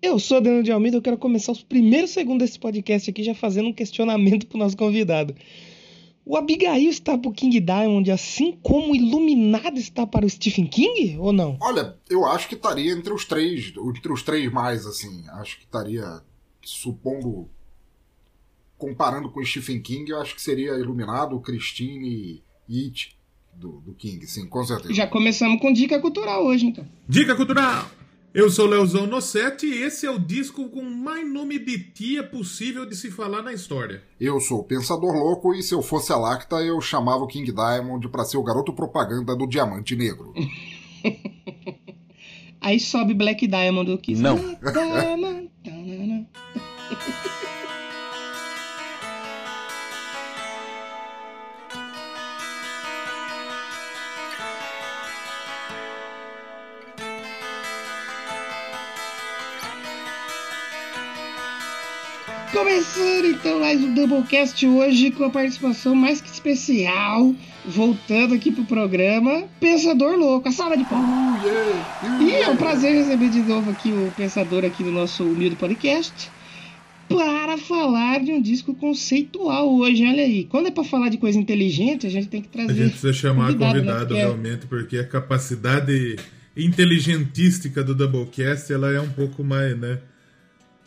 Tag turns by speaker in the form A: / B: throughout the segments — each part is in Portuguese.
A: Eu sou Daniel de Almeida, eu quero começar os primeiros segundos desse podcast aqui já fazendo um questionamento pro nosso convidado. O Abigail está pro King Diamond assim como o Iluminado está para o Stephen King, ou não?
B: Olha, eu acho que estaria entre os três, entre os três mais, assim. Acho que estaria, supondo, comparando com o Stephen King, eu acho que seria Iluminado, Christine e It do, do King, sim, com certeza.
A: Já começamos com dica cultural hoje, então.
C: Dica cultural! Eu sou Leozão Nossetti e esse é o disco com mais nome de tia possível de se falar na história.
B: Eu sou o Pensador Louco e se eu fosse a Lacta, eu chamava o King Diamond pra ser o garoto propaganda do Diamante Negro.
A: Aí sobe Black Diamond do Kiss.
D: Não.
A: Começando então mais um Doublecast hoje com a participação mais que especial, voltando aqui pro programa, Pensador Louco, a sala de palmas. E é um prazer receber de novo aqui o Pensador aqui no nosso humilde podcast para falar de um disco conceitual hoje, olha aí. Quando é para falar de coisa inteligente, a gente tem que
C: A
A: trazer
C: gente precisa chamar
A: convidado, né?
C: convidado
A: Porque é-
C: realmente, porque a capacidade inteligentística do Doublecast ela é um pouco mais, né?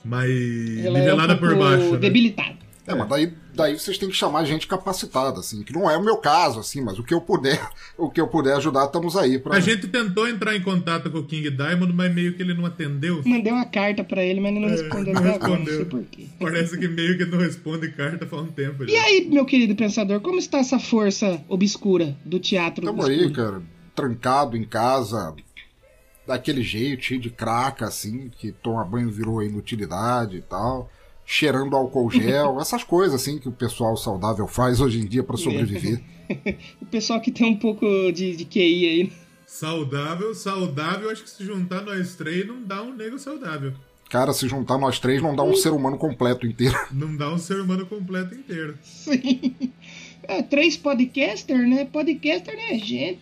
C: Mais
A: ela é um
C: nivelada por baixo. Né?
A: debilitada.
B: É, mas daí, daí vocês têm que chamar gente capacitada, assim, que não é o meu caso, assim, mas o que eu puder, o que eu puder ajudar, estamos aí pra.
C: A gente tentou entrar em contato com o King Diamond, mas meio que ele não atendeu.
A: Mandei uma carta para ele, mas ele não respondeu
C: não
A: agora, não sei
C: respondeu.
A: porquê.
C: Parece que meio que não responde carta faz um tempo.
A: E
C: já.
A: aí, meu querido pensador, como está essa força obscura do teatro
B: Tamo aí, cara, trancado em casa, daquele jeito, cheio de craca, assim, que tomar banho virou inutilidade e tal, cheirando álcool gel, essas coisas, assim, que o pessoal saudável faz hoje em dia pra sobreviver.
A: O pessoal que tem um pouco de, de QI aí. né?
C: Saudável, saudável, acho que se juntar nós três não dá um nego saudável.
B: Cara, se juntar nós três, não dá um ser humano completo inteiro.
C: Não dá um ser humano completo inteiro.
A: Sim. É, três podcaster, né? Podcaster não é gente.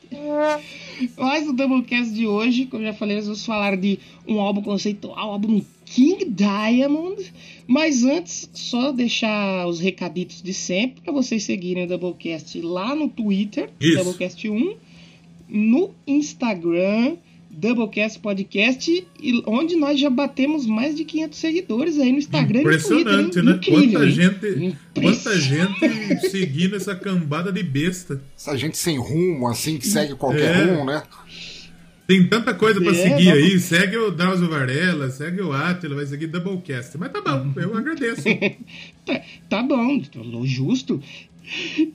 A: Mas o Doublecast de hoje, como eu já falei, nós vamos falar de um álbum conceitual, álbum King Diamond. Mas antes, só deixar os recaditos de sempre para vocês seguirem o Doublecast lá no Twitter,
C: Isso.
A: Doublecast 1, no Instagram, Doublecast Podcast, e onde nós já batemos mais de 500 seguidores aí no Instagram
C: Impressionante,
A: no Twitter.
C: né?
A: Incrível,
C: quanta gente, quanta gente seguindo essa cambada de besta.
B: Essa gente sem rumo, assim, que segue qualquer
C: É.
B: rumo, né?
C: Tem tanta coisa pra
A: É,
C: seguir
A: dá
C: aí. Segue o Drauzio Varela, segue o Atila, vai seguir Doublecast. Mas tá bom, eu agradeço.
A: Tá, tá bom, justo.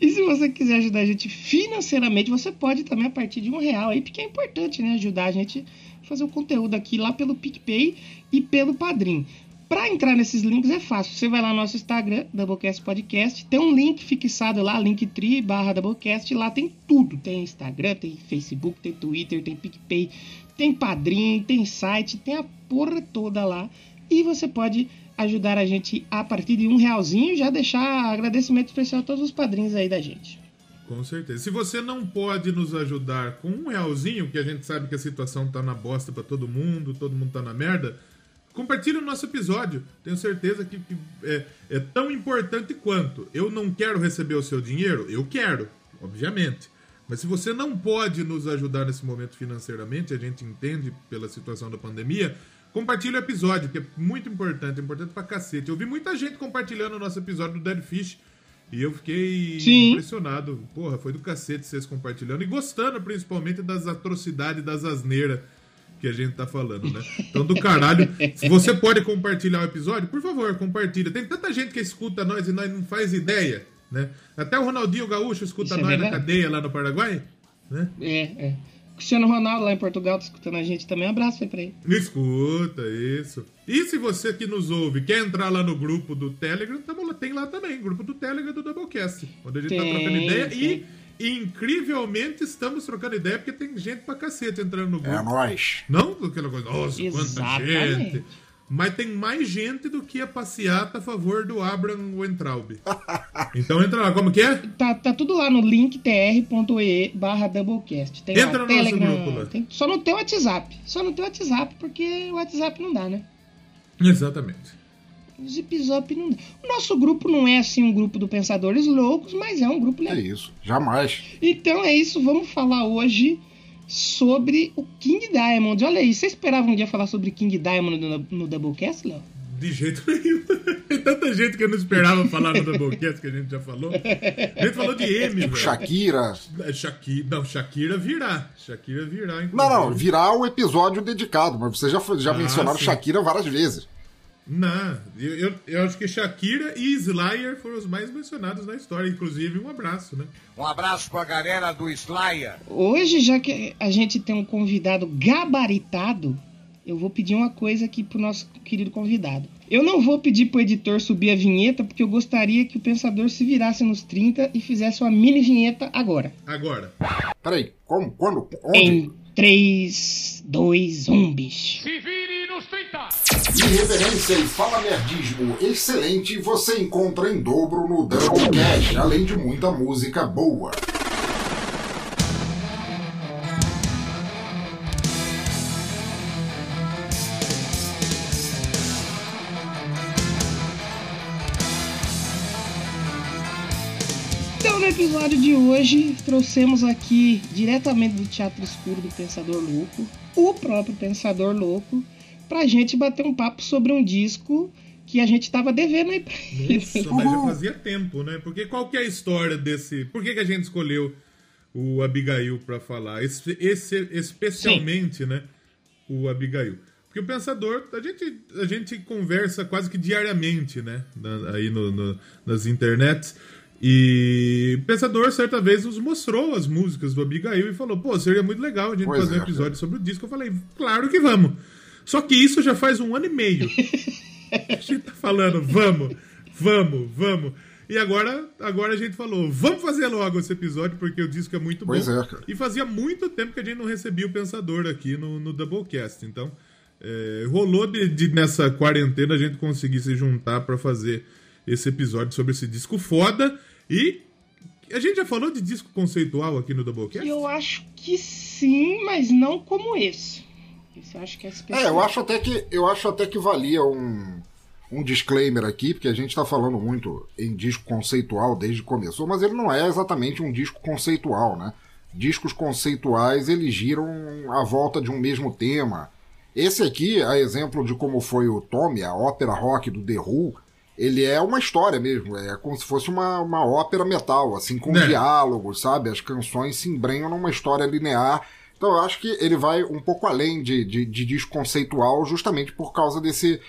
A: E se você quiser ajudar a gente financeiramente, você pode também a partir de um real aí, porque é importante, né? Ajudar a gente a fazer o conteúdo aqui lá pelo PicPay e pelo Padrim. Pra entrar nesses links é fácil. Você vai lá no nosso Instagram, Doublecast Podcast, tem um link fixado lá, linktree barra Doublecast, lá tem tudo. Tem Instagram, tem Facebook, tem Twitter, tem PicPay, tem Padrim, tem site, tem a porra toda lá. E você pode ajudar a gente a partir de um realzinho, já deixar agradecimento especial a todos os padrinhos aí da gente.
C: Com certeza. Se você não pode nos ajudar com um realzinho, que a gente sabe que a situação tá na bosta pra todo mundo, todo mundo tá na merda, compartilhe o nosso episódio. Tenho certeza que, que é, é tão importante quanto. Eu não quero receber o seu dinheiro? Eu quero, obviamente. Mas se você não pode nos ajudar nesse momento financeiramente, a gente entende pela situação da pandemia, compartilhe o episódio, que é muito importante, é importante pra cacete. Eu vi muita gente compartilhando o nosso episódio do Dead Fish. E eu fiquei
A: Sim.
C: impressionado. Porra, foi do cacete vocês compartilhando. E gostando, principalmente, das atrocidades, das asneiras que a gente tá falando, né? Então, do caralho. Se você pode compartilhar o episódio, por favor, compartilha. Tem tanta gente que escuta nós e nós não faz ideia, né? Até o Ronaldinho Gaúcho escuta
A: Isso é
C: nós na
A: verdade.
C: cadeia lá no Paraguai, né?
A: É, é. Cristiano Ronaldo lá em Portugal tá escutando a gente também. Um abraço aí pra ele.
C: Escuta, isso. E se você que nos ouve quer entrar lá no grupo do Telegram, tamo lá- tem lá também, grupo do Telegram do Doublecast, onde a gente tá
A: Tem,
C: trocando ideia
A: tem.
C: e, incrivelmente, estamos trocando ideia porque tem gente pra cacete entrando no
B: É
C: grupo.
B: nóis.
C: Não aquela coisa, nossa, quanta
A: Exatamente.
C: gente. Mas tem mais gente do que a passeata a favor do Abraham Weintraub. então entra lá, como que é?
A: Tá, tá tudo lá no linktr.ee barra Doublecast. Tem
C: Entra
A: lá,
C: no nosso
A: Telegram.
C: grupo lá.
A: tem- só não tem o WhatsApp. Só não tem o WhatsApp porque o WhatsApp não dá, né?
C: Exatamente.
A: O Zip Zop não dá. O nosso grupo não é assim um grupo do Pensadores Loucos, mas é um grupo
B: É
A: legal.
B: isso, jamais.
A: Então é isso, vamos falar hoje sobre o King Diamond. Olha aí, você esperava um dia falar sobre King Diamond no, no Doublecast, Léo?
C: De jeito nenhum. Tem tanta gente que eu não esperava falar no Doublecast que a gente já falou. A gente falou de M, velho.
B: Shakira.
C: É, Shakira, não, Shakira virá. Shakira virá,
B: Não,
C: inclusive.
B: não, virá o episódio dedicado, mas vocês já, já
C: Ah,
B: mencionaram
C: sim.
B: Shakira várias vezes.
C: Não, eu, eu, eu acho que Shakira e Slayer foram os mais mencionados na história. Inclusive, um abraço, né?
D: Um abraço pra galera do Slayer.
A: Hoje, já que a gente tem um convidado gabaritado, eu vou pedir uma coisa aqui pro nosso querido convidado. Eu não vou pedir pro editor subir a vinheta, porque eu gostaria que o pensador se virasse nos 30 e fizesse uma mini vinheta agora.
C: Agora.
B: Peraí, como? Quando? Onde?
A: Em 3, 2, 1, bicho.
B: Irreverência e fala nerdismo excelente você encontra em dobro no Doublecast, além de muita música boa.
A: Então, no episódio de hoje, trouxemos aqui, diretamente do Teatro Escuro do Pensador Louco, o próprio Pensador Louco, pra gente bater um papo sobre um disco que a gente tava devendo aí pra ele.
C: Nossa, mas já fazia tempo, né? Porque qual que é a história desse. Por que, que a gente escolheu o Abigail pra falar? Esse, esse- especialmente, né? O Abigail. Porque o pensador, a gente, a gente conversa quase que diariamente, né? na- aí no, no- nas internets. E o pensador, certa vez, nos mostrou as músicas do Abigail e falou: pô, seria muito legal a gente
B: Pois
C: fazer um
B: é,
C: episódio sobre o disco. Eu falei: claro que vamos. Só que isso já faz um ano e meio. A gente tá falando, vamos, vamos, vamos. E agora, agora a gente falou, vamos fazer logo esse episódio, porque o disco é muito
B: Pois
C: bom.
B: é, cara.
C: E fazia muito tempo que a gente não recebia o Pensador aqui no, no Doublecast. Então, é, rolou de, de nessa quarentena a gente conseguir se juntar pra fazer esse episódio sobre esse disco foda. E a gente já falou de disco conceitual aqui no Doublecast?
A: Eu acho que sim, mas não como esse. Eu acho que é.
B: É, eu acho até que eu acho até que valia um, um disclaimer aqui, porque a gente está falando muito em disco conceitual desde que começou, mas ele não é exatamente um disco conceitual, né? Discos conceituais eles giram à volta de um mesmo tema. Esse aqui, a exemplo de como foi o Tommy, a ópera rock do The Who, ele é uma história mesmo, é como se fosse uma, uma ópera metal, assim, com
C: É.
B: diálogos, sabe? As canções se embrenham numa história linear. Então eu acho que ele vai um pouco além de, de, de disco conceitual, justamente por causa desse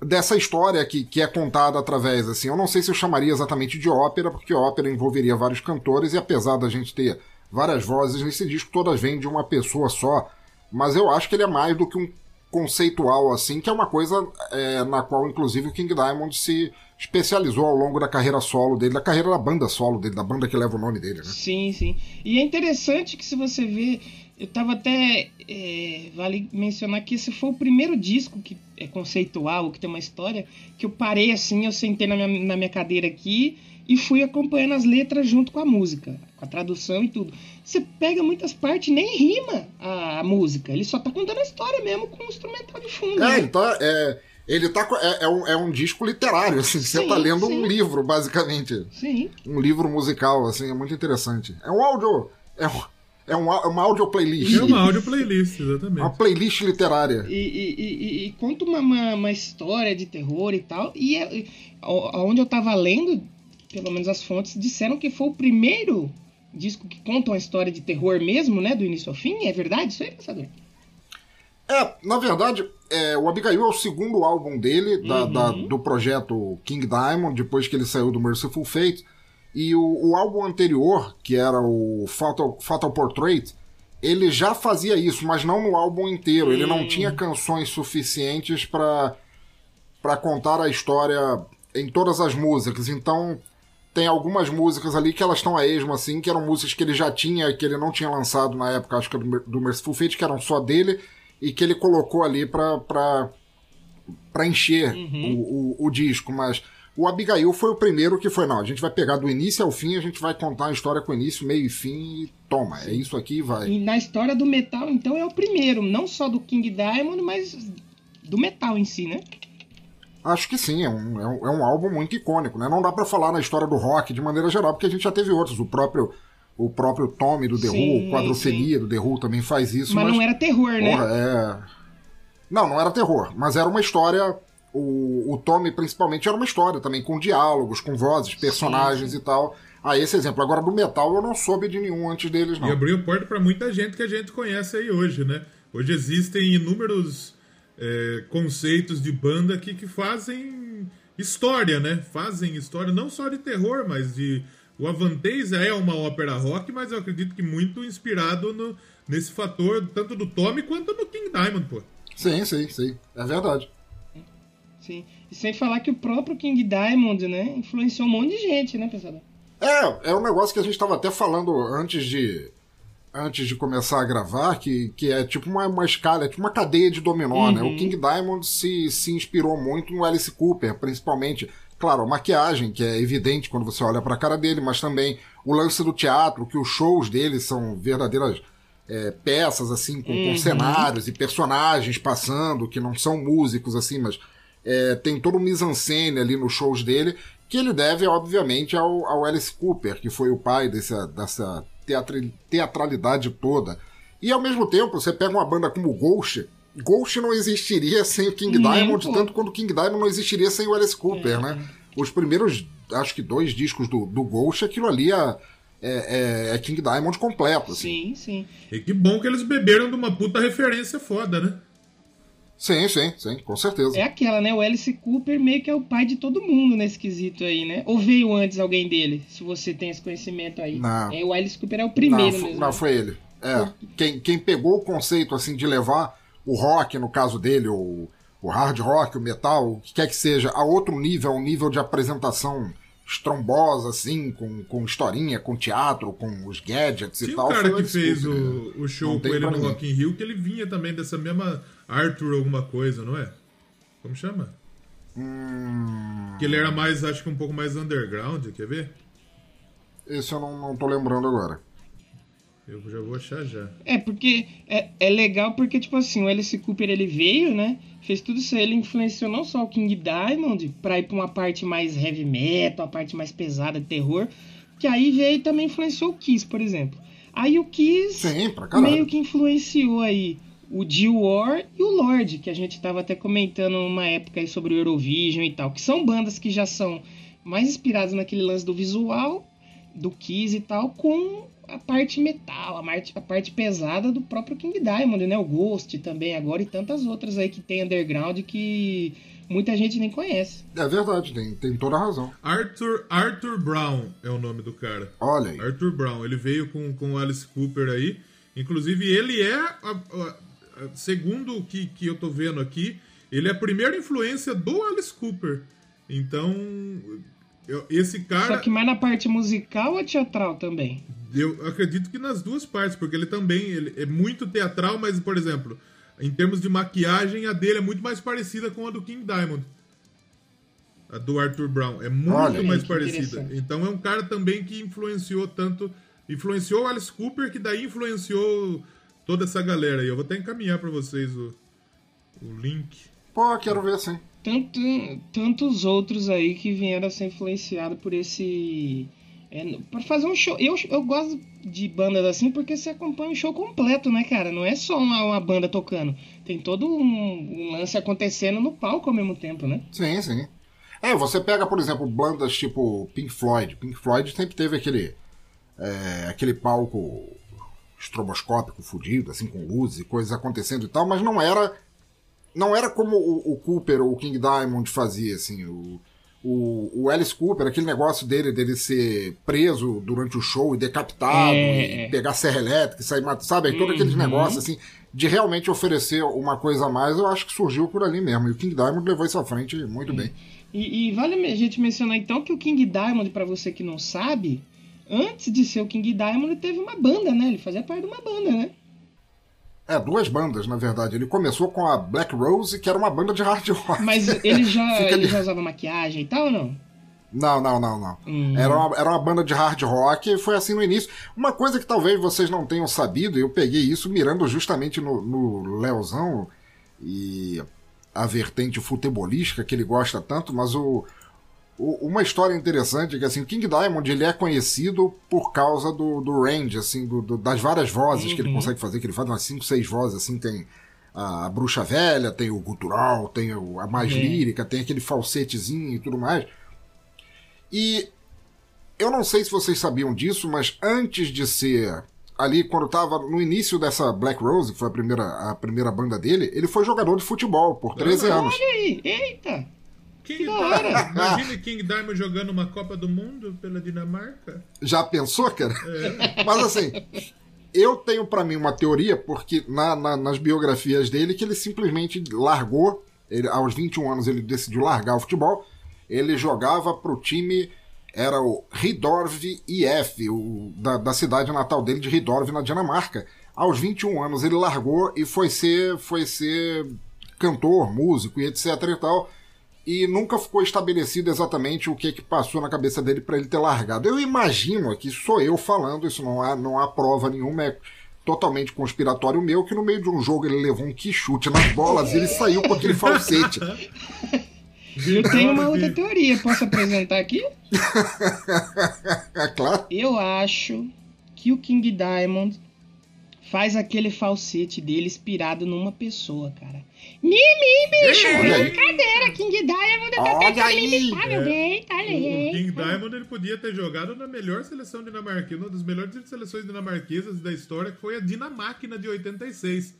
B: dessa história que, que é contada através, assim, eu não sei se eu chamaria exatamente de ópera, porque ópera envolveria vários cantores, e apesar da gente ter várias vozes nesse disco, todas vêm de uma pessoa só, mas eu acho que ele é mais do que um conceitual, assim, que é uma coisa é, na qual, inclusive, o King Diamond se especializou ao longo da carreira solo dele, da carreira da banda solo dele, da banda que leva o nome dele, né?
A: Sim, sim. E é interessante que se você ver, eu tava até. é, vale mencionar que esse foi o primeiro disco que é conceitual, que tem uma história, que eu parei assim, eu sentei na minha, na minha cadeira aqui e fui acompanhando as letras junto com a música, com a tradução e tudo. Você pega muitas partes, nem rima a, a música, ele só tá contando a história mesmo com o instrumental de fundo.
B: É,
A: né?
B: tá. É, ele tá é, é um, é um disco literário, assim, você
A: Sim,
B: tá lendo
A: sim.
B: um livro, basicamente.
A: Sim.
B: Um livro musical, assim, é muito interessante. É um áudio. É, um, é um, é uma audio playlist.
C: É uma áudio playlist, exatamente.
B: Uma playlist literária.
A: E, e- e- e- conta uma, uma, uma história de terror e tal. E é, e- aonde eu tava lendo, pelo menos as fontes, disseram que foi o primeiro disco que conta uma história de terror mesmo, né? Do início ao fim. É verdade isso aí, pensador?
B: É, na verdade, é, o Abigail é o segundo álbum dele, da-
A: Uhum.
B: da- do projeto King Diamond, depois que ele saiu do Merciful Fate. E o, o álbum anterior, que era o Fatal, Fatal Portrait, ele já fazia isso, mas não no álbum inteiro. Ele não tinha canções suficientes para contar a história em todas as músicas. Então, tem algumas músicas ali que elas estão a esmo, assim, que eram músicas que ele já tinha, que ele não tinha lançado na época, acho que do Merciful Fate, que eram só dele, e que ele colocou ali pra encher o, o, o disco. Mas o Abigail foi o primeiro que foi, não, a gente vai pegar do início ao fim, a gente vai contar a história com início, meio e fim, e toma, é isso aqui e vai.
A: E na história do metal, então, é o primeiro. Não só do King Diamond, mas do metal em si, né?
B: Acho que sim, é um, é um, é um álbum muito icônico, né? Não dá para falar na história do rock de maneira geral, porque a gente já teve outros. O próprio o próprio Tommy do The Who, o Quadrofilia do The Who também faz isso.
A: Mas,
B: mas
A: não era terror, né?
B: Porra, é... Não, não era terror, mas era uma história. O, o Tommy, principalmente, era uma história também, com diálogos, com vozes, personagens sim, sim. e tal. Ah, esse exemplo. Agora, do metal, eu não soube de nenhum antes deles, não.
C: E abriu porta para muita gente que a gente conhece aí hoje, né? Hoje existem inúmeros é, conceitos de banda que, que fazem história, né? Fazem história não só de terror, mas de o Avanteza é uma ópera rock, mas eu acredito que muito inspirado no, nesse fator, tanto do Tommy quanto do King Diamond, pô.
B: Sim, sim, sim. É verdade.
A: Sim. E sem falar que o próprio King Diamond, né, influenciou um monte de gente, né, pessoal?
B: É, é um negócio que a gente estava até falando antes de antes de começar a gravar, que, que é tipo uma, uma escala, é tipo uma cadeia de dominó, uhum. né? O uhum. King Diamond se, se inspirou muito no Alice Cooper, principalmente Claro, a maquiagem, que é evidente quando você olha para a cara dele, mas também o lance do teatro, que os shows dele são verdadeiras é, peças, assim, com, uhum. com, cenários e personagens passando, que não são músicos, assim, mas é, tem todo o mise-en-scène ali nos shows dele, que ele deve, obviamente, ao, ao Alice Cooper, que foi o pai dessa, dessa teatralidade toda. E, ao mesmo tempo, você pega uma banda como Ghost, Ghost não existiria sem o King Diamond, tanto quanto o King Diamond não existiria sem o Alice Cooper, é. né? Os primeiros, acho que dois discos do, do Ghost, aquilo ali é, é, é King Diamond completo.
A: Assim. Sim, sim.
C: E que bom que eles beberam de uma puta referência foda, né?
B: Sim, sim, sim, com certeza.
A: É aquela, né? O Alice Cooper meio que é o pai de todo mundo nesse quesito aí, né? Ou veio antes alguém dele, se você tem esse conhecimento aí.
B: Não.
A: É, o Alice Cooper é o primeiro
B: não,
A: mesmo.
B: Não, foi ele. É. Quem, quem pegou o conceito, assim, de levar o rock, no caso dele, ou o hard rock, o metal, o que quer que seja, a outro nível, um nível de apresentação estrombosa, assim, com, com historinha, com teatro, com os gadgets
C: Tinha
B: e tal.
C: o cara que fez o, né? o show com ele no Rock in Rio, que ele vinha também dessa mesma Arthur alguma coisa, não é? Como chama?
B: Hum...
C: Que ele era mais, acho que um pouco mais underground, quer ver?
B: Esse eu não, não tô lembrando agora.
C: Eu já vou achar já.
A: É, porque é, é legal porque, tipo assim, o Alice Cooper ele veio, né? Fez tudo isso aí, ele influenciou não só o King Diamond pra ir pra uma parte mais heavy metal, a parte mais pesada de terror, que aí veio e também influenciou o Kiss, por exemplo. Aí o Kiss
B: Sim,
A: meio que influenciou aí o War e o Lorde, que a gente tava até comentando uma época aí sobre o Eurovision e tal, que são bandas que já são mais inspiradas naquele lance do visual, do Kiss e tal, com a parte metal, a parte, a parte pesada do próprio King Diamond, né? O Ghost também agora e tantas outras aí que tem underground que muita gente nem conhece.
B: É verdade, tem, tem toda a razão.
C: Arthur, Arthur Brown é o nome do cara.
B: Olha aí.
C: Arthur Brown, ele veio com, com o Alice Cooper aí. Inclusive, ele é, a, a, a, segundo o que, que eu tô vendo aqui, ele é a primeira influência do Alice Cooper. Então, eu, esse cara.
A: Só que mais na parte musical ou teatral também?
C: Eu acredito que nas duas partes, porque ele também ele é muito teatral, mas, por exemplo, em termos de maquiagem, a dele é muito mais parecida com a do King Diamond. A do Arthur Brown. É muito Olha, mais parecida. Então é um cara também que influenciou tanto. Influenciou o Alice Cooper, que daí influenciou toda essa galera. E eu vou até encaminhar para vocês o, o link.
B: Pô, quero ver sim.
A: Tanto, tantos outros aí que vieram a ser influenciados por esse é, para fazer um show. Eu, eu gosto de bandas assim porque você acompanha um show completo, né, cara? Não é só uma, uma banda tocando. Tem todo um, um, lance acontecendo no palco ao mesmo tempo, né?
B: Sim, sim. É, você pega, por exemplo, bandas tipo Pink Floyd. Pink Floyd sempre teve aquele. É, aquele palco estroboscópico fudido, assim, com luzes e coisas acontecendo e tal, mas não era. Não era como o, o Cooper ou o King Diamond fazia, assim. O, o, o Alice Cooper, aquele negócio dele, dele ser preso durante o show e decapitado, é. e pegar serra elétrica e sair matando, sabe? Uhum. Todo aqueles negócios, assim, de realmente oferecer uma coisa a mais, eu acho que surgiu por ali mesmo. E o King Diamond levou isso à frente muito bem.
A: E, e, vale a gente mencionar então que o King Diamond, para você que não sabe, antes de ser o King Diamond, ele teve uma banda, né? Ele fazia parte de uma banda, né?
B: É, duas bandas, na verdade. Ele começou com a Black Rose, que era uma banda de hard rock.
A: Mas ele já, ele já usava maquiagem e tal ou não?
B: Não, não, não, não. Hum. Era, uma, era uma banda de hard rock e foi assim no início. Uma coisa que talvez vocês não tenham sabido, eu peguei isso mirando justamente no, no Leozão, e a vertente futebolística que ele gosta tanto, mas o, uma história interessante é que assim, o King Diamond ele é conhecido por causa do, do range, assim, do, do das várias vozes que ele
A: Uhum.
B: consegue fazer, que ele faz umas 5, 6 vozes, assim, tem a, a bruxa velha, tem o gutural, tem o- a mais
A: É.
B: lírica, tem aquele falsetezinho e tudo mais. E eu não sei se vocês sabiam disso, mas antes de ser ali, quando tava no início dessa Black Rose, que foi a primeira, a primeira banda dele, ele foi jogador de futebol por 13 anos.
A: Olha aí, eita!
C: King
A: Que da hora.
C: Diamond, imagine King Diamond jogando uma Copa do Mundo pela Dinamarca.
B: Já pensou, cara?
C: É.
B: Mas assim, eu tenho pra mim uma teoria, porque na- na- nas biografias dele, que ele simplesmente largou, ele, aos 21 anos ele decidiu largar o futebol, ele jogava pro time, era o Ridorv IF, o, da, da cidade natal dele, de Ridorv, na Dinamarca. Aos 21 anos ele largou e foi ser, foi ser cantor, músico e etc e tal e nunca ficou estabelecido exatamente o que que passou na cabeça dele para ele ter largado. Eu imagino aqui, sou eu falando, isso não há, não há prova nenhuma, é totalmente conspiratório meu, que no meio de um jogo ele levou um quichute nas bolas e ele saiu com aquele falsete.
A: Eu tenho uma outra teoria, posso apresentar aqui?
B: É claro.
A: Eu acho que o King Diamond faz aquele falsete dele inspirado numa pessoa, cara. Mi, mi, bicho!
B: Olha.
A: Brincadeira, King Diamond é
B: Olha
A: pra
B: aí.
A: imitar meu bem, tá
C: O, o. King Diamond ele podia ter jogado na melhor seleção dinamarquesa, uma das melhores seleções dinamarquesas da história, que foi a Dinamáquina de 86.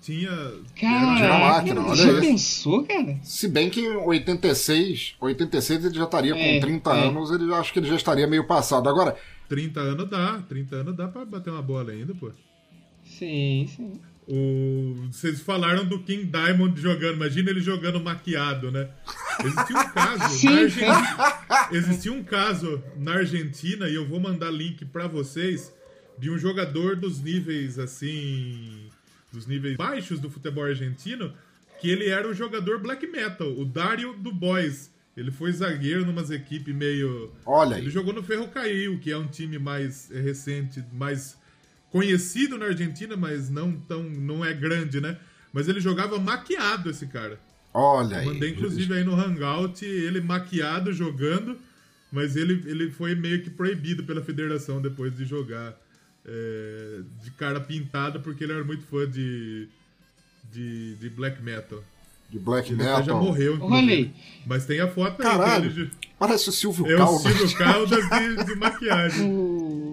C: Tinha.
A: Caraca,
B: Dinamáquina, olha
A: já pensou, cara?
B: Se bem que em 86, 86 ele já estaria com
A: É,
B: 30
A: é.
B: anos, ele acho que ele já estaria meio passado. Agora,
C: 30 anos dá, 30 anos dá pra bater uma bola ainda, pô.
A: Sim, sim.
C: O... Vocês falaram do King Diamond jogando, imagina ele jogando maquiado, né? Existia um caso na Argentina. Existia um caso na Argentina, e eu vou mandar link pra vocês, de um jogador dos níveis assim. dos níveis baixos do futebol argentino, que ele era um jogador black metal, o Dario do Boys. Ele foi zagueiro numas equipes meio.
B: olha
C: Ele
B: aí.
C: jogou no Ferrocarril, que é um time mais recente, mais conhecido na Argentina, mas não tão não é grande, né? Mas ele jogava maquiado esse cara.
B: Olha aí.
C: Mandei inclusive aí no Hangout ele maquiado jogando, mas ele, ele foi meio que proibido pela federação depois de jogar eh, de cara pintada porque ele era muito fã de de, de black metal.
B: De black
C: Ele até já
B: metal.
C: morreu,
A: Olha.
C: Mas tem a foto
B: Caralho.
C: aí dele. de-
B: Parece o Silvio
C: É o
B: Caldas.
C: Silvio Caldas de, de maquiagem.
A: O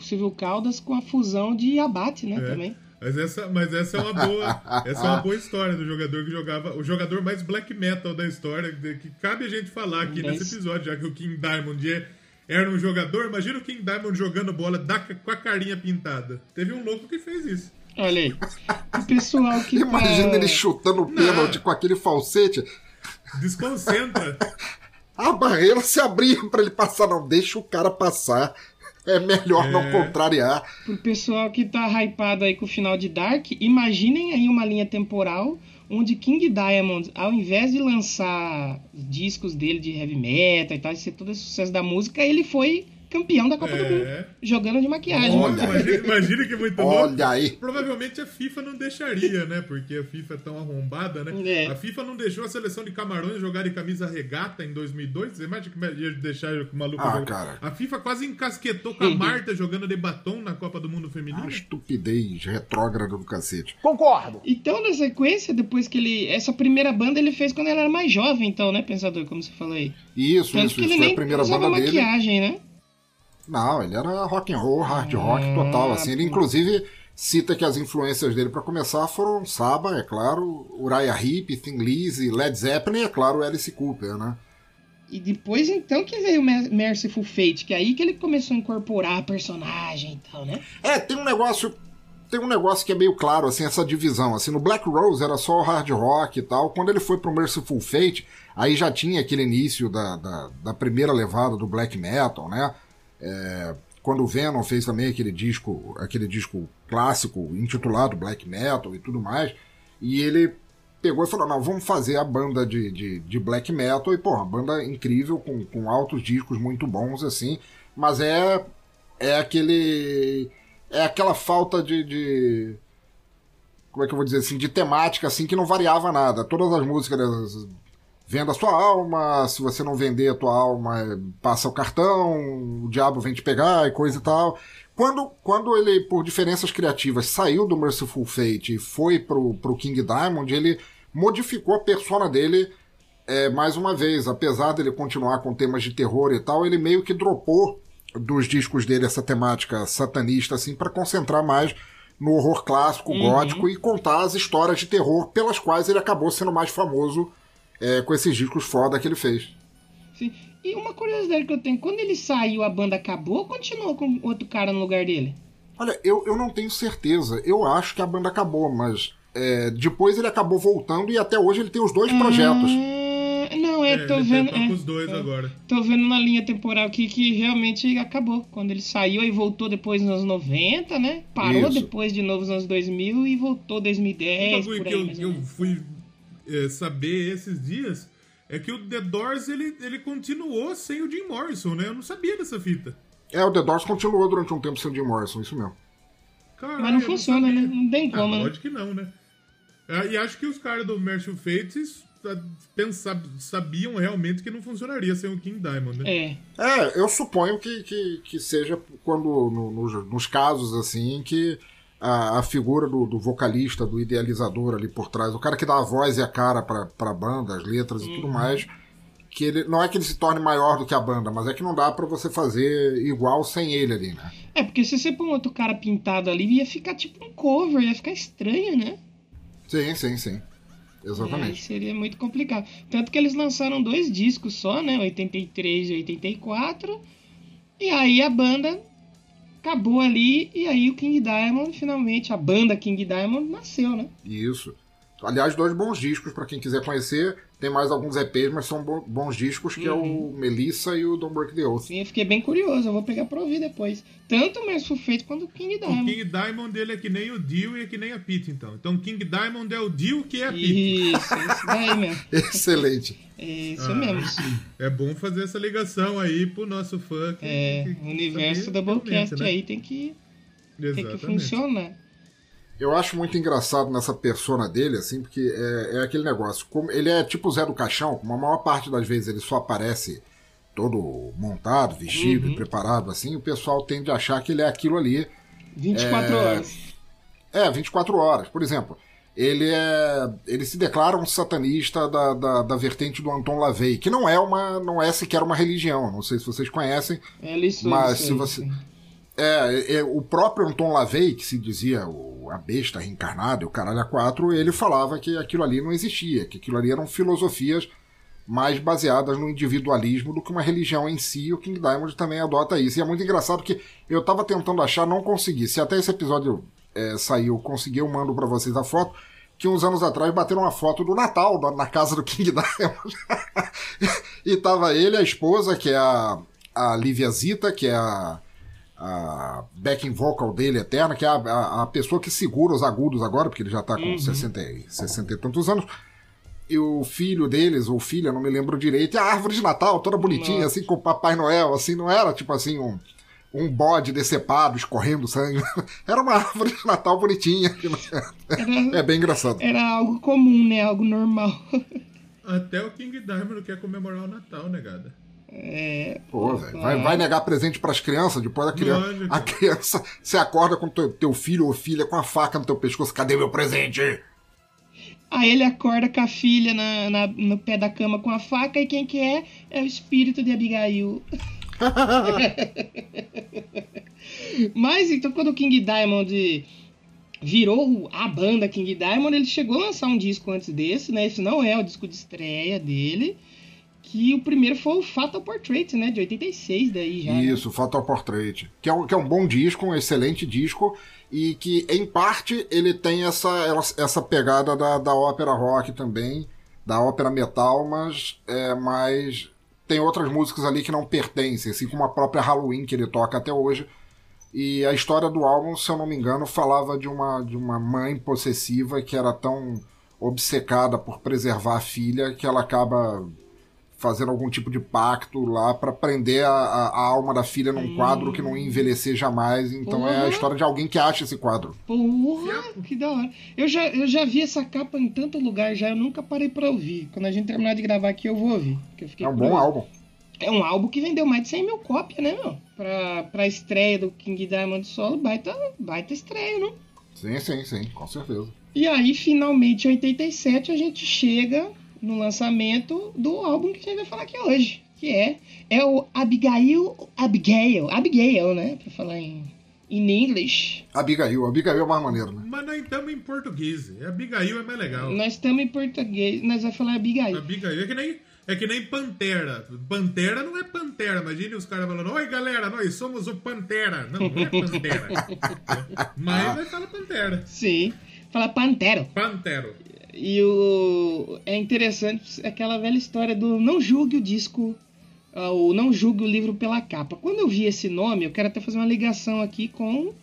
A: Silvio Caldas com a fusão de abate, né,
C: É.
A: também.
C: Mas essa, mas essa é uma boa, essa é uma boa história do jogador que jogava, o jogador mais black metal da história, que cabe a gente falar aqui
A: Dez.
C: nesse episódio, já que o King Diamond é- era um jogador, imagina o King Diamond jogando bola da- com a carinha pintada. Teve um louco que fez isso.
A: Olha aí. O pessoal que
B: Imagina
A: tá...
B: ele chutando o pênalti com aquele falsete.
C: Desconcentra.
B: A barreira se abria pra ele passar. Não, deixa o cara passar. É melhor não contrariar.
A: Pro pessoal que tá hypado aí com o final de Dark, imaginem aí uma linha temporal onde King Diamond, ao invés de lançar discos dele de heavy metal e tal, e ser todo esse sucesso da música, ele foi campeão da Copa do Mundo,
C: É.
A: jogando de maquiagem.
B: Olha.
C: Imagina, imagina que muito louco.
B: Olha aí.
C: Provavelmente a FIFA não deixaria, né? Porque a FIFA é tão arrombada, né?
A: É.
C: A FIFA não deixou a seleção de Camarões jogar de camisa regata em 2002. Você imagina que ia deixar o maluco
B: Ah,
C: jogar?
B: cara.
C: A FIFA quase encasquetou com a Marta jogando de batom na Copa do Mundo Feminino.
B: Uma estupidez retrógrada do cacete.
A: Então, na sequência, depois que ele. Essa primeira banda ele fez quando ele era mais jovem, então, né, Pensador? Como você falou aí.
B: Isso,
A: Tanto
B: isso,
A: que
B: isso.
A: ele
B: Foi
A: nem
B: a primeira banda dele.
A: maquiagem, né?
B: Não, ele era rock and roll, hard rock total, assim. Ele inclusive cita que as influências dele pra começar foram Saba, é claro, Uriah Heep, Thin Lizzy, Led Zeppelin e é claro Alice Cooper, né?
A: E depois, então, que veio Merciful Fate, que é aí que ele começou a incorporar a personagem e tal, né?
B: É, tem um negócio. Tem um negócio que é meio claro, assim, essa divisão. Assim, no Black Rose era só o hard rock e tal. Quando ele foi pro Merciful Fate, aí já tinha aquele início da, da, da primeira levada do black metal, né? É, quando o Venom fez também aquele disco, aquele disco clássico intitulado Black Metal e tudo mais. E ele pegou e falou: não, vamos fazer a banda de, de, de black metal. E, uma banda incrível, com, com altos discos muito bons, assim. Mas é, é aquele. É aquela falta de. de como é que eu vou dizer assim, de temática assim que não variava nada. Todas as músicas venda a sua alma, se você não vender a tua alma, passa o cartão, o diabo vem te pegar e coisa e tal. Quando, quando ele, por diferenças criativas, saiu do Merciful Fate e foi pro, pro King Diamond, ele modificou a persona dele é, mais uma vez. Apesar dele continuar com temas de terror e tal, ele meio que dropou dos discos dele essa temática satanista, assim, para concentrar mais no horror clássico, uhum. gótico e contar as histórias de terror pelas quais ele acabou sendo mais famoso é, com esses discos foda que ele fez.
A: Sim. E uma curiosidade que eu tenho, quando ele saiu, a banda acabou ou continuou com outro cara no lugar dele?
B: Olha, eu, eu não tenho certeza. Eu acho que a banda acabou, mas é, depois ele acabou voltando e até hoje ele tem os dois ah, projetos.
A: Não, é, é tô vendo.
C: Tá é, os dois é, agora.
A: Tô vendo na linha temporal aqui que realmente acabou. Quando ele saiu e voltou depois nos anos 90, né? Parou Isso. depois de novo nos anos 2000 e voltou 2010.
C: Um por aí, que eu, eu fui é, saber esses dias é que o The Doors ele, ele continuou sem o Jim Morrison, né? Eu não sabia dessa fita.
B: É, o The Doors continuou durante um tempo sem o Jim Morrison, isso mesmo.
A: Caralho, Mas não funciona, não né? Não tem como, ah,
C: né? Lógico que não, né? É, e acho que os caras do Merchant Fates pensar, sabiam realmente que não funcionaria sem o King Diamond, né?
A: É.
B: É, eu suponho que, que, que seja quando no, nos, nos casos assim que a, a figura do, do, vocalista, do idealizador ali por trás, o cara que dá a voz e a cara pra, pra banda, as letras e tudo uhum. mais, que ele não é que ele se torne maior do que a banda, mas é que não dá para você fazer igual sem ele ali, né?
A: É, porque se você pôr um outro cara pintado ali, ia ficar tipo um cover, ia ficar estranho, né?
B: Sim, sim, sim. Exatamente.
A: É, seria muito complicado. Tanto que eles lançaram dois discos só, né? 83 e 84. E aí a banda acabou ali e aí o King Diamond, finalmente, a banda King Diamond nasceu, né?
B: Isso. Aliás, dois bons discos para quem quiser conhecer. Tem mais alguns EPs, mas são bons discos, que uhum. é o uhum. Melissa e o Don't Break the Oath.
A: Sim, eu fiquei bem curioso, eu vou pegar pra ouvir depois. Tanto o Merciful Fate quanto o King Diamond.
C: O King Diamond dele é que nem o Dio e é que nem a Pete, então. Então King Diamond é o Dio que é a Pete.
A: Isso, isso daí mesmo.
B: Excelente.
A: É isso ah, mesmo.
C: É bom fazer essa ligação aí pro nosso fã.
A: Que, é, o universo da Doublecast né? aí tem que, tem que funcionar.
B: Eu acho muito engraçado nessa persona dele, assim, porque é, é aquele negócio. Como ele é tipo o Zé do Caixão, como a maior parte das vezes ele só aparece todo montado, vestido uhum. e preparado, assim, o pessoal tende a achar que ele é aquilo ali.
A: 24 é... horas.
B: É, 24 horas. Por exemplo, ele é. ele se declara um satanista da, da, da, vertente do Anton LaVey, que não é uma. não é sequer uma religião. Não sei se vocês conhecem.
A: É, isso,
B: mas se você. É, é, o próprio Anton LaVey, que se dizia o a besta reencarnada e o caralho a quatro, ele falava que aquilo ali não existia, que aquilo ali eram filosofias mais baseadas no individualismo do que uma religião em si. O King Diamond também adota isso. E é muito engraçado que eu tava tentando achar, não consegui. Se até esse episódio é, saiu, consegui, eu mando para vocês a foto. Que uns anos atrás bateram uma foto do Natal na casa do King Diamond. e tava ele, a esposa, que é a, a Lívia Zita, que é a a backing vocal dele eterna, que é a, a, a, pessoa que segura os agudos agora, porque ele já tá com uhum. 60, 60 e tantos anos. E o filho deles, ou filha, não me lembro direito, e a árvore de Natal, toda bonitinha, Nossa. assim, com o Papai Noel, assim, não era tipo assim um, um bode decepado, escorrendo sangue. Era uma árvore de Natal bonitinha. Era, é bem engraçado.
A: Era algo comum, né? Algo normal.
C: Até o King Diamond quer comemorar o Natal, negada.
A: É,
B: Pô, velho. Vai, vai negar presente pras crianças, depois a criança. A criança. Você acorda com teu, teu filho ou filha com a faca no teu pescoço. Cadê meu presente?
A: Aí ele acorda com a filha na, na, no pé da cama com a faca e quem que é? É o espírito de Abigail. Mas então quando o King Diamond virou a banda King Diamond, ele chegou a lançar um disco antes desse, né? Esse não é o disco de estreia dele que o primeiro foi o Fatal Portrait, né? De 86 daí já. Né?
B: Isso,
A: né?
B: Fatal Portrait. Que é, um, que é um bom disco, um excelente disco, e que, em parte, ele tem essa, essa pegada da, da ópera rock também, da ópera metal, mas é mais. Tem outras músicas ali que não pertencem, assim como a própria Halloween que ele toca até hoje. E a história do álbum, se eu não me engano, falava de uma, de uma mãe possessiva que era tão obcecada por preservar a filha que ela acaba fazendo algum tipo de pacto lá para prender a, a, a, alma da filha num quadro que não ia envelhecer jamais. Então é a história de alguém que acha esse quadro.
A: Porra, que da hora. Eu já, eu já vi essa capa em tanto lugar já, eu nunca parei pra ouvir. Quando a gente terminar de gravar aqui, eu vou ouvir.
B: é um bom álbum.
A: É um álbum que vendeu mais de 100 mil cópias, né, meu? Pra, pra estreia do King Diamond Solo, baita, baita estreia, não?
B: Sim, sim, sim, com certeza.
A: E aí, finalmente, em 87, a gente chega no lançamento do álbum que a gente vai falar aqui hoje, que é, é o Abigail, Abigail, Abigail, né, pra falar em, em inglês.
B: Abigail, Abigail é mais maneiro, né?
C: Mas nós estamos em português, Abigail é mais legal.
A: Nós estamos em português, nós vamos falar Abigail.
C: Abigail, é que nem... É que nem Pantera. Pantera não é Pantera. Imagine os caras falando: Oi, galera, nós somos o Pantera. Não, não é Pantera. Mas vai falar Pantera.
A: Sim. Fala Pantero.
C: Pantero.
A: E o é interessante aquela velha história do não julgue o disco ah, ou não julgue o livro pela capa. Quando eu vi esse nome, eu quero até fazer uma ligação aqui com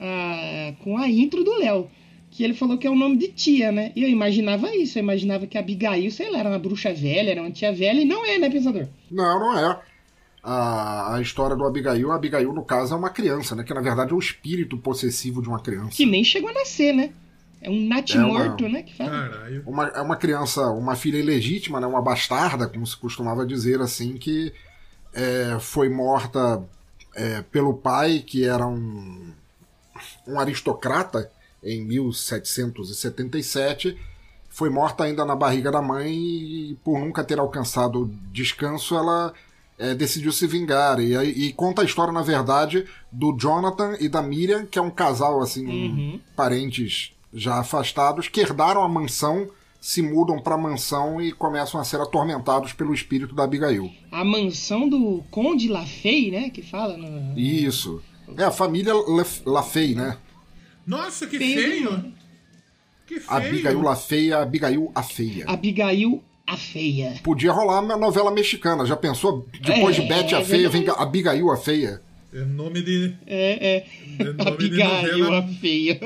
A: a, com a intro do Léo. Que ele falou que é o nome de tia, né? E eu imaginava isso, eu imaginava que a Abigail, sei lá, era uma bruxa velha, era uma tia velha, e não é, né, pensador?
B: Não, não é. A, a história do Abigail, a Abigail, no caso, é uma criança, né? Que na verdade é o espírito possessivo de uma criança.
A: Que nem chegou a nascer, né? É um natimorto, é uma, né? Que fala.
C: Caralho.
B: Uma, é uma criança, uma filha ilegítima, né? Uma bastarda, como se costumava dizer assim, que é, foi morta é, pelo pai, que era um, um aristocrata, em 1777. Foi morta ainda na barriga da mãe e, por nunca ter alcançado descanso, ela é, decidiu se vingar. E, e, conta a história, na verdade, do Jonathan e da Miriam, que é um casal, assim, uhum. parentes já afastados, que herdaram a mansão, se mudam para a mansão e começam a ser atormentados pelo espírito da Abigail.
A: A mansão do Conde Lafay, né? Que fala. No...
B: Isso. É a família Lafay, né?
C: Nossa, que feio! feio. Que feio!
B: Abigail Lafay, Abigail a Feia.
A: Abigail a Feia.
B: Podia rolar uma novela mexicana. Já pensou? Depois é, de Betty a Feia, vem Abigail a Feia.
C: É nome de.
A: É, é. é nome Abigail a Feia.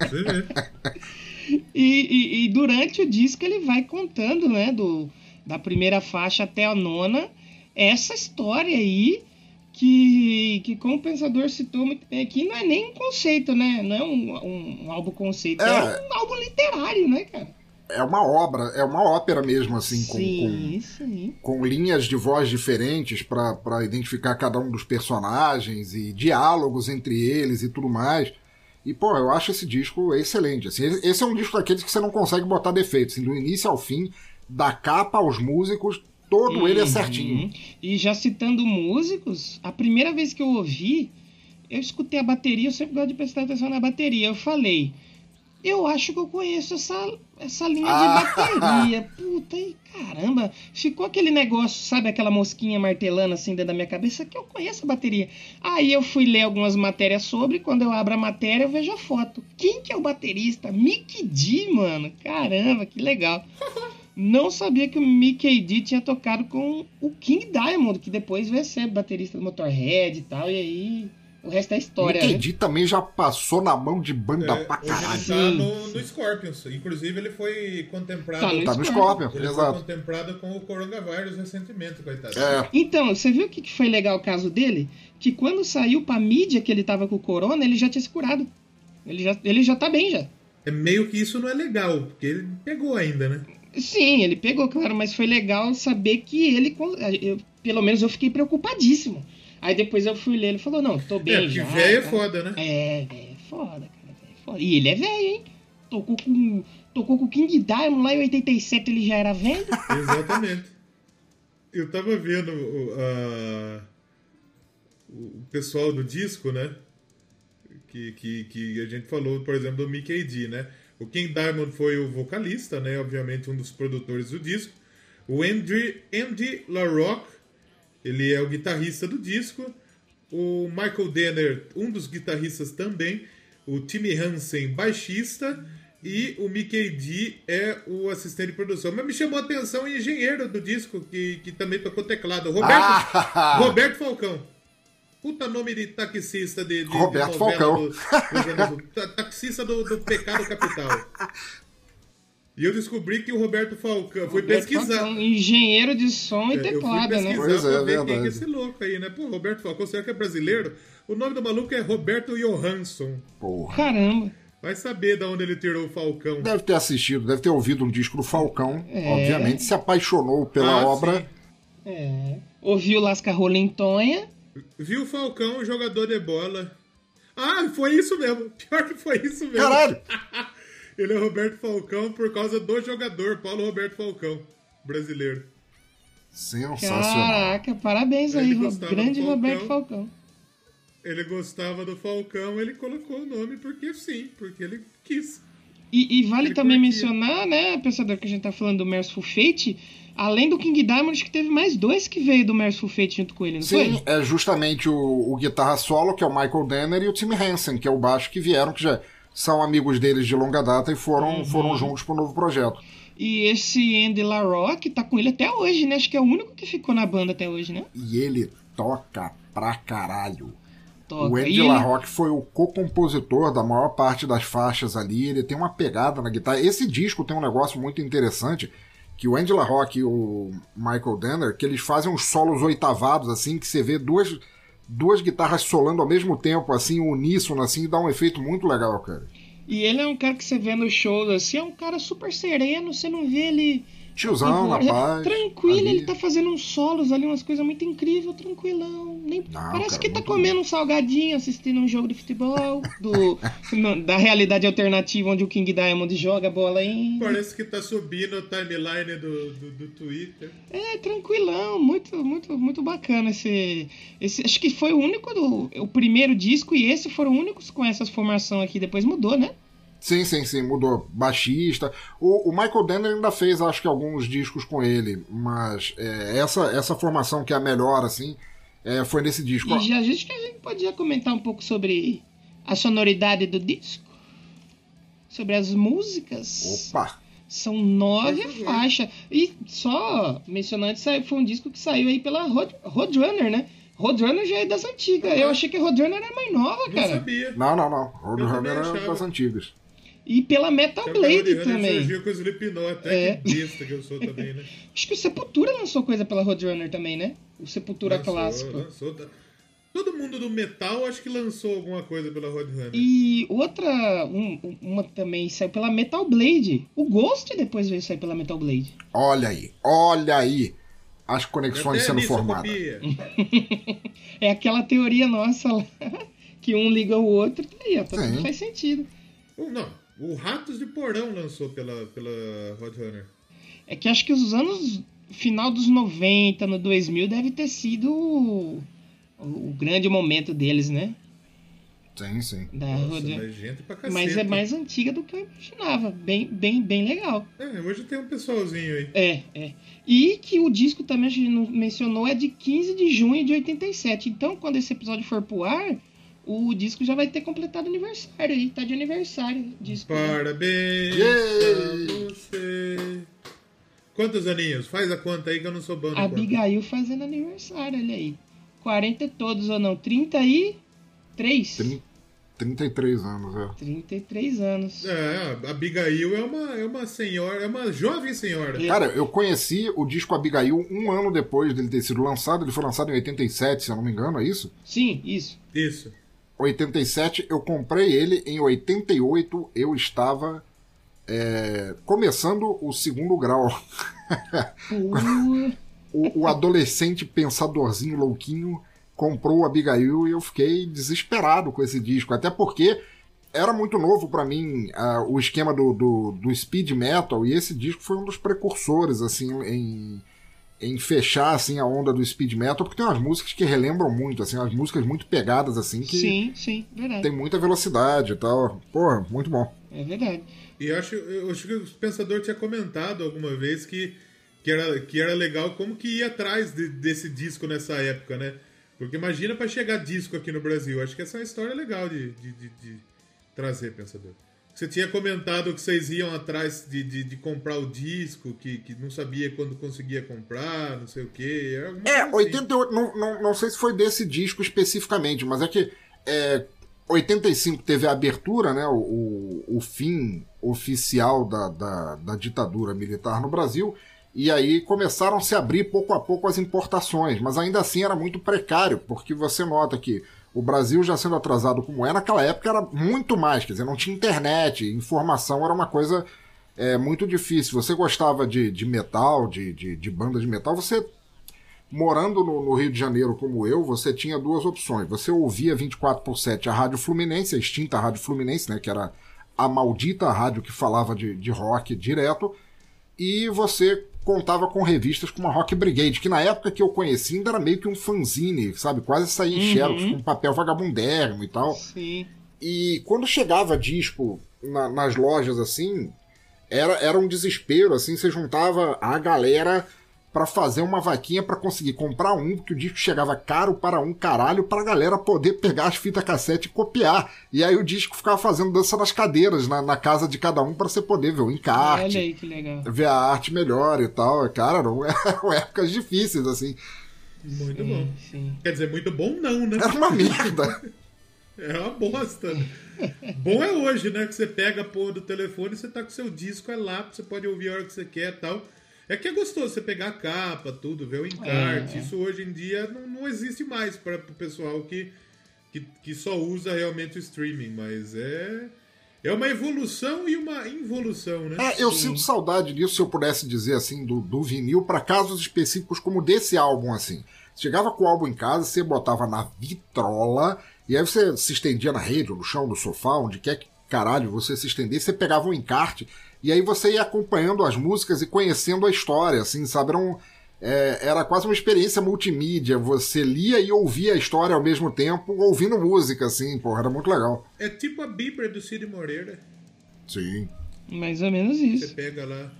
A: Você vê. E, e, e, durante o disco ele vai contando, né, do, da primeira faixa até a nona, essa história aí que, que como o pensador citou muito bem aqui, não é nem um conceito, né? Não é um, um, um álbum conceito, é, é um álbum literário, né, cara?
B: É uma obra, é uma ópera mesmo, assim, com,
A: sim, com, sim.
B: com linhas de voz diferentes para identificar cada um dos personagens e diálogos entre eles e tudo mais. E, pô, eu acho esse disco excelente. Assim, esse é um disco daqueles que você não consegue botar defeitos. Assim, do início ao fim, da capa aos músicos, todo uhum. ele é uhum. certinho.
A: E já citando músicos, a primeira vez que eu ouvi, eu escutei a bateria, eu sempre gosto de prestar atenção na bateria. Eu falei, eu acho que eu conheço essa, essa linha ah. de bateria. Puta, e caramba. Ficou aquele negócio, sabe, aquela mosquinha martelando assim dentro da minha cabeça que eu conheço a bateria. Aí eu fui ler algumas matérias sobre, quando eu abro a matéria eu vejo a foto. Quem que é o baterista? Mickey D, mano. Caramba, que legal. Não sabia que o Mickey D tinha tocado com o King Diamond, que depois vai ser baterista do Motorhead e tal, e aí o resto é história.
B: Entendi, né? também já passou na mão de banda é, pra caralho.
C: Ele tá no, no Scorpions. Inclusive, ele foi contemplado. Tá
B: no, tá no Scorpions,
C: ele
B: exato.
C: foi contemplado com o coronavírus recentemente, coitado.
B: É.
A: Então, você viu o que foi legal o caso dele? Que quando saiu pra mídia que ele tava com o corona, ele já tinha se curado. Ele já, ele já tá bem já.
C: É meio que isso não é legal, porque ele pegou ainda, né?
A: Sim, ele pegou, claro, mas foi legal saber que ele. Eu, pelo menos eu fiquei preocupadíssimo. Aí depois eu fui ler, ele falou, não, tô bem é,
C: já. velho é foda, né?
A: É, velho é foda, cara, é foda. E ele é velho, hein? Tocou com, tocou com o King Diamond lá em 87, ele já era velho.
C: Exatamente. Eu tava vendo uh, o pessoal do disco, né? Que, que, que a gente falou, por exemplo, do Mickey D, né? O King Diamond foi o vocalista, né? Obviamente um dos produtores do disco. O Andy, Andy LaRocque ele é o guitarrista do disco. O Michael Denner, um dos guitarristas também. O Timmy Hansen, baixista. E o Mickey D é o assistente de produção. Mas me chamou a atenção o engenheiro do disco, que, que também tocou teclado. Roberto, ah! Roberto Falcão. Puta nome de taxista de, de
B: Roberto
C: de
B: Falcão.
C: Do, do, taxista do, do Pecado Capital. E eu descobri que o Roberto Falcão. Fui
A: Roberto
C: pesquisar.
A: Falcão, engenheiro de som e
C: É, eu fui
A: teclado, né?
C: pesquisar
B: Pois é,
C: pra ver quem que é
B: verdade.
C: esse louco aí, né? Pô, Roberto Falcão, será que é brasileiro? O nome do maluco é Roberto Johansson.
B: Porra.
A: Caramba.
C: Vai saber de onde ele tirou o Falcão.
B: Deve ter assistido, deve ter ouvido um disco do Falcão,
A: É.
B: obviamente, se apaixonou pela
C: Ah,
B: obra.
C: sim.
A: É. Ouviu Lasca Rolentonha.
C: Viu o Falcão, jogador de bola. Ah, foi isso mesmo. Pior que foi isso mesmo.
B: Caralho!
C: Ele é Roberto Falcão por causa do jogador, Paulo Roberto Falcão, brasileiro.
B: Sensacional.
A: Caraca, parabéns
C: Ele
A: aí, Ro-
C: gostava
A: grande
C: do Falcão.
A: Roberto Falcão.
C: Ele gostava do Falcão, ele colocou o nome porque sim, porque ele quis.
A: E, e vale
C: Ele
A: também
C: curtia.
A: mencionar, né, pensador, que a gente tá falando do Merciful Fate, além do King Diamond, acho que teve mais dois que veio do Merciful Fate junto com ele, não
B: Sim,
A: foi?
B: é justamente o, o guitarra solo, que é o Michael Danner, e o Tim Hansen, que é o baixo, que vieram, que já são amigos deles de longa data e foram,
A: Uhum.
B: foram juntos pro novo projeto.
A: E esse Andy LaRock tá com ele até hoje, né? Acho que é o único que ficou na banda até hoje, né?
B: E ele toca pra caralho.
A: Toca.
B: O Andy
A: E ele-
B: LaRock foi o co-compositor da maior parte das faixas ali. Ele tem uma pegada na guitarra. Esse disco tem um negócio muito interessante que o Andy LaRock e o Michael Danner, que eles fazem uns solos oitavados assim, que você vê duas duas guitarras solando ao mesmo tempo, assim, uníssono, assim, dá um efeito muito legal, cara.
A: E ele é um cara que você vê no show, assim, é um cara super sereno, você não vê ele...
B: Tiozão, na
A: É
B: paz.
A: Tranquilo,
B: ali.
A: ele tá fazendo uns solos ali, umas coisas muito incríveis, tranquilão. Nem...
B: Não,
A: Parece
B: cara,
A: que tá comendo um salgadinho, assistindo um jogo de futebol, do, no- da realidade alternativa onde o King Diamond joga a bola aí.
C: Parece que tá subindo o timeline do, do, do Twitter.
A: É, tranquilão, muito, muito, muito bacana esse, esse. Acho que foi o único do. O primeiro disco e esse foram únicos com essa formação aqui. Depois mudou, né?
B: Sim, sim, sim, mudou. Baixista. O, o Michael Danner ainda fez, acho que, alguns discos com ele, mas é, essa, essa formação que é a melhor, assim, é, foi nesse disco.
A: E já, acho que a gente podia comentar um pouco sobre a sonoridade do disco. Sobre as músicas.
B: Opa!
A: São nove
C: favor.
A: faixas. E só mencionando, saiu- foi um disco que saiu aí pela Road, Roadrunner, né? Roadrunner já é das antigas. Eu achei que Roadrunner era mais nova,
C: Não
A: cara.
C: sabia.
B: Não, não, não. Roadrunner é
C: achava.
B: das antigas.
A: E pela Metal
C: que a
A: Blade também.
C: surgiu com o Slipknot, até
A: É.
C: que besta que eu sou também, né?
A: Acho que o Sepultura lançou coisa pela Roadrunner também, né? O Sepultura
C: Lançou,
A: clássico.
C: lançou, tá. Todo mundo do metal acho que lançou alguma coisa pela Roadrunner.
A: E outra, um- uma também saiu pela Metal Blade. O Ghost depois veio sair pela Metal Blade.
B: Olha aí, olha aí as conexões sendo formadas.
A: É aquela teoria nossa lá, que um liga o outro, tá aí, ó, tá faz sentido.
C: Não, o Ratos de Porão lançou pela, pela Roadrunner.
A: É que acho que os anos final dos 90, no 2000, deve ter sido o, o grande momento deles, né?
B: Sim, sim.
A: Da
C: Nossa, mas gente pra cacete.
A: Mas é mais antiga do que eu imaginava. Bem, bem, bem legal.
C: É, hoje tem um pessoalzinho aí.
A: É, é. E que o disco também a gente não mencionou é de 15 de junho de 87. Então, quando esse episódio for pro ar, o disco já vai ter completado aniversário aí. Tá de aniversário o disco. né?
C: Parabéns pra você. Quantos aninhos? Faz a conta aí que eu não sou bom
A: A
C: conta.
A: Abigail fazendo aniversário, olha aí. 40 e todos ou não? 33?
B: Trin- 33 anos, é.
A: 33 anos.
C: É, a Abigail é uma, é uma senhora, é uma jovem senhora.
A: É.
B: Cara, eu conheci o disco Abigail um ano depois dele ter sido lançado. Ele foi lançado em 87, se eu não me engano, é isso?
A: Sim, isso.
C: Isso.
B: 87, eu comprei ele. Em 88, eu estava é, começando o segundo grau. O, o adolescente pensadorzinho louquinho comprou o Abigail e eu fiquei desesperado com esse disco. Até porque era muito novo pra mim ah, o esquema do, do, do speed metal e esse disco foi um dos precursores assim em, em fechar assim a onda do speed metal porque tem umas músicas que relembram muito assim umas músicas muito pegadas assim que
A: sim, sim, verdade.
B: tem muita velocidade e tal porra muito bom
A: É verdade.
C: E eu acho, eu acho que o Pensador tinha comentado alguma vez que, que, era, que era legal como que ia atrás de- desse disco nessa época, né? Porque imagina pra chegar disco aqui no Brasil. Acho que essa é uma história legal de, de, de- de trazer, Pensador. Você tinha comentado que vocês iam atrás de, de, de comprar o disco, que, que não sabia quando conseguia comprar, não sei o quê.
B: É,
C: coisa assim.
B: 88, não, não, não sei se foi desse disco especificamente, mas é que é, 85 teve a abertura, né, o, o fim oficial da, da, da, ditadura militar no Brasil, e aí começaram a se abrir pouco a pouco as importações, mas ainda assim era muito precário, porque você nota que o Brasil já sendo atrasado como é, naquela época era muito mais, quer dizer, não tinha internet, informação era uma coisa é, muito difícil. Você gostava de, de metal, de, de, de banda de metal, você morando no, no, Rio de Janeiro como eu, você tinha duas opções. Você ouvia 24 por 7 a Rádio Fluminense, a extinta Rádio Fluminense, né, que era a maldita rádio que falava de, de rock direto, e você contava com revistas como a Rock Brigade, que na época que eu conheci ainda era meio que um fanzine, sabe? Quase saía em uhum. xerox, com papel vagabundérrimo e tal.
A: Sim.
B: E quando chegava disco na, nas lojas assim, era, era um desespero, assim, você juntava a galera para fazer uma vaquinha para conseguir comprar um, porque o disco chegava caro para um caralho pra galera poder pegar as fitas cassete e copiar. E aí o disco ficava fazendo dança nas cadeiras, na, na casa de cada um, para você poder ver o encarte.
A: Olha aí que legal.
B: Ver a arte melhor e tal. Cara, eram, eram épocas difíceis, assim.
C: Muito sim, bom. Sim. Quer dizer, muito bom não, né?
B: Era uma merda.
C: É uma bosta. Bom é hoje, né? Que você pega a porra do telefone e você tá com seu disco é lá, você pode ouvir a hora que você quer e tal. É que é gostoso você pegar a capa, tudo, ver o encarte. É. Isso hoje em dia não, não existe mais para o pessoal que, que, que só usa realmente o streaming, mas é. É uma evolução e uma involução, né?
B: É, eu Sim. sinto saudade disso, se eu pudesse dizer assim, do, do vinil para casos específicos como desse álbum, assim. Chegava com o álbum em casa, você botava na vitrola, e aí você se estendia na rede, ou no chão, no sofá, onde quer que caralho você se estendesse, você pegava um encarte e aí você ia acompanhando as músicas e conhecendo a história, assim, sabe? Era, um, é, era quase uma experiência multimídia. Você lia e ouvia a história ao mesmo tempo, ouvindo música, assim, porra, era muito legal.
C: É tipo a Bíblia do Cid Moreira.
B: Sim.
A: Mais ou menos isso.
C: Você pega lá.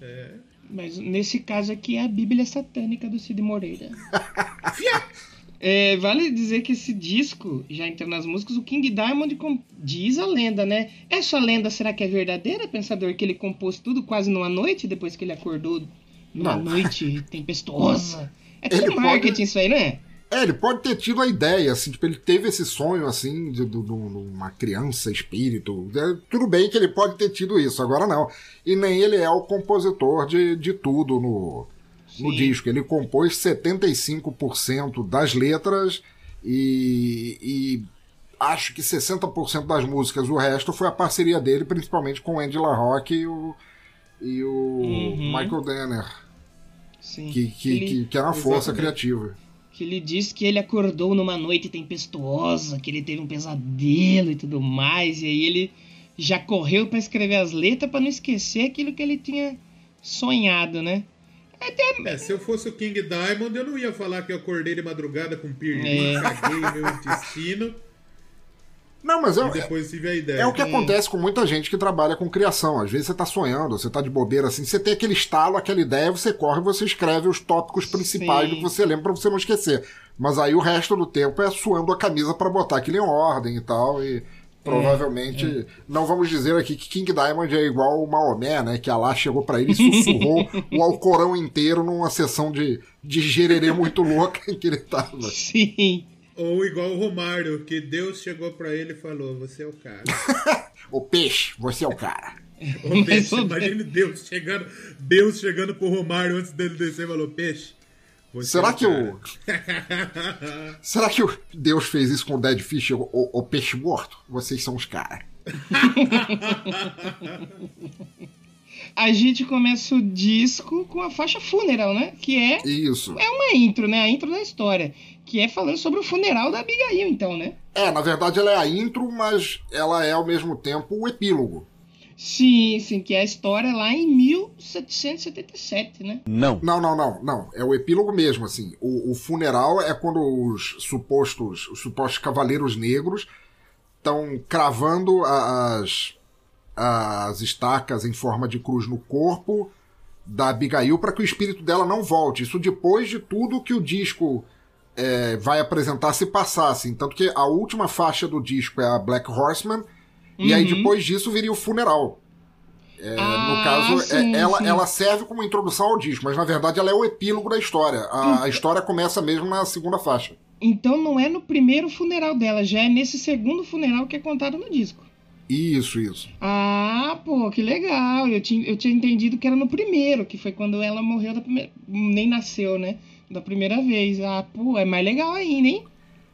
C: É...
A: Mas nesse caso aqui é a Bíblia satânica do Cid Moreira. É, vale dizer que esse disco, já entrando nas músicas, o King Diamond diz a lenda, né? Essa lenda será que é verdadeira, pensador? Que ele compôs tudo quase numa noite, depois que ele acordou numa não. noite tempestuosa? É tudo marketing pode... isso aí, não é?
B: É, ele pode ter tido a ideia, assim, tipo, ele teve esse sonho, assim, de, de, de uma criança espírito. É, tudo bem que ele pode ter tido isso, agora não. E nem ele é o compositor de, de tudo no, no disco. Ele compôs 75% das letras e, e, acho que 60% das músicas. O resto foi a parceria dele, principalmente com o Andy LaRocque e o, e o uhum. Michael Denner.
A: Sim.
B: Que, que, ele, que, que era uma força criativa.
A: Que ele disse que ele acordou numa noite tempestuosa, que ele teve um pesadelo e tudo mais, e aí ele já correu para escrever as letras para não esquecer aquilo que ele tinha sonhado, né?
C: É, se eu fosse o King Diamond, eu não ia falar que eu acordei de madrugada com pirlim, é. caguei meu intestino.
B: Não, mas é,
C: depois tive a ideia.
B: é o que acontece com muita gente que trabalha com criação. Às vezes você tá sonhando, você tá de bobeira assim, você tem aquele estalo, aquela ideia, você corre e você escreve os tópicos principais Sim. do que você lembra pra você não esquecer. Mas aí o resto do tempo é suando a camisa para botar aquilo em ordem e tal. E Provavelmente, é, é. não vamos dizer aqui que King Diamond é igual o Maomé, né? Que Allah chegou para ele e sussurrou o Alcorão inteiro numa sessão de, de gererê muito louca em que ele tava.
A: Sim.
C: Ou igual o Romário, que Deus chegou para ele e falou: Você é o cara.
B: o peixe, você é o cara.
C: O peixe, imagine Deus chegando, Deus chegando pro Romário antes dele descer e falou: Peixe,
B: você Será é que o. Será que o Deus fez isso com o Dead Fish, o, o peixe morto? Vocês são os caras.
A: a gente começa o disco com a faixa funeral, né? Que é.
B: Isso.
A: É uma intro, né? A intro da história. Que é falando sobre o funeral da Abigail, então, né?
B: É, na verdade ela é a intro, mas ela é ao mesmo tempo o epílogo.
A: Sim, sim, que é a história lá em 1777, né?
B: Não. Não, não, não, não. É o epílogo mesmo, assim. O, o funeral é quando os supostos, os supostos cavaleiros negros estão cravando as, as estacas em forma de cruz no corpo da Abigail para que o espírito dela não volte. Isso depois de tudo que o disco é, vai apresentar se passasse. Assim. Tanto que a última faixa do disco é a Black Horseman Uhum. E aí uhum. depois disso viria o funeral. É, ah, no caso, é, sim, é, ela, sim. ela serve como introdução ao disco, mas na verdade ela é o epílogo da história. A, a história começa mesmo na segunda faixa.
A: Então não é no primeiro funeral dela, já é nesse segundo funeral que é contado no disco.
B: Isso, isso.
A: Ah, pô, que legal. Eu tinha, eu tinha entendido que era no primeiro, que foi quando ela morreu da primeira. Nem nasceu, né? Da primeira vez. Ah, pô, é mais legal ainda, hein?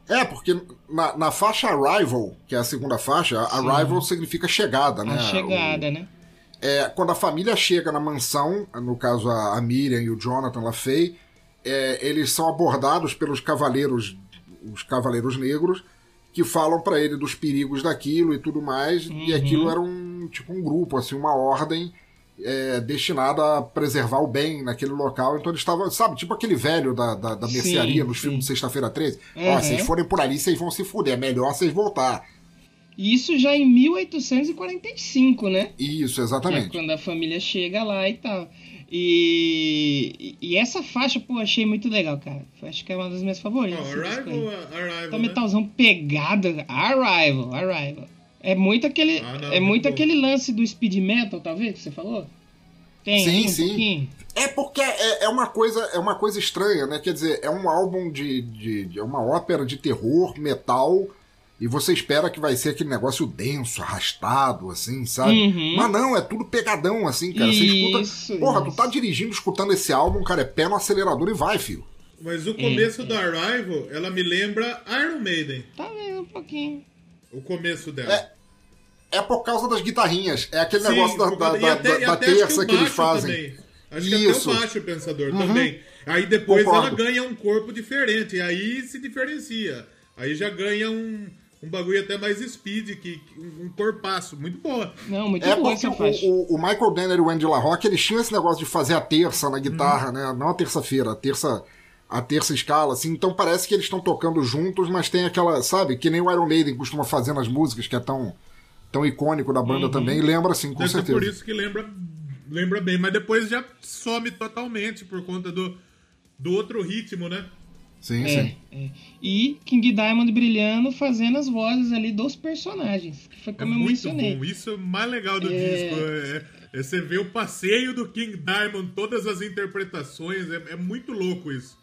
B: É, porque na, na faixa Arrival, que é a segunda faixa,
A: Sim.
B: Arrival significa chegada, né?
A: A chegada,
B: O-
A: né?
B: é, quando a família chega na mansão, no caso a, a Miriam e o Jonathan LaFay, é, eles são abordados pelos cavaleiros, os cavaleiros negros, que falam pra ele dos perigos daquilo e tudo mais, e
A: Uhum.
B: aquilo era um tipo um grupo, assim, uma ordem é, destinada a preservar o bem naquele local. Então eles estavam, sabe, tipo aquele velho da, da, da
A: Sim,
B: mercearia nos
A: sim.
B: filmes de Sexta-feira 13. Ó,
A: Uhum.
B: vocês forem por ali, vocês vão se fuder, é melhor vocês voltar.
A: Isso já em 1845, né?
B: Isso,
A: é
B: exatamente.
A: quando a família chega lá e tal. E, e essa faixa, pô, achei muito legal, cara. Acho que é uma das minhas
C: Ó,
A: favoritas. aí.
C: Arrival, Arrival,
A: Tá
C: né?
A: metalzão pegado. Arrival, Arrival. É muito aquele,
C: Ah, não,
A: é
C: muito
A: aquele lance do speed metal, talvez, que você falou? Tem
B: Sim,
A: um
B: sim.
A: pouquinho?
B: É porque é, é uma coisa é uma coisa estranha, né? Quer dizer, é um álbum de, de, de- é uma ópera de terror, metal, e você espera que vai ser aquele negócio denso, arrastado, assim, sabe?
A: Uhum.
B: Mas não, é tudo pegadão, assim, cara. Você escuta.
A: Isso,
B: Porra, tu
A: isso.
B: tá dirigindo, escutando esse álbum, cara, é pé no acelerador e vai, filho.
C: Mas o começo do Arrival, ela me lembra Iron Maiden.
A: Tá vendo um pouquinho.
C: O começo dela.
B: É, É por causa das guitarrinhas. É aquele
C: Sim,
B: negócio da, da, da,
C: até-
B: da terça
C: o
B: que, eles
C: baixo
B: fazem.
C: também. Acho que
B: Isso.
C: até o baixo pensador
B: Uhum.
C: também. Aí depois
B: Concordo.
C: ela ganha um corpo diferente, e aí se diferencia. Aí já ganha um, um bagulho até mais speed, que, que- um corpaço. Muito boa.
A: Não, muito
B: É
A: boa
B: porque
A: essa faixa.
B: o, o, Michael Denner e o Andy LaRocque, eles tinham esse negócio de fazer a terça na guitarra, né? Não a terça-feira, a terça a terça escala, assim. Então parece que eles estão tocando juntos, mas tem aquela, sabe? Que nem o Iron Maiden costuma fazer nas músicas, que é tão, tão icônico da banda também. Lembra, assim, com
C: Deve
B: certeza.
C: por isso que lembra, lembra bem, mas depois já some totalmente por conta do, do outro ritmo, né?
B: Sim,
A: É,
B: sim.
A: é. E King Diamond brilhando, fazendo as vozes ali dos personagens. Que foi
C: É
A: como eu
C: muito
A: mencionei.
C: bom. Isso é o mais legal do
A: É.
C: disco. É, é você ver o passeio do King Diamond, todas as interpretações. É, é muito louco isso.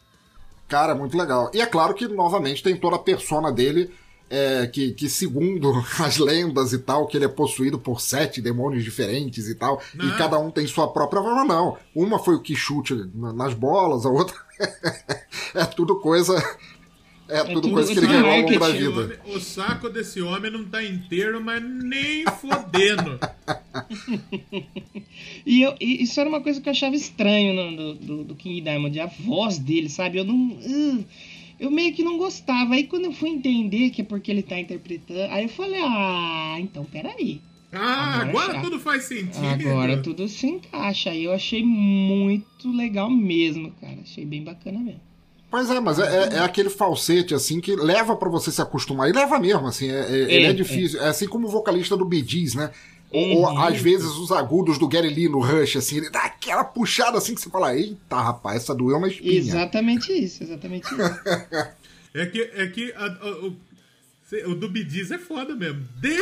B: Cara, muito legal. E é claro que, novamente, tem toda a persona dele, é, que, que, segundo as lendas e tal, que ele é possuído por sete demônios diferentes e tal,
C: Não.
B: e cada um tem sua própria forma, não. Uma foi o que chute na- nas bolas, a outra. é tudo coisa. É, tudo,
A: tudo
B: coisa que ele
A: coisa
B: ganhou ao longo da vida.
C: homem- o saco desse homem não tá inteiro, mas nem fodendo.
A: E, eu, e isso era uma coisa que eu achava estranho no- do, do, do King Diamond, a voz dele, sabe? Eu não. eu meio que não gostava. Aí quando eu fui entender que é porque ele tá interpretando, aí eu falei, ah, então peraí.
C: Ah,
A: Agora
C: agora
A: já.
C: tudo faz sentido.
A: Agora tudo se encaixa. Aí eu achei muito legal mesmo, cara. Achei bem bacana mesmo.
B: Pois é, mas é, é- é aquele falsete, assim, que leva pra você se acostumar. E leva mesmo, assim. é- é- ele é difícil. É assim como o vocalista do Bee Gees, né? Ou, ou,
A: Uhum.
B: às vezes os agudos do Gary Lee no Rush, assim, ele dá aquela puxada assim que você fala, eita, rapaz, essa doeu uma espinha.
A: Exatamente isso, exatamente isso.
C: É que, é que a- a- o, o do Bee Gees é foda mesmo. Deus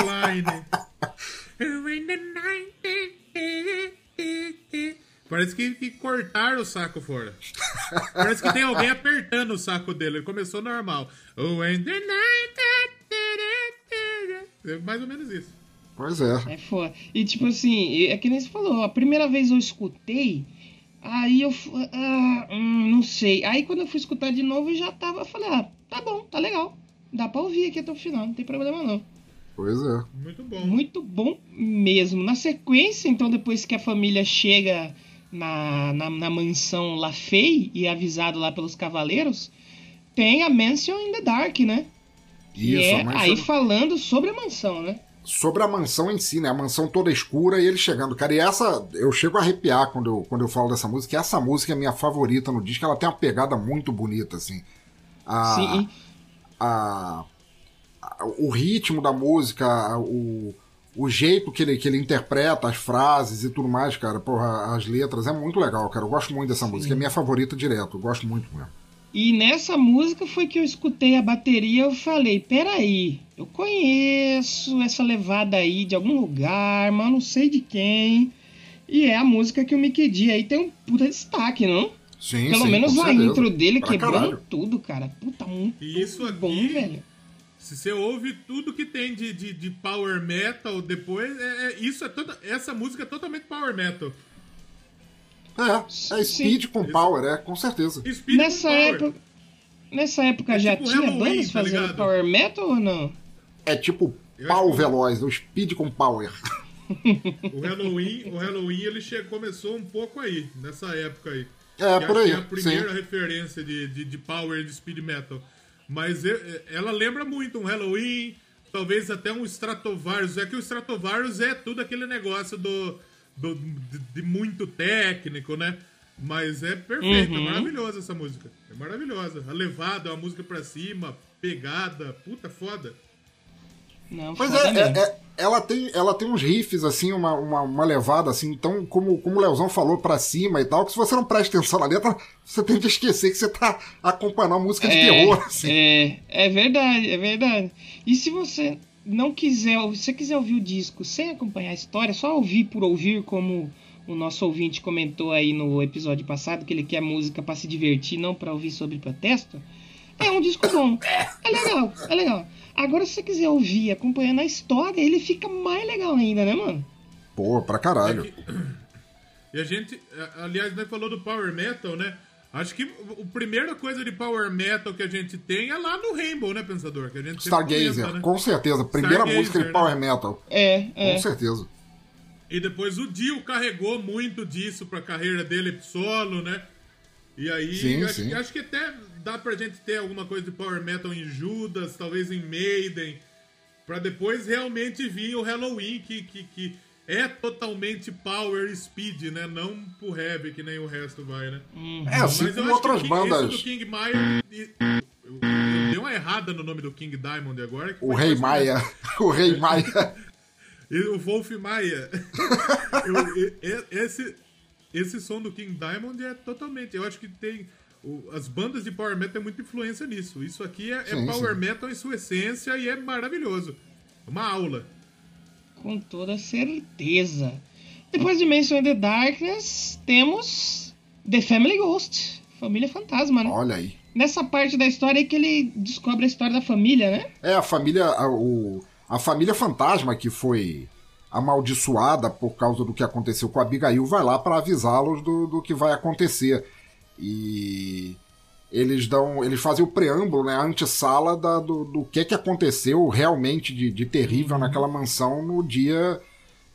C: online. Parece que, que cortaram o saco fora. Parece que tem alguém apertando o saco dele. Ele começou normal. Oh, and the night- É mais ou menos isso.
B: Pois é.
A: É foda. E tipo assim, é que nem você falou, a primeira vez eu escutei, aí eu. Ah, hum, não sei. Aí quando eu fui escutar de novo, eu já tava. Eu falei, ah, tá bom, tá legal. Dá pra ouvir aqui até o final, não tem problema não.
B: Pois é.
C: Muito bom.
A: Muito bom mesmo. Na sequência, então, depois que a família chega na, na, na mansão LaFay e é avisado lá pelos cavaleiros, tem a Mansion in the Dark, né?
B: Isso,
A: é aí falando sobre a mansão, né?
B: sobre a mansão em si, né? A mansão toda escura e ele chegando. Cara, e essa, eu chego a arrepiar quando eu, quando eu falo dessa música, essa música é minha favorita no disco, ela tem uma pegada muito bonita, assim. A,
A: Sim,
B: a, a- o ritmo da música, o, o jeito que ele, que ele interpreta as frases e tudo mais, cara, porra, as letras, é muito legal, cara. Eu gosto muito dessa música, é minha favorita direto, eu gosto muito mesmo.
A: E nessa música foi que eu escutei a bateria eu falei, peraí, eu conheço essa levada aí de algum lugar, mas não sei de quem. E é a música que o Mickey D aí tem um puta destaque, não?
B: Sim,
A: Pelo
B: sim,
A: menos a
B: certeza.
A: intro dele
B: Pra
A: quebrando
B: caralho.
A: tudo, cara. Puta, muito
C: isso aqui-
A: bom, velho.
C: Se você ouve tudo que tem de, de, de power metal depois, é, é- isso é toda, essa música é totalmente power metal.
B: É, é speed com power, é, com certeza.
C: Speed
A: Nessa
C: com power.
A: época, nessa época
C: É
A: já
C: tipo
A: tinha
C: Halloween,
A: bandas
C: tá
A: fazendo
C: ligado?
A: power metal ou não?
B: É tipo pau veloz, o speed com power.
C: O Halloween, o Halloween ele che- começou um pouco aí, nessa época aí.
B: É,
C: Que
B: por
C: acho
B: aí,
C: É a primeira
B: sim.
C: referência de, de, de power de speed metal. Mas é- é- ela lembra muito um Halloween, talvez até um Stratovarius. É que o Stratovarius é tudo aquele negócio do, do- de, de muito técnico, né? Mas é perfeito,
A: Uhum.
C: é maravilhosa essa música. É maravilhosa. A levada, a música pra cima, pegada, puta foda.
A: Não, foda
B: é, é- é- ela, tem, ela tem uns riffs, assim, uma, uma, uma levada, assim, então, como, como o Leozão falou, pra cima e tal, que se você não presta atenção na letra, você tende a esquecer que você tá acompanhando uma música de
A: É,
B: terror, assim.
A: É, é verdade, é verdade. E se você não quiser, se você quiser ouvir o disco sem acompanhar a história, só ouvir por ouvir, como o nosso ouvinte comentou aí no episódio passado, que ele quer música pra se divertir, não pra ouvir sobre protesto, é um disco bom. É legal, é legal. Agora, se você quiser ouvir acompanhando a história, ele fica mais legal ainda, né, mano?
B: Pô, pra caralho.
C: É que- E a gente, a- aliás, nós falou do Power Metal, né? Acho que a primeira coisa de Power Metal que a gente tem é lá no Rainbow, né, Pensador? Que a gente
B: Stargazer,
C: comenta, né?
B: com certeza. Primeira
C: Stargazer,
B: música de
C: né?
B: Power Metal.
A: É,
B: Com
A: é.
B: certeza.
C: E depois o Dio carregou muito disso pra carreira dele solo, né? E aí,
B: Sim,
C: acho,
B: sim.
C: acho que até dá pra gente ter alguma coisa de Power Metal em Judas, talvez em Maiden, pra depois realmente vir o Halloween, que, que, que é totalmente Power Speed, né? Não pro heavy, que nem o resto vai, né?
B: É, assim
C: Mas eu
B: como
C: acho que
B: outras
C: esse
B: bandas.
C: do King Maia. Eu, eu dei uma errada no nome do King Diamond agora. que
B: O Rei Maia. O Rei Maia.
C: E o Wolf Maia. Eu- e- e- esse, esse som do King Diamond é totalmente. Eu acho que tem. O- as bandas de Power Metal têm muita influência nisso. Isso aqui é, é
B: Sim,
C: Power
B: sim.
C: Metal em sua essência e é maravilhoso. É Uma aula.
A: Com toda certeza. Depois de Mansion in the Darkness, temos The Family Ghost. Família Fantasma, né?
B: Olha aí.
A: Nessa parte da história é que ele descobre a história da família, né?
B: É, a família. A, o, a família fantasma que foi amaldiçoada por causa do que aconteceu com a Abigail vai lá para avisá-los do, do que vai acontecer. E eles dão. Eles fazem o preâmbulo, né? A antessala da, do, do que, que aconteceu realmente de, de terrível naquela mansão no dia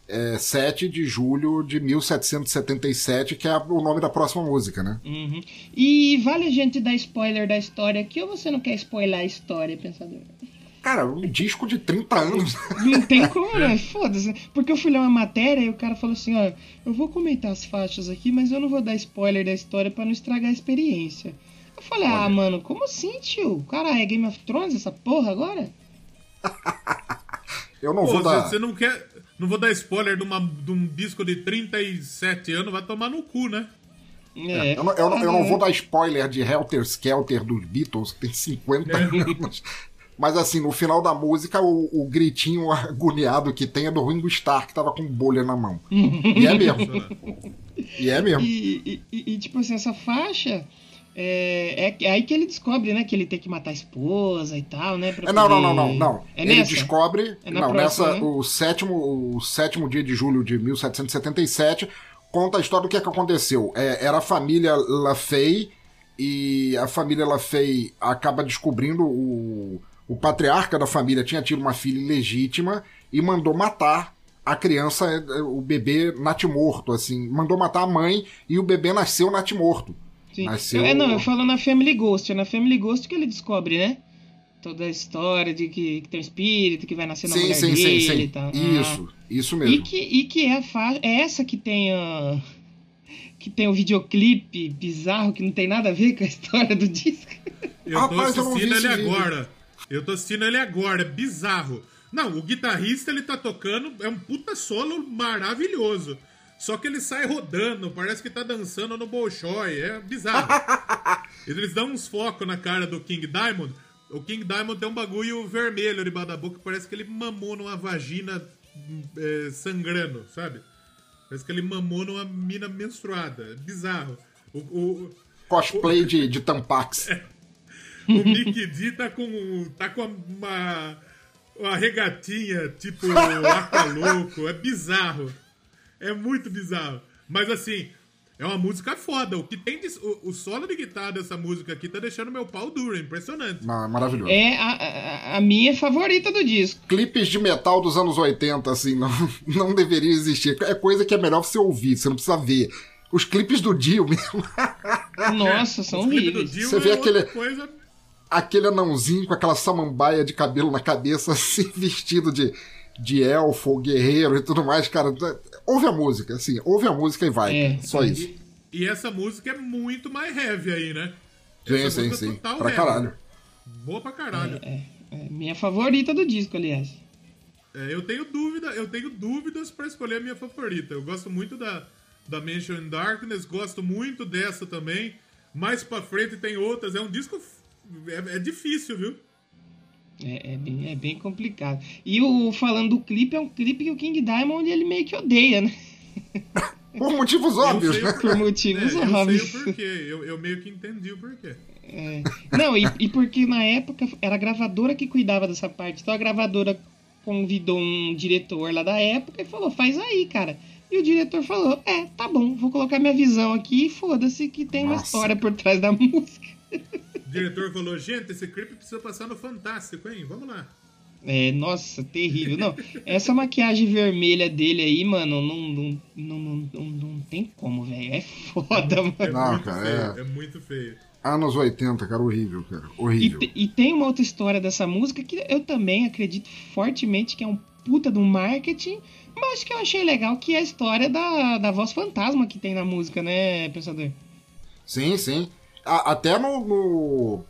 B: é, 7 de julho de 1777, que é o nome da próxima música, né?
A: Uhum. E vale a gente dar spoiler da história aqui ou você não quer spoiler a história, pensador?
B: Cara, um disco de 30 anos.
A: Não tem como, né? Foda-se. Porque eu fui ler uma matéria e o cara falou assim: ó, eu vou comentar as faixas aqui, mas eu não vou dar spoiler da história pra não estragar a experiência. Eu falei: ah, mano, como assim, tio? Cara, é Game of Thrones essa porra agora?
B: Eu não
C: Pô,
B: vou
C: se
B: dar.
C: você não quer. Não vou dar spoiler de, uma, de um disco de 37 anos, vai tomar no cu, né?
A: É.
B: Eu não, eu não- eu não vou dar spoiler de Helter Skelter dos Beatles, que tem 50
C: É.
B: anos. Mas assim, no final da música, o, o gritinho agoniado que tem é do Ringo Starr, que tava com bolha na mão. E é mesmo. E é mesmo.
A: E, e- e- e, tipo assim, essa faixa. É, é, é aí que ele descobre, né? Que ele tem que matar a esposa e tal, né? pra
B: É, não, não,
A: poder-
B: não, não, não.
A: É
B: Ele
A: nessa?
B: descobre.
A: É na
B: não,
A: próxima,
B: nessa.
A: né?
B: O, sétimo, o sétimo dia de julho de 1777 conta a história do que, é que aconteceu. É, era a família LaFay e a família LaFay acaba descobrindo o, o patriarca da família tinha tido uma filha ilegítima e mandou matar a criança, eh, o bebê natimorto, assim. Mandou matar a mãe e o bebê nasceu natimorto.
A: Sim.
B: Nasceu-
A: É, não, eu falo na Family Ghost. É na Family Ghost que ele descobre, né? Toda a história de que, que tem um espírito que vai nascer na
B: Sim,
A: mulher
B: sim,
A: dele
B: sim, sim.
A: e tal.
B: Isso, isso
A: Ah.
B: mesmo.
A: E que, e que é a faixa. É essa que tem a. Que tem o videoclipe bizarro que não tem nada a ver com a história do disco.
C: Eu
B: Rapaz,
C: tô
B: eu não vi
C: assistindo ele
B: esse vídeo.
C: Eu tô assistindo ele agora, é bizarro. Não, o guitarrista ele tá tocando, é um puta solo maravilhoso. Só que ele sai rodando, parece que tá dançando no Bolshoi, é bizarro. Eles dão uns focos na cara do King Diamond. O King Diamond tem um bagulho vermelho debaixo da boca, parece que ele mamou numa vagina é, sangrando, sabe? Parece que ele mamou numa mina menstruada. É bizarro. O, o-
B: cosplay de, de Tampax.
C: O Mickey D tá com, tá com uma, uma regatinha tipo louco. É bizarro. É muito bizarro. Mas assim, é uma música foda. O que tem de, o, o, solo de guitarra dessa música aqui tá deixando meu pau duro, é impressionante.
B: Maravilhoso.
A: É a, a, a, minha favorita do disco.
B: Clipes de metal dos anos 80, assim, não, não deveria existir. É coisa que é melhor você ouvir, você não precisa ver. Os clipes do Dio mesmo.
A: Nossa, são horríveis.
B: Você vê é aquele. Coisa... Aquele anãozinho com aquela samambaia de cabelo na cabeça, assim, vestido de, de elfo, guerreiro e tudo mais, cara ouve a música, assim, ouve a música e vai. É, só isso.
C: E, e, essa música é muito mais heavy aí, né?
B: Sim, essa sim, sim. Pra heavy. caralho.
C: Boa pra caralho.
A: É, é, é, minha favorita do disco, aliás.
C: É, eu tenho dúvida, eu tenho dúvidas para escolher a minha favorita. Eu gosto muito da, da Mansion in Darkness, gosto muito dessa também. Mais pra frente tem outras. É um disco. É, é difícil, viu?
A: É, é, bem, é bem complicado. E o falando do clipe, é um clipe que o King Diamond ele meio que odeia, né?
B: Por motivos óbvios, né?
A: Por motivos é, óbvios.
C: Eu sei o porquê, eu, eu meio que entendi o porquê.
A: É. Não, e, e, porque na época era a gravadora que cuidava dessa parte. Então a gravadora convidou um diretor lá da época e falou: faz aí, cara. E o diretor falou: é, tá bom, vou colocar minha visão aqui e foda-se que tem Nossa. uma história por trás da música
C: diretor falou: gente, esse clipe precisa passar no Fantástico, hein? Vamos lá.
A: É, nossa, terrível. Não, essa maquiagem vermelha dele aí, mano, não, não, não, não, não tem como, velho. É foda, mano.
C: É, não, muito cara, feio, é... é muito feio.
B: Anos 80, cara, horrível, cara. Horrível.
A: E, e, tem uma outra história dessa música que eu também acredito fortemente que é um puta do marketing, mas que eu achei legal, que é a história da, da voz fantasma que tem na música, né, pensador?
B: Sim, sim. A, até no, no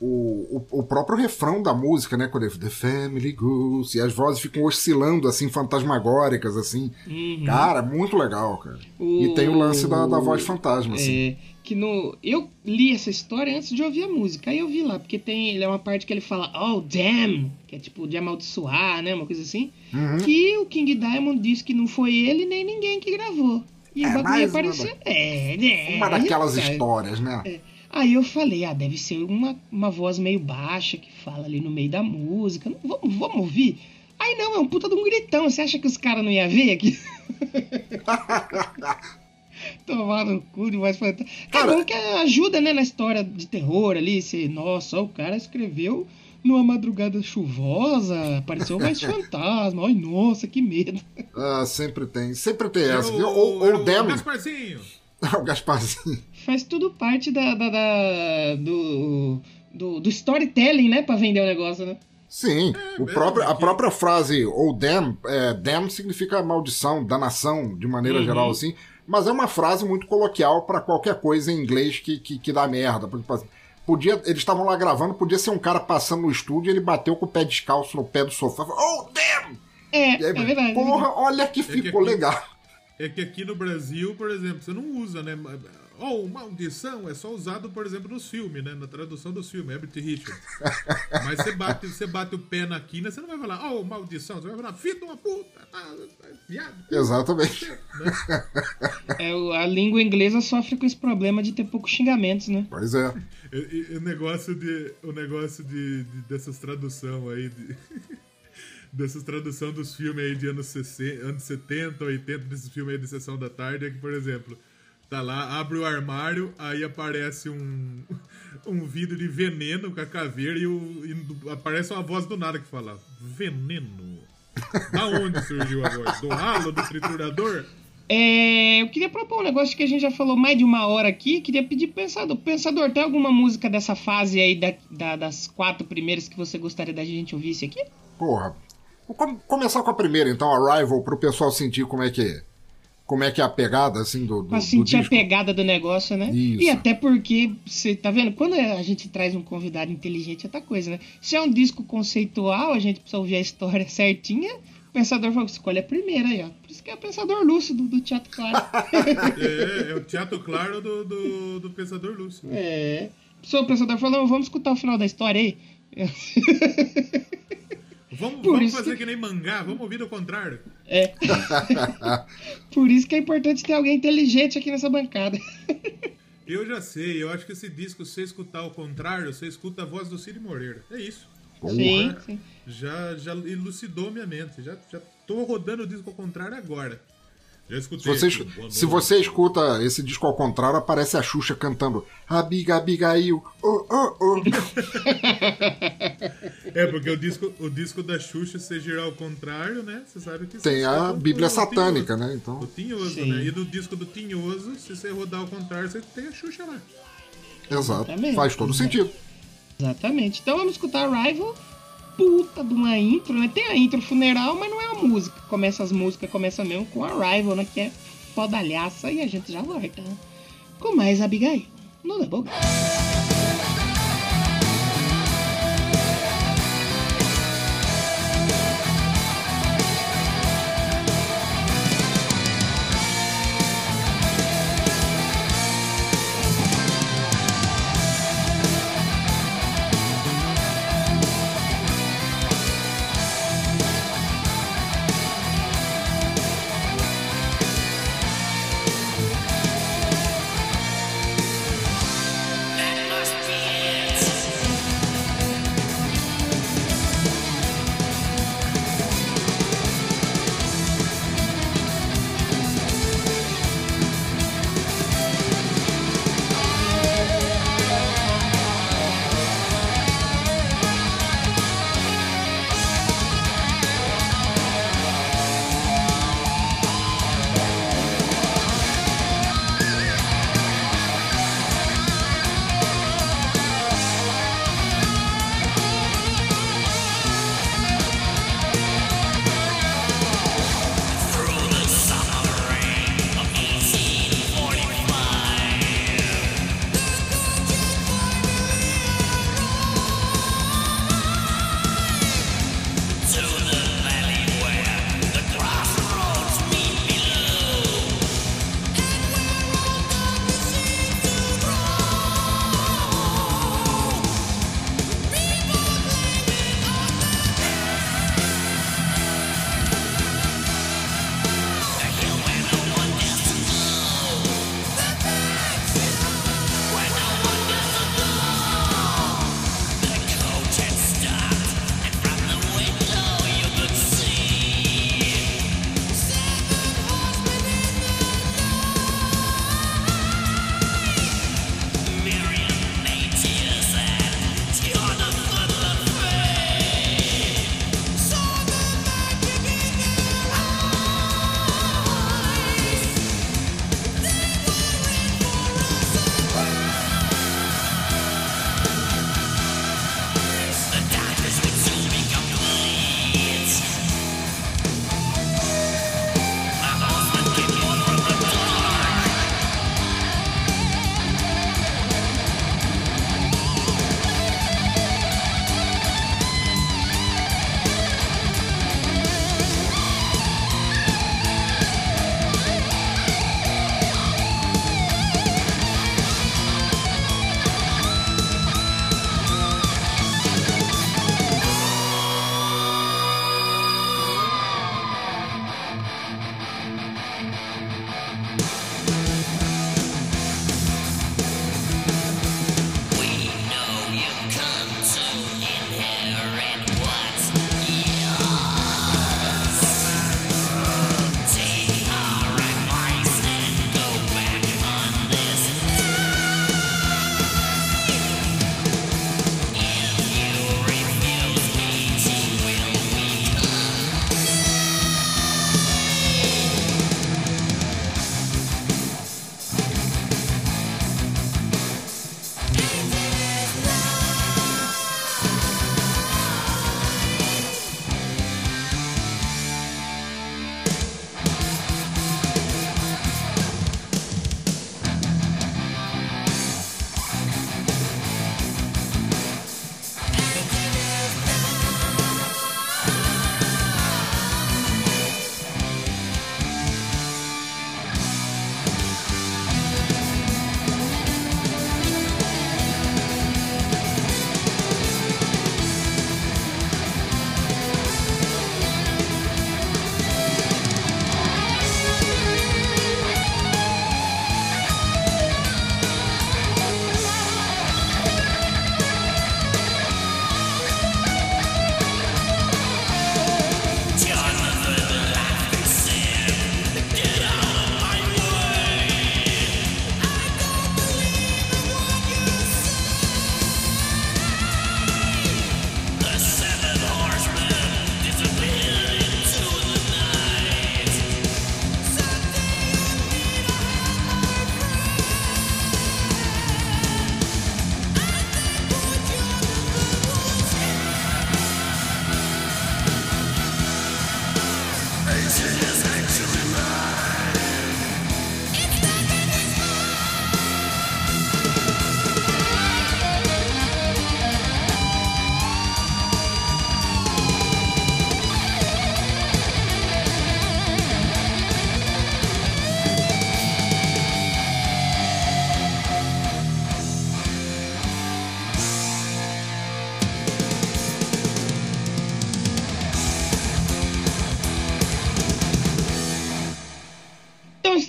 B: o, o, o, próprio refrão da música, né? Quando é The Family Goose, e as vozes ficam oscilando, assim, fantasmagóricas, assim. Uhum. Cara, muito legal, cara. O... E tem o lance da, da voz fantasma, assim.
A: É, que no... Eu li essa história antes de ouvir a música, aí eu vi lá, porque tem ele é uma parte que ele fala, oh, damn, que é tipo de amaldiçoar, né? Uma coisa assim. Uhum. Que o King Diamond disse que não foi ele nem ninguém que gravou. E é, o bagulho apareceu. Uma,
B: é, é, uma daquelas histórias, né? É.
A: Aí eu falei, ah, deve ser uma, uma voz meio baixa que fala ali no meio da música. Não, vamos, vamos ouvir? Aí não, é um puta de um gritão. Você acha que os caras não iam ver aqui? Tomar no cu de voz fantasma. É bom que ajuda, né, na história de terror ali. Se, nossa, o cara escreveu numa madrugada chuvosa, apareceu mais fantasma. Ai, nossa, que medo.
B: Ah, sempre tem. Sempre tem essa. O, ou ou o Demo.
C: Gasparzinho.
B: o Gasparzinho.
A: Faz tudo parte da, da, da do, do, do, storytelling, né? Pra vender o negócio, né?
B: Sim, é, o próprio, a própria frase ou damn, é, damn significa maldição, danação, de maneira uhum. geral, assim. Mas é uma frase muito coloquial para qualquer coisa em inglês que, que, que dá merda. Porque, Podia, eles estavam lá gravando, podia ser um cara passando no estúdio e ele bateu com o pé descalço no pé do sofá. Oh, damn!
A: É, aí, é verdade.
B: Porra, olha que ficou é que aqui, legal.
C: É que aqui no Brasil, por exemplo, você não usa, né? Ou oh, maldição é só usado, por exemplo, nos filmes, né? Na tradução dos filmes, Herbert Richards. Mas você bate, você bate o pé na quina, você não vai falar, oh, maldição, você vai falar, filho de uma puta, ah,
B: viado. Exatamente. Né?
A: É, a língua inglesa sofre com esse problema de ter poucos xingamentos, né?
B: Pois é.
C: O, o negócio de. O negócio de, de dessas traduções aí. De... dessas traduções dos filmes aí de anos, 60, anos 70, 80, desses filmes aí de sessão da tarde, é que, por exemplo, Tá lá, abre o armário, aí aparece um, um vidro de veneno com a caveira e, o, e aparece uma voz do nada que fala: Veneno? Da onde surgiu a voz? Do ralo, do triturador?
A: É, eu queria propor um negócio que a gente já falou mais de uma hora aqui. Queria pedir pro Pensador. Pensador, tem alguma música dessa fase aí da, da, das quatro primeiras que você gostaria da gente ouvisse aqui?
B: Porra. Vou começar com a primeira, então, Arrival, pro pessoal sentir como é que é como é que é a pegada, assim, do, do
A: Pra sentir
B: do
A: a pegada do negócio, né?
B: Isso.
A: E até porque, você tá vendo? Quando a gente traz um convidado inteligente, é outra coisa, né? Se é um disco conceitual, a gente precisa ouvir a história certinha. O pensador falou, escolhe a primeira aí, ó. Por isso que é o pensador lúcido do Teatro Claro.
C: é, é o Teatro Claro do, do, do pensador lúcido.
A: É. O pensador falou, vamos escutar o final da história aí.
C: Vamos, vamos fazer que... que... nem mangá, vamos ouvir o contrário.
A: É. Por isso que é importante ter alguém inteligente aqui nessa bancada.
C: Eu já sei, eu acho que esse disco, se você escutar ao contrário, você escuta a voz do Cid Moreira. É isso.
A: Sim, sim.
C: Já, já elucidou minha mente. Já, já tô rodando o disco ao contrário agora. Já escutei.
B: Você,
C: aqui,
B: se você escuta esse disco ao contrário, aparece a Xuxa cantando Abiga, Abigail, oh, oh, oh.
C: É, porque o disco, o disco da Xuxa, se você girar ao contrário, né? Você sabe que
B: Tem a Bíblia satânica,
C: Tinhoso.
B: né? Então,
C: O Tinhoso,
A: Sim.
C: né? E no disco do Tinhoso, se você rodar ao contrário, você tem a Xuxa lá.
B: exato.
A: Exatamente.
B: Faz todo sentido.
A: Exatamente. Então vamos escutar Rival. Puta de uma intro, né? Tem a intro funeral, mas não é a música. Começa as músicas, começa mesmo com a Rival, né? Que é fodalhaça e a gente já volta. Com mais Abigail. No Double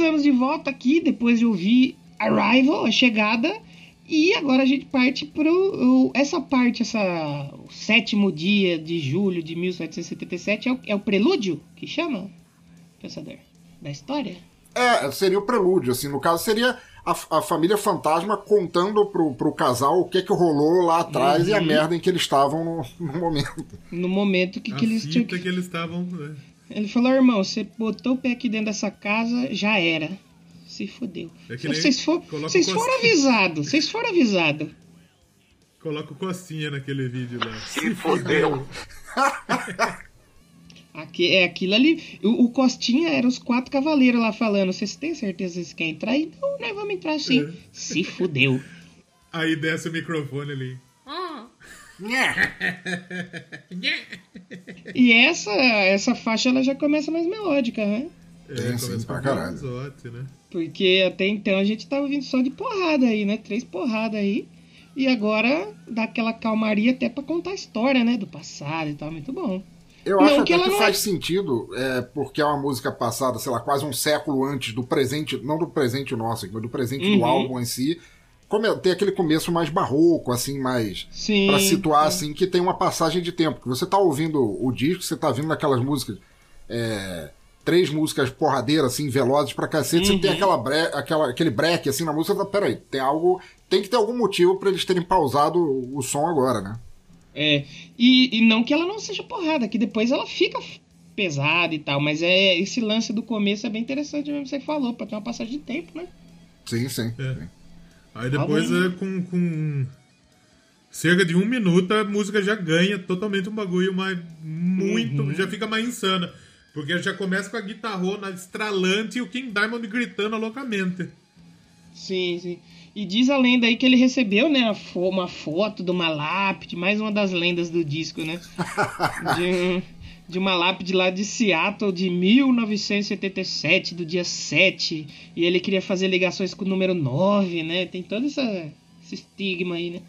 A: Estamos de volta aqui depois de ouvir Arrival, a chegada. E agora a gente parte para essa parte, essa, o sétimo dia de julho de 1777 é o, é o prelúdio que chama, pensador, da história?
B: É, seria o prelúdio, assim, no caso seria a, a família fantasma contando pro, pro casal o que que rolou lá atrás uhum. e a uhum. merda em que eles estavam no, no momento.
A: No momento que, que eles tinham.
C: Que... que eles estavam. Né?
A: Ele falou, irmão, você botou o pé aqui dentro dessa casa, já era. Se fodeu. É vocês, for, vocês foram avisados, vocês foram avisados.
C: Coloca o Costinha naquele vídeo lá.
B: Se fodeu.
A: Aqui, é aquilo ali. O, o, Costinha era os quatro cavaleiros lá falando. Vocês têm certeza que vocês querem entrar? Não, nós vamos entrar sim. É. Se fudeu.
C: Aí desce o microfone ali.
A: E essa, essa faixa ela já começa mais melódica, né?
B: É, é sim, pra caralho.
C: Exote, né?
A: Porque até então a gente tava ouvindo só de porrada aí, né? Três porradas aí. E agora dá aquela calmaria até pra contar a história, né? Do passado e tal. Muito bom.
B: Eu acho não, que, que faz é... sentido, é, porque é uma música passada, sei lá, quase um século antes do presente, não do presente nosso, mas do presente uhum. do álbum em si. Tem aquele começo mais barroco, assim, mais. Sim. Pra situar, é. assim, que tem uma passagem de tempo. Que você tá ouvindo o disco, você tá vindo aquelas músicas. É, três músicas porradeiras, assim, velozes pra cacete, uhum. você tem uhum. aquela, bre aquela aquele break, assim, na música, você fala, peraí, tem algo. Tem que ter algum motivo para eles terem pausado o som agora, né?
A: É, e, e não que ela não seja porrada, que depois ela fica pesada e tal, mas é esse lance do começo é bem interessante mesmo você falou, pra ter uma passagem de tempo, né?
B: Sim, sim.
C: É. Aí depois é com, com cerca de um minuto a música já ganha totalmente um bagulho mais muito, uhum. já fica mais insana. Porque já começa com a guitarrona estralante e o King Diamond gritando loucamente.
A: Sim, sim. E diz a lenda aí que ele recebeu, né, uma foto de uma lápide, mais uma das lendas do disco, né? De, de uma lápide lá de Seattle de 1977, do dia 7. E ele queria fazer ligações com o número 9, né? Tem todo essa, esse estigma aí, né?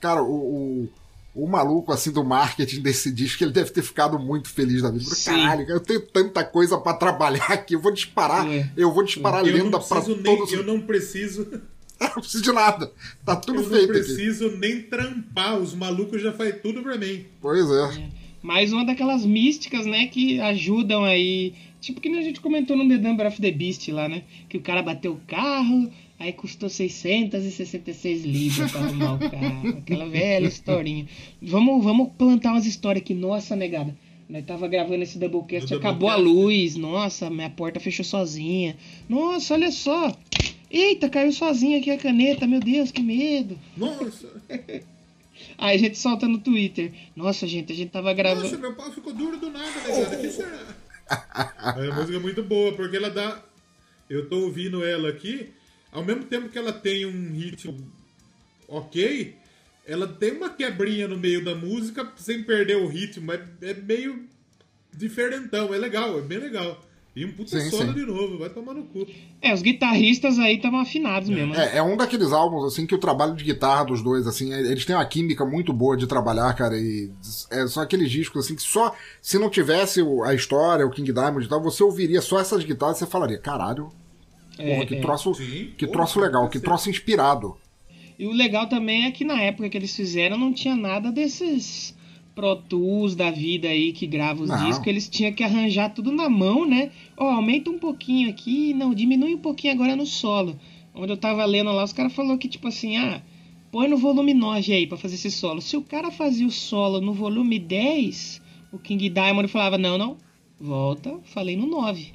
B: Cara, o, o, o, maluco assim do marketing desse disco, ele deve ter ficado muito feliz da vida. Sim. Caralho, eu tenho tanta coisa para trabalhar aqui, eu vou disparar, é. eu vou disparar
C: eu
B: lenda para todos.
C: Eu não preciso
B: não preciso de nada. Tá tudo
C: eu
B: feito. Eu
C: não preciso aqui. nem trampar. Os malucos já fazem tudo pra mim.
B: Pois é. é.
A: Mais uma daquelas místicas, né, que ajudam aí. Tipo que a gente comentou no The Number of the Beast lá, né? Que o cara bateu o carro, aí custou 666 libras pra arrumar o carro. Aquela velha historinha. Vamos, vamos plantar umas histórias aqui. Nossa, negada. Nós tava gravando esse Doublecast, acabou a luz. Nossa, minha porta fechou sozinha. Nossa, olha só. Eita, caiu sozinho aqui a caneta, meu Deus, que medo.
C: Nossa.
A: Aí a gente solta no Twitter. Nossa, gente, a gente tava gravando.
C: Nossa, meu pau ficou duro do nada, negada. Que será? a música é muito boa, porque ela dá. Eu tô ouvindo ela aqui, ao mesmo tempo que ela tem um ritmo ok, ela tem uma quebrinha no meio da música sem perder o ritmo. É, é meio diferentão, é legal, é bem legal. E um puta sim, solo sim. de novo, vai tomar no cu.
A: É, os guitarristas aí estavam afinados é. mesmo.
B: Né? É, é um daqueles álbuns, assim, que o trabalho de guitarra dos dois, assim, é, eles têm uma química muito boa de trabalhar, cara, e é, são aqueles discos, assim, que só, se não tivesse a história, o King Diamond e tal, você ouviria só essas guitarras e você falaria, caralho, é, porra, que é. troço, sim, que troço legal, que troço inspirado.
A: E o legal também é que na época que eles fizeram não tinha nada desses Pro Tools da vida aí que grava os não. discos, eles tinham que arranjar tudo na mão, né? Ó, oh, aumenta um pouquinho aqui, não, diminui um pouquinho agora no solo. Onde eu tava lendo lá, os caras falou que tipo assim, ah, põe no volume 9 aí para fazer esse solo. Se o cara fazia o solo no volume 10, o King Diamond falava: "Não, não, volta, falei no 9".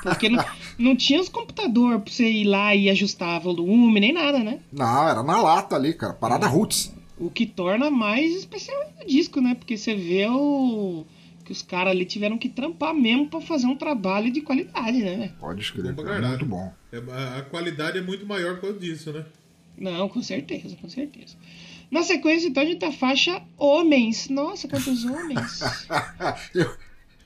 A: Porque não, não tinha os computadores pra você ir lá e ajustar volume, nem nada, né?
B: Não, era na lata ali, cara. Parada roots.
A: O que torna mais especial o disco, né? Porque você vê o que os caras ali tiveram que trampar mesmo para fazer um trabalho de qualidade, né?
B: Pode escrever, é muito bom.
C: É, a qualidade é muito maior por causa disso, né?
A: Não, com certeza, com certeza. Na sequência, então, a gente a faixa Homens. Nossa, quantos homens!
B: eu,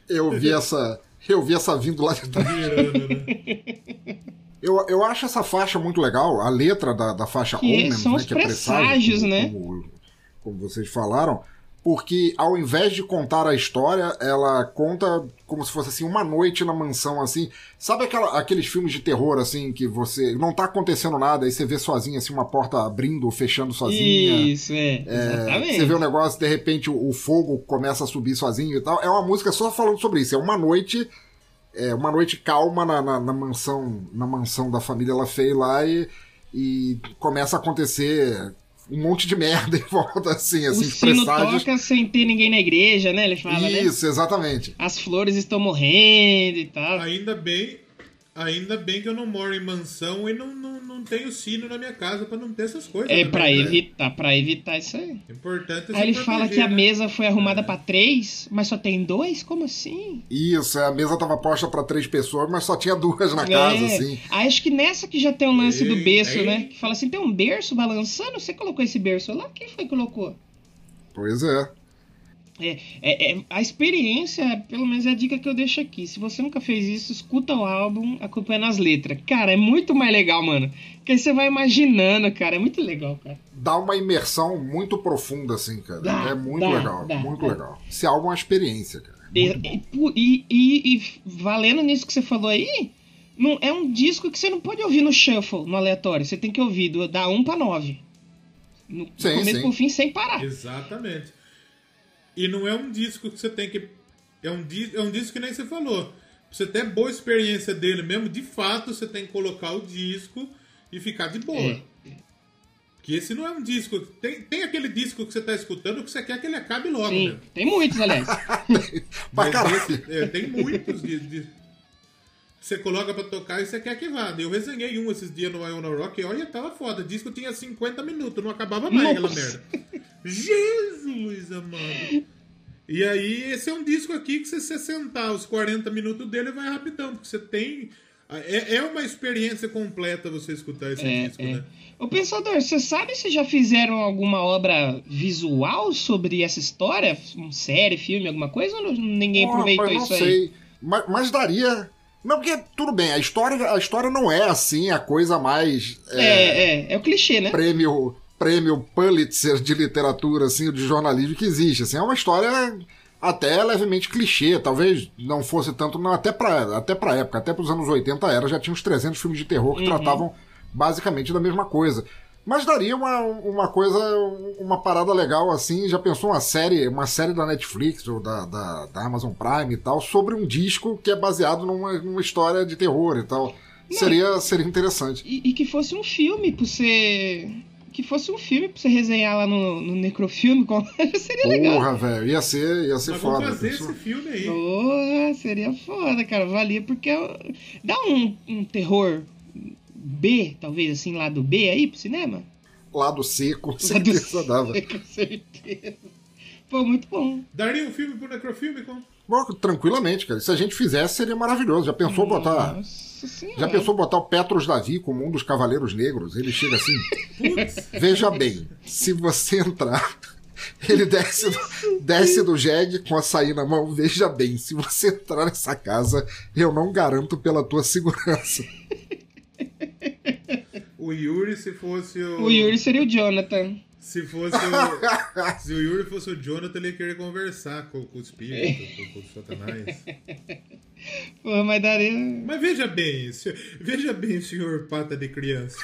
B: eu vi essa. Eu vi essa vindo lá de trás. Eu, eu acho essa faixa muito legal, a letra da, da faixa
A: que
B: Omen,
A: são
B: né,
A: os que é presságios,
B: como,
A: né?
B: Como, como, vocês falaram. porque ao invés de contar a história, ela conta como se fosse assim uma noite na mansão assim. Sabe aquela, aqueles filmes de terror assim que você não tá acontecendo nada e você vê sozinho assim uma porta abrindo ou fechando sozinha.
A: Isso, é.
B: É,
A: Exatamente.
B: você vê o negócio, de repente o, o fogo começa a subir sozinho e tal. É uma música só falando sobre isso. É uma noite, é uma noite calma na, na, na mansão, na mansão da família LaFay lá e, e começa a acontecer um monte de merda em volta, assim,
A: o
B: assim,
A: sino
B: presságios.
A: toca sem ter ninguém na igreja, né? Ele fala, né?
B: Isso, exatamente.
A: As flores estão morrendo e tal.
C: Ainda bem, ainda bem que eu não moro em mansão e não, não, não tenho sino na minha casa pra não ter essas coisas.
A: É
C: né?
A: evitar, para evitar isso aí.
C: Importante é
A: Aí ele fala que
C: proteger,
A: a
C: né?
A: mesa foi arrumada pra três, mas só tem dois? Como assim?
B: Isso, a mesa tava posta pra três pessoas, mas só tinha duas na casa,
A: É.
B: assim.
A: Aí acho que nessa que já tem um lance do berço, né? Que fala assim, tem um berço balançando? Você colocou esse berço lá? Quem foi que colocou?
B: Pois é.
A: É, é, é, a experiência, pelo menos é a dica que eu deixo aqui. Se você nunca fez isso, escuta o álbum acompanhando as letras. Cara, é muito mais legal, mano. Porque aí você vai imaginando, cara. É muito legal, cara.
B: Dá uma imersão muito profunda, assim, cara.
A: Dá,
B: é muito
A: dá,
B: legal,
A: dá,
B: muito
A: dá.
B: legal. Esse álbum é uma experiência, cara. É
A: E, e, e- e- valendo nisso que você falou aí, não, é um disco que você não pode ouvir no shuffle, no aleatório. Você tem que ouvir do, da 1 pra 9. No
B: Sim,
A: começo
B: sim.
A: pro fim, sem parar.
C: Exatamente. E não é um disco que você tem que. É um, di- é um disco que nem você falou. Pra você ter boa experiência dele mesmo, de fato, você tem que colocar o disco e ficar de boa.
A: É.
C: Que esse não é um disco. Tem, tem aquele disco que você tá escutando que você quer que ele acabe logo,
A: Sim,
C: né?
A: tem muitos, aliás.
B: Pra
C: Mas
B: caralho.
C: esse- é, tem muitos de, de- Você coloca pra tocar e você quer que vá. Eu resenhei um esses dias no Iona Rock e olha, tava foda. O disco tinha 50 minutos, não acabava mais aquela
A: Nossa.
C: merda. Jesus, amado. E aí, esse é um disco aqui que se você sentar os 40 minutos dele vai rapidão, porque você tem. É, é uma experiência completa você escutar esse
A: É,
C: disco,
A: é.
C: né?
A: Ô, Pensador, você sabe se já fizeram alguma obra visual sobre essa história? Um série, filme, alguma coisa? Ou ninguém
B: Pô,
A: aproveitou
B: rapaz, não
A: isso aí?
B: sei. Mas, mas daria. Não, porque tudo bem, a história, a história não é assim a coisa mais. é,
A: É, é, é o clichê, né?
B: prêmio, prêmio Pulitzer de literatura, assim, de jornalismo que existe. Assim, é uma história até levemente clichê. Talvez não fosse tanto, não, até pra, até pra época, até pros anos 80 era, já tinha uns 300 filmes de terror que
A: Uhum.
B: tratavam basicamente da mesma coisa. Mas daria uma, uma coisa, uma parada legal assim. Já pensou uma série, uma série da Netflix ou da, da, da Amazon Prime e tal, sobre um disco que é baseado numa, numa história de terror e tal. Seria, seria interessante.
A: E, e que fosse um filme pra você. Que fosse um filme pra você resenhar lá no, no Necrofilme. com- seria legal.
B: Porra, velho, ia ser, ia ser
C: Mas
B: foda.
C: vamos fazer
B: pensou?
C: esse filme aí.
A: Porra, seria foda, cara. Valia porque é- dá um, um terror B, talvez assim, lá do B aí pro cinema.
B: Lado C, com
A: Lado
B: certeza
A: C,
B: dava.
A: Com certeza. Pô, muito bom.
C: Daria um filme pro Necrofilme? Com...
B: Bom, tranquilamente, cara. Se a gente fizesse, seria maravilhoso. Já pensou botar.
A: Nossa senhora.
B: Já pensou botar o Petros Davi como um dos Cavaleiros Negros? Ele chega assim. Veja bem, se você entrar, ele desce do, desce do jegue com açaí na mão. Veja bem, se você entrar nessa casa, eu não garanto pela tua segurança.
C: o Yuri, se fosse o.
A: O Yuri seria o Jonathan.
C: Se fosse o. se o Yuri fosse o Jonathan, ele ia querer conversar com, com o espírito, com, com o Satanás.
A: Pô, mas daria.
C: Mas veja bem, se- veja bem, senhor pata de criança.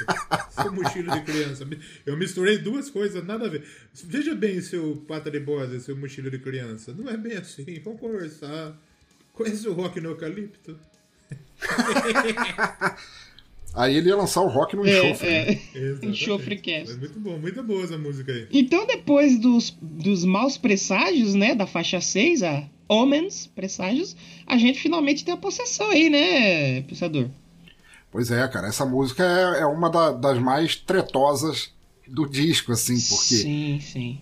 C: Seu mochilo de criança. Eu misturei duas coisas, nada a ver. Veja bem, seu pata de bosa, seu mochilo de criança. Não é bem assim, vamos conversar. Conhece o rock no eucalipto?
B: Aí ele ia lançar o rock no enxofre. né?
A: É, é.
C: Exatamente.
A: Enxofrecast.
C: Mas muito bom, muito boa essa música aí.
A: Então, depois dos, dos maus presságios, né, da faixa 6, a Omens, presságios, a gente finalmente tem a possessão aí, né, pensador?
B: Pois é, cara, essa música é, é uma da- das mais tretosas do disco, assim, porque.
A: Sim, sim.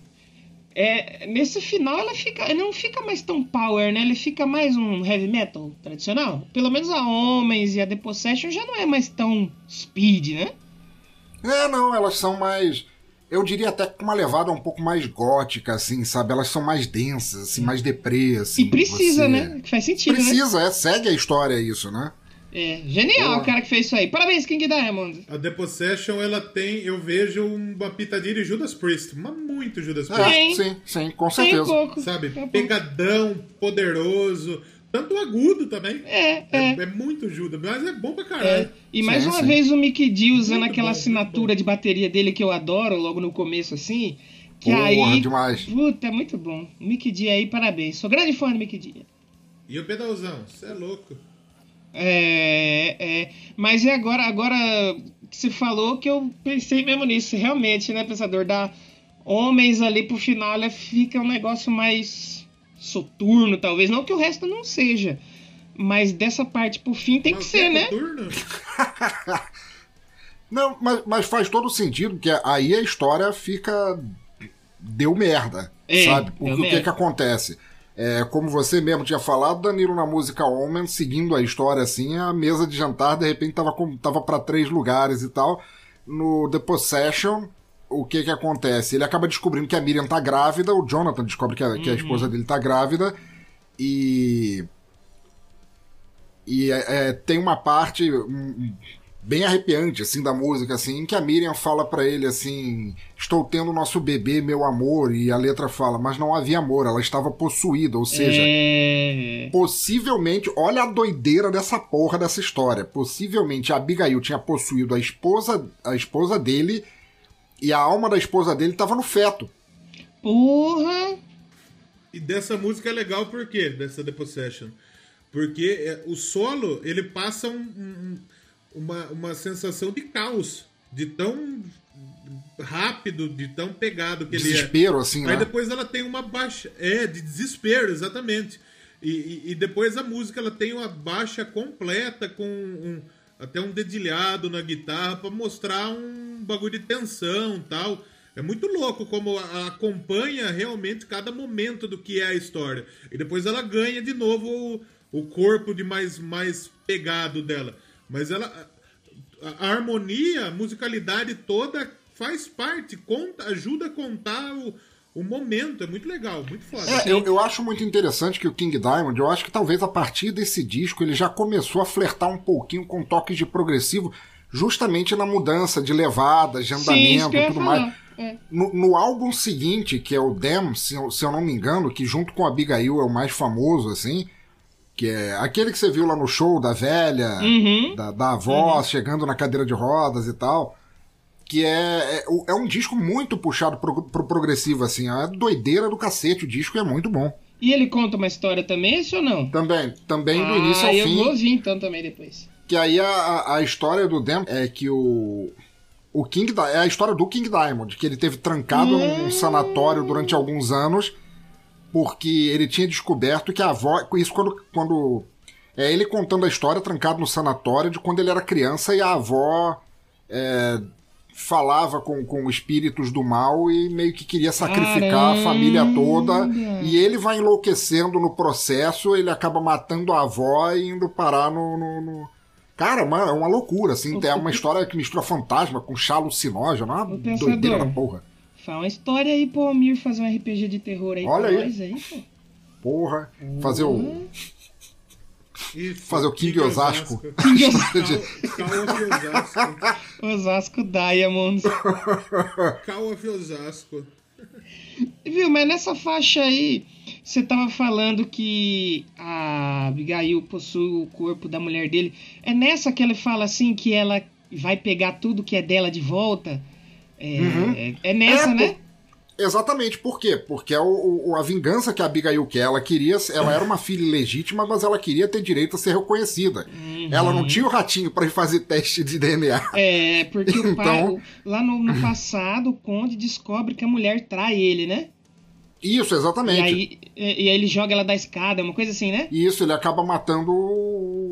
A: É, nesse final ela fica, ela não fica mais tão power, né? Ele fica mais um heavy metal tradicional. Pelo menos a Homens e a The Possession já não é mais tão speed, né?
B: É, não, elas são mais. Eu diria até com uma levada um pouco mais gótica, assim, sabe? Elas são mais densas, assim, mais deprê, assim.
A: e precisa,
B: você-
A: né? Que faz sentido, né?
B: Precisa, é, segue a história isso, né?
A: É, genial
B: Boa.
A: o cara que fez isso aí. Parabéns, King Diamond.
C: A The Possession, ela tem, eu vejo uma pitadinha de Judas Priest, mas muito Judas Priest.
B: É,
A: Sim.
B: sim, com
A: Tem um
B: certeza.
A: pouco.
C: Sabe?
A: Um pouco.
C: Pegadão, poderoso, tanto agudo também.
A: É,
C: É,
A: é.
C: é muito Judas, mas é bom pra
A: É,
C: caralho.
A: e mais
B: Sim,
A: uma
B: sim.
A: vez o Mickey D usando
C: Muito
A: aquela
C: bom,
A: assinatura de bateria dele que eu adoro logo no começo assim. Que
B: Porra,
A: aí.
B: demais.
A: Puta, é muito bom. Mickey D aí, parabéns. Sou grande fã do Mickey D.
C: E o pedalzão, você é louco.
A: É, é. Mas é agora, agora que você falou que eu pensei mesmo nisso. Realmente, né, pensador? Dar homens ali pro final fica um negócio mais soturno, talvez. Não que o resto não seja. Mas dessa parte pro fim tem que
C: Mas
A: ser,
C: é
A: né?
B: Não, mas, mas faz todo sentido, porque aí a história fica. Deu merda.
A: É,
B: sabe? Porque o que,
A: merda.
B: que acontece? É, como você mesmo tinha falado, Danilo na música Omen, seguindo a história assim, a mesa de jantar de repente tava, com, tava para três lugares e tal. No The Possession, o que que acontece? Ele acaba descobrindo que a Miriam tá grávida, o Jonathan descobre que a, que a esposa dele tá grávida, e. E é, é, tem uma parte hum, bem arrepiante, assim, da música, assim, em que a Miriam fala pra ele, assim, estou tendo nosso bebê, meu amor, e a letra fala, mas não havia amor, ela estava possuída, ou seja,
A: É.
B: possivelmente, olha a doideira dessa porra dessa história, possivelmente a Abigail tinha possuído a esposa, a esposa dele, e a alma da esposa dele estava no feto.
A: Porra!
C: E dessa música é legal por quê? Dessa The Possession. Porque é, o solo, ele passa um- um- uma, uma sensação de caos. De tão rápido, de tão pegado que ele é.
B: Desespero, assim,
C: Aí
B: né?
C: depois ela tem uma baixa. É, de desespero, exatamente. E, e- e depois a música ela tem uma baixa completa com um- até um dedilhado na guitarra pra mostrar um bagulho de tensão tal. É muito louco como acompanha realmente cada momento do que é a história. E depois ela ganha de novo o, o corpo de mais, mais pegado dela. Mas ela. A, a harmonia, a musicalidade toda faz parte, conta, ajuda a contar o, o momento. É muito legal, muito foda.
B: É, eu, eu acho muito interessante que o King Diamond, eu acho que talvez a partir desse disco ele já começou a flertar um pouquinho com toques de progressivo, justamente na mudança de levadas, de andamento e tudo mais.
A: É.
B: No, no álbum seguinte, que é o Damn, se, eu- se eu não me engano, que junto com a Abigail é o mais famoso, assim, que é aquele que você viu lá no show da velha,
A: Uhum.
B: da, da avó, chegando na cadeira de rodas e tal. Que é, é, é um disco muito puxado pro, pro progressivo, assim. É doideira do cacete, o disco é muito bom.
A: E ele conta uma história também, esse ou não?
B: Também, também do
A: ah,
B: início ao
A: eu
B: fim.
A: vou ouvir então também depois.
B: Que aí a, a, história do Dem é que o. O King é a história do King Diamond, que ele teve trancado num
A: Hum.
B: sanatório durante alguns anos, porque ele tinha descoberto que a avó. Isso quando. quando é ele contando a história trancado no sanatório de quando ele era criança e a avó é, falava com, com espíritos do mal e meio que queria sacrificar a família toda.
A: Caramba!
B: E ele vai enlouquecendo no processo, ele acaba matando a avó e indo parar no. no- no- Cara, é uma, é uma loucura, assim. É uma história que mistura fantasma com chá alucinógeno, é uma
A: pensador.
B: doideira da porra.
A: Fala uma história aí pro Almir fazer um RPG de terror aí
B: Olha
A: pra
B: aí.
A: nós aí, pô.
B: Porra. Fazer o.
C: Isso,
B: Fazer o King Osasco.
C: Call of Osasco.
A: Osasco Diamonds.
C: Call of Osasco.
A: Viu, mas nessa faixa aí, você tava falando que a Abigail possui o corpo da mulher dele. É nessa que ele fala assim que ela vai pegar tudo que é dela de volta? É,
B: Uhum.
A: é, é nessa,
B: É,
A: né?
B: Exatamente, por quê? Porque é o, a vingança que a Abigail quer. Ela queria. Ela era uma filha ilegítima, mas ela queria ter direito a ser reconhecida. Ela não tinha o ratinho pra ir fazer teste de DNA.
A: É, porque o pai,
B: Então-
A: o- lá no, no passado, o Conde descobre que a mulher trai ele, né?
B: Isso,
A: E
B: exatamente.
A: aí, e, e aí ele joga ela da escada, uma coisa assim, né?
B: Isso, ele acaba matando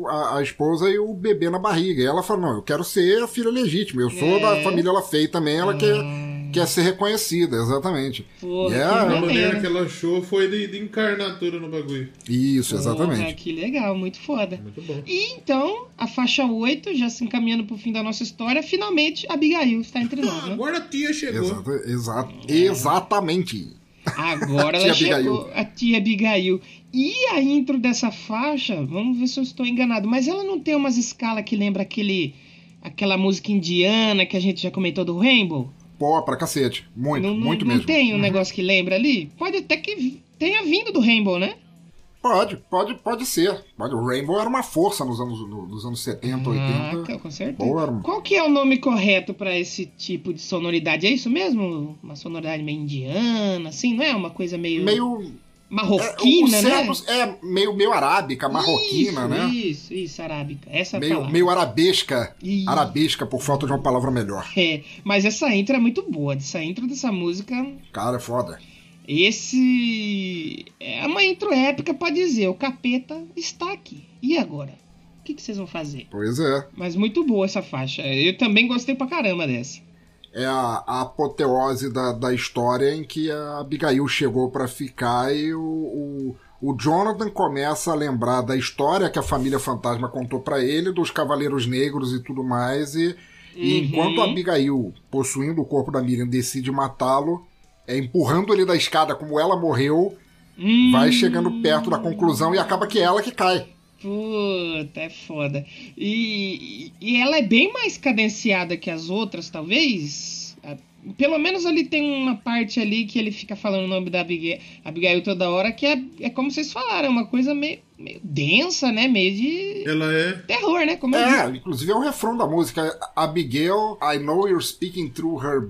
B: a, a esposa e o bebê na barriga. E ela fala: Não, eu quero ser a filha legítima. Eu sou
A: É.
B: da família ela feia também, ela
A: Ah,
B: quer ser reconhecida, exatamente. E é-
C: A maneira que ela achou foi de, de encarnar tudo no bagulho.
B: Isso,
A: Porra,
B: exatamente.
A: que legal, muito foda.
C: Muito bom.
A: E então, a faixa 8, já se encaminhando pro fim da nossa história, finalmente Abigail está entre nós, né?
C: agora a tia chegou.
B: Exato, exato, exatamente.
A: Agora
B: A
A: ela chegou, a tia Abigail. E a intro dessa faixa, vamos ver se eu estou enganado, mas ela não tem umas escalas que lembra aquele aquela música indiana que a gente já comentou do Rainbow?
B: Pô, pra cacete. Muito,
A: não, não-
B: muito
A: não
B: mesmo.
A: tem um
B: Uhum.
A: negócio que lembra ali? Pode até que tenha vindo do Rainbow, né?
B: Pode, pode, pode ser. Pode. O Rainbow era uma força nos anos, no- nos anos 70, 80.
A: Ah, então, com certeza.
B: Boa, irmão.
A: Qual que é o nome correto pra esse tipo de sonoridade? É isso mesmo? Uma sonoridade meio indiana, assim, não é? Uma coisa meio,
B: Meio. É, o
A: marroquina, né?
B: é meio, meio arábica, marroquina,
A: isso,
B: né?
A: Isso, isso, arábica. Essa é
B: Meio,
A: palavra.
B: meio arabesca.
A: Isso.
B: Arabesca, por falta de uma palavra melhor.
A: É, mas essa intro é muito boa. Essa intro dessa música.
B: Cara, é foda.
A: Esse. É uma intro épica pra dizer: o capeta está aqui. E agora? O que, que vocês vão fazer?
B: Pois é.
A: Mas muito boa essa faixa. Eu também gostei pra caramba dessa.
B: É a, a apoteose da, da história em que a Abigail chegou pra ficar e o, o, o Jonathan começa a lembrar da história que a família fantasma contou pra ele, dos Cavaleiros Negros e tudo mais. E, e
A: Uhum.
B: enquanto a Abigail, possuindo o corpo da Miriam, decide matá-lo, é, empurrando ele da escada como ela morreu,
A: Hum,
B: vai chegando perto da conclusão e acaba que é ela que cai.
A: Puta, é foda. E, e ela é bem mais cadenciada que as outras, talvez. Ah, Pelo menos ali tem uma parte ali que ele fica falando o nome da Abigail, Abigail toda hora, que é, é como vocês falaram, é uma coisa meio, meio densa, né? Meio de
C: Ela é.
A: terror, né? Como.
B: É, inclusive é o refrão da música. Abigail, I know you're speaking through her.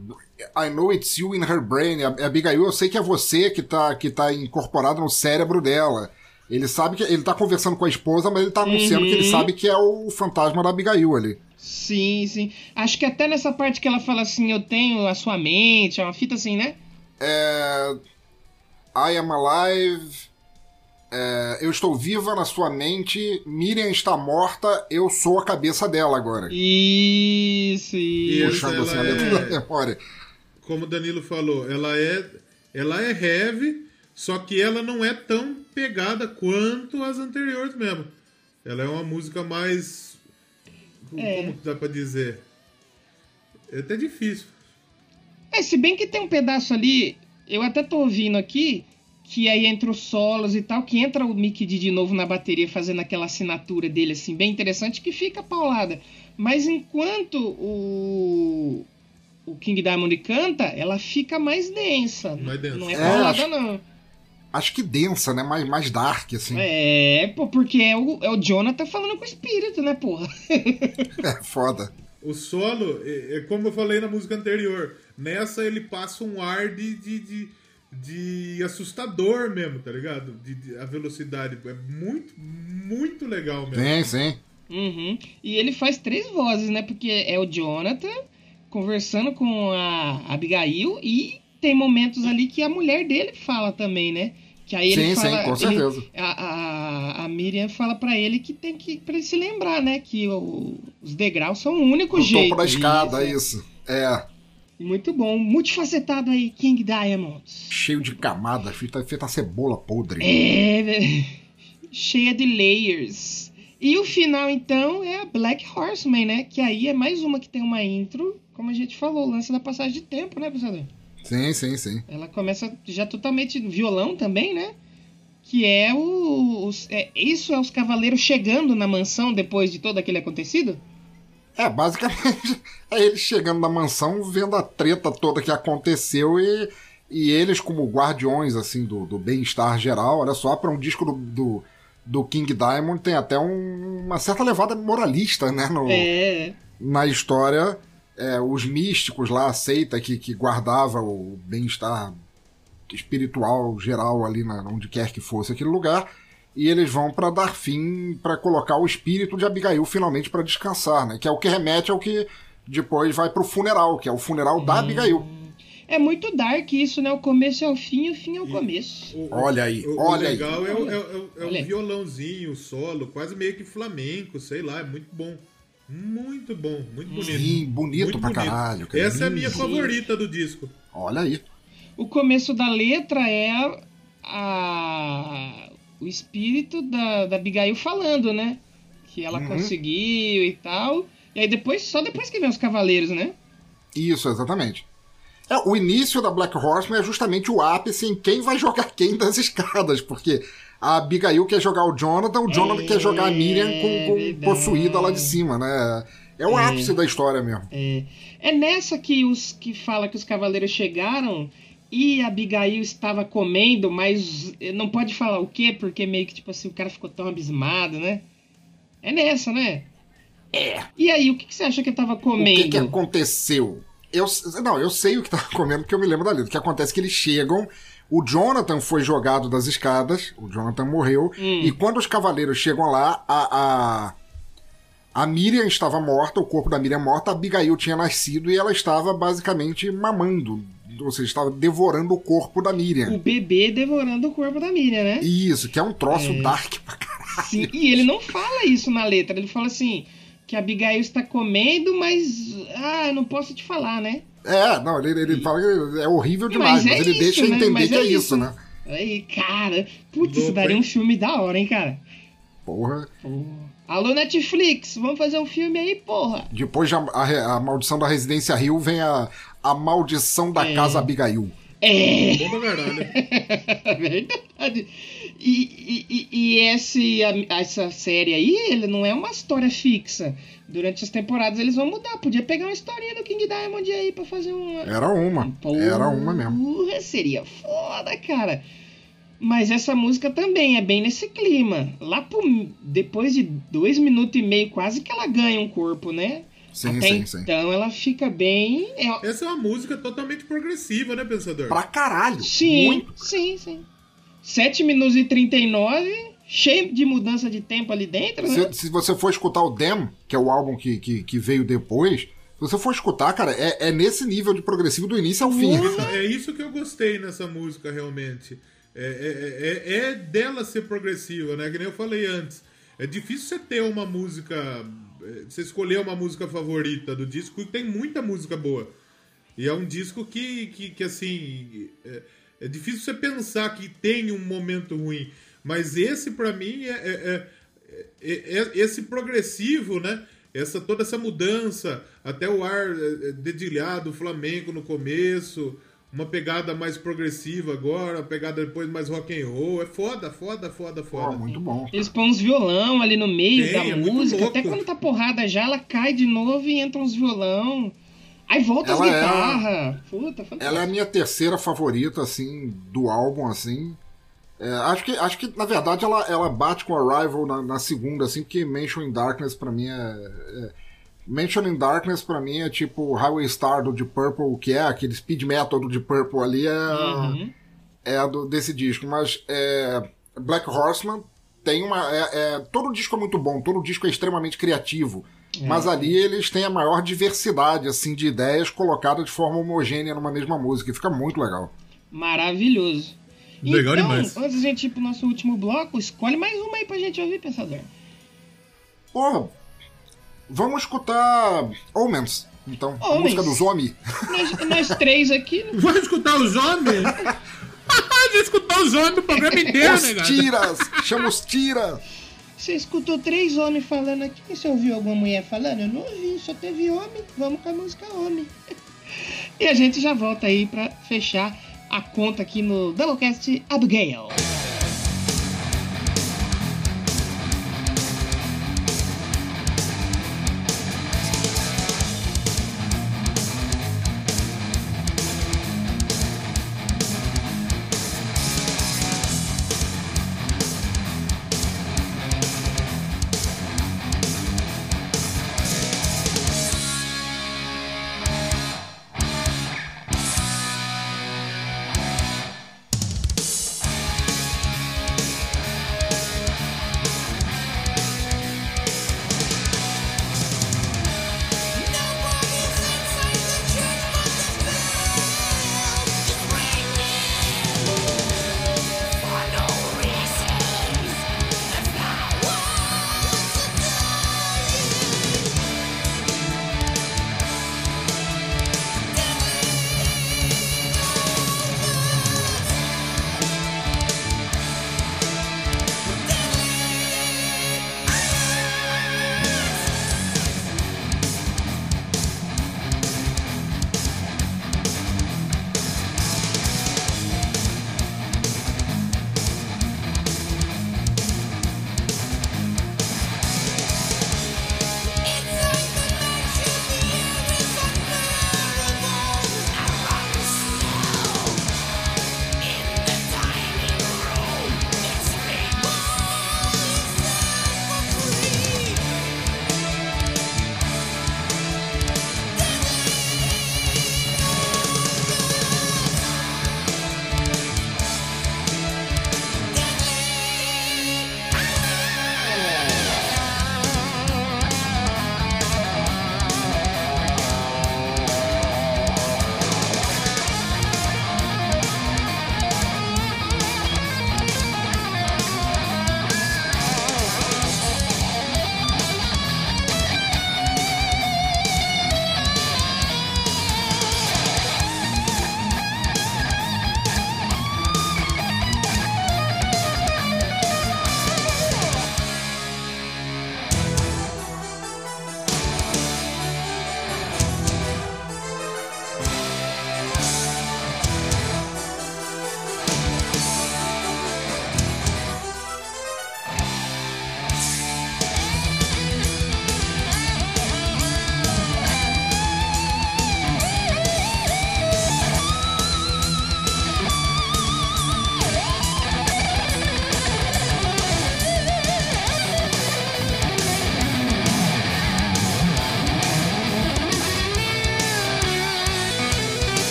B: I know it's you in her brain. A- Abigail, eu sei que é você que tá, que tá incorporado no cérebro dela. Ele sabe que. Ele tá conversando com a esposa, mas ele tá anunciando que ele
A: Uhum.
B: sabe que é o fantasma da Abigail ali.
A: Sim, sim. Acho que até nessa parte que ela fala assim, eu tenho a sua mente, é uma fita assim, né?
B: É. I am alive. É, eu estou viva na sua mente. Miriam está morta. Eu sou a cabeça dela agora.
A: Isso,
C: E
A: isso.
B: Puxando assim a
C: ela
B: letra
C: é-
B: da memória.
C: como o Danilo falou, ela é, ela é heavy, só que ela não é tão pegada quanto as anteriores mesmo. Ela é uma música mais. Como
A: É.
C: como que dá pra dizer? É até difícil.
A: É, se bem que tem um pedaço ali, eu até tô ouvindo aqui, que aí entre os solos e tal, que entra o Mickey D de novo na bateria fazendo aquela assinatura dele, assim, bem interessante, que fica paulada. Mas enquanto o, o King Diamond canta, ela fica mais densa.
C: Mais densa.
A: Não é
B: É,
A: paulada,
B: acho-
A: não.
B: Acho que densa, né? Mais, mais dark, assim.
A: É, pô, porque é o, é o Jonathan falando com o espírito, né, porra?
B: É foda.
C: O solo, é, é como eu falei na música anterior, nessa ele passa um ar de, de, de, de assustador mesmo, tá ligado? De, de- a velocidade. É muito, muito legal mesmo.
B: Sim, sim.
A: Uhum. E ele faz três vozes, né? Porque é o Jonathan conversando com a Abigail e tem momentos ali que a mulher dele fala também, né? Que aí ele
B: Sim, sim,
A: fala,
B: com
A: ele-
B: certeza.
A: a, a, a Miriam fala pra ele que tem que ele se lembrar, né? Que o- os degraus são o único
B: No
A: jeito.
B: topo da escada,
A: Isso.
B: isso. É.
A: Muito bom, multifacetado aí, King Diamonds.
B: Cheio de camadas, feita, feita cebola podre.
A: É, cheia de layers. E o final, então, é a Black Horseman, né? Que aí é mais uma que tem uma intro, como a gente falou, o lance da passagem de tempo, né, pensador?
B: Sim, sim, sim.
A: Ela começa já totalmente violão também, né? Que é o. Os, é, isso é os cavaleiros chegando na mansão depois de todo aquele acontecido?
B: É, basicamente, é eles chegando na mansão, vendo a treta toda que aconteceu e, e eles, como guardiões, assim, do, do bem-estar geral, olha só, para um disco do, do, do King Diamond tem até um- uma certa levada moralista, né, no,
A: É.
B: na história. É, os místicos lá, a seita que, que guardava o bem-estar espiritual geral ali na, onde quer que fosse aquele lugar, e eles vão para dar fim, para colocar o espírito de Abigail finalmente para descansar, né? Que é o que remete ao que depois vai pro funeral, que é o funeral da Abigail.
A: É muito dark isso, né? O começo é o fim e o fim é o começo.
C: O- o-
B: Olha aí,
C: o,
B: olha
C: o
B: aí.
C: legal é, o, é, o- é é
A: Olha aí.
C: o violãozinho, o solo, quase meio que flamenco, sei lá, é muito bom. Muito bom, muito bonito.
B: Sim, bonito
C: Muito
B: pra caralho. cara.
C: Essa é a minha
A: Sim.
C: favorita do disco.
B: Olha aí.
A: O começo da letra é a, a- o espírito da, da Abigail falando, né? Que ela
B: Uhum.
A: conseguiu e tal. E aí depois, só depois que vem os cavaleiros, né?
B: Isso, exatamente. É, o início da Black Horseman é justamente o ápice em quem vai jogar quem das escadas, porque a Abigail quer jogar o Jonathan, o Jonathan
A: É,
B: quer jogar a Miriam com, com
A: verdade.
B: possuída lá de cima, né? É o ápice da história mesmo.
A: É, é nessa que os que fala que os cavaleiros chegaram e a Abigail estava comendo, mas não pode falar o quê, porque meio que tipo assim, o cara ficou tão abismado, né? É nessa, né?
B: É.
A: E aí, o que, que você acha que ele tava
B: O
A: comendo?
B: que, que aconteceu? Eu, não, eu sei o que tava comendo porque eu me lembro da letra. O que acontece é que eles chegam, o Jonathan foi jogado das escadas, o Jonathan morreu,
A: Hum.
B: e quando os cavaleiros chegam lá, a, a, a Miriam estava morta, o corpo da Miriam morta, a Abigail tinha nascido e ela estava basicamente mamando, ou seja, estava devorando o corpo da Miriam.
A: O bebê devorando o corpo da Miriam, né?
B: Isso, que é um troço dark pra caralho.
A: Sim, e ele não fala isso na letra. Ele fala assim: que a Abigail está comendo, mas. Ah, eu não posso te falar, né?
B: É, não, ele, ele fala que é horrível demais, mas,
A: é
B: ele
A: isso,
B: deixa
A: né?
B: entender
A: Mas
B: que é, isso, né?
A: Aí, cara, putz, isso daria um filme da hora, hein, cara?
B: Porra.
A: Pô. Alô, Netflix, vamos fazer um filme aí, porra.
B: Depois de a, a- a maldição da Residência Rio vem a, a maldição da
A: É.
B: Casa Abigail.
A: É,
C: Bom caralho.
A: verdade. E, e, e- e esse, a- essa série aí, ele não é uma história fixa. Durante as temporadas eles vão mudar. Podia pegar uma historinha do King Diamond aí pra fazer uma.
B: Era uma. Era uma mesmo.
A: Porra, seria foda, cara. Mas essa música também é bem nesse clima. Lá pro, depois de dois minutos e meio, quase que ela ganha um corpo, né?
B: Sim,
A: Até
B: sim, sim.
A: então ela fica bem. é-
C: Essa é uma música totalmente progressiva, né, pensador?
B: Pra caralho.
A: Sim,
B: Muito.
A: sim, sim. 7 minutos e 39, cheio de mudança de tempo ali dentro, né?
B: Se, se você for escutar o Dem, que é o álbum que, que, que veio depois, se você for escutar, cara, é, é nesse nível de progressivo do início ao fim.
C: É isso que eu gostei nessa música, realmente. É, é- é- é dela ser progressiva, né? Que nem eu falei antes. É difícil você ter uma música. é, Você escolher uma música favorita do disco, e tem muita música boa. E é um disco que, que, que assim. É, é difícil você pensar que tem um momento ruim. Mas esse, pra mim, é, é- é- é- é- esse progressivo, né? Essa, toda essa mudança, até o ar é, é, dedilhado, flamenco no começo, uma pegada mais progressiva agora, uma pegada depois mais rock and roll. É foda, foda, foda, foda.
B: muito bom.
A: Eles põem uns violão ali no meio
C: Tem,
A: da
C: é
A: música. Até quando tá porrada já, ela cai de novo e entra uns violão. Aí volta as
B: Ela é-
A: guitarras. Puta, fantástico.
B: Ela é a minha terceira favorita, assim, do álbum, assim. É, acho, que, acho que, na verdade, ela, ela bate com Arrival na, na segunda, assim, porque Mansion in Darkness, pra mim, é... é Mansion in Darkness, pra mim, é tipo Highway Star do Deep Purple, que é aquele speed metal do Deep Purple ali, é,
A: Uhum.
B: é do, desse disco. Mas é, Black Horseman tem uma... É, é- todo disco é muito bom, todo disco é extremamente criativo. Mas ali eles têm a maior diversidade, assim, de ideias colocadas de forma homogênea numa mesma música, e fica muito legal.
A: Maravilhoso.
C: Legal
A: então,
C: demais.
A: antes da gente ir pro nosso último bloco, escolhe mais uma aí pra gente ouvir, pensador.
B: Porra, vamos escutar Omens, então. A música dos Omi.
A: Nós, nós três aqui.
C: Vai escutar os homens? Já escutar os homens o programa inteiro,
B: Os
C: né, cara?
B: tiras! Chama os tira!
A: Você escutou três homens falando aqui. Você ouviu alguma mulher falando? Eu não ouvi, só teve homem. Vamos com a música homem. e a gente já volta aí pra fechar a conta aqui no Doublecast Abigail.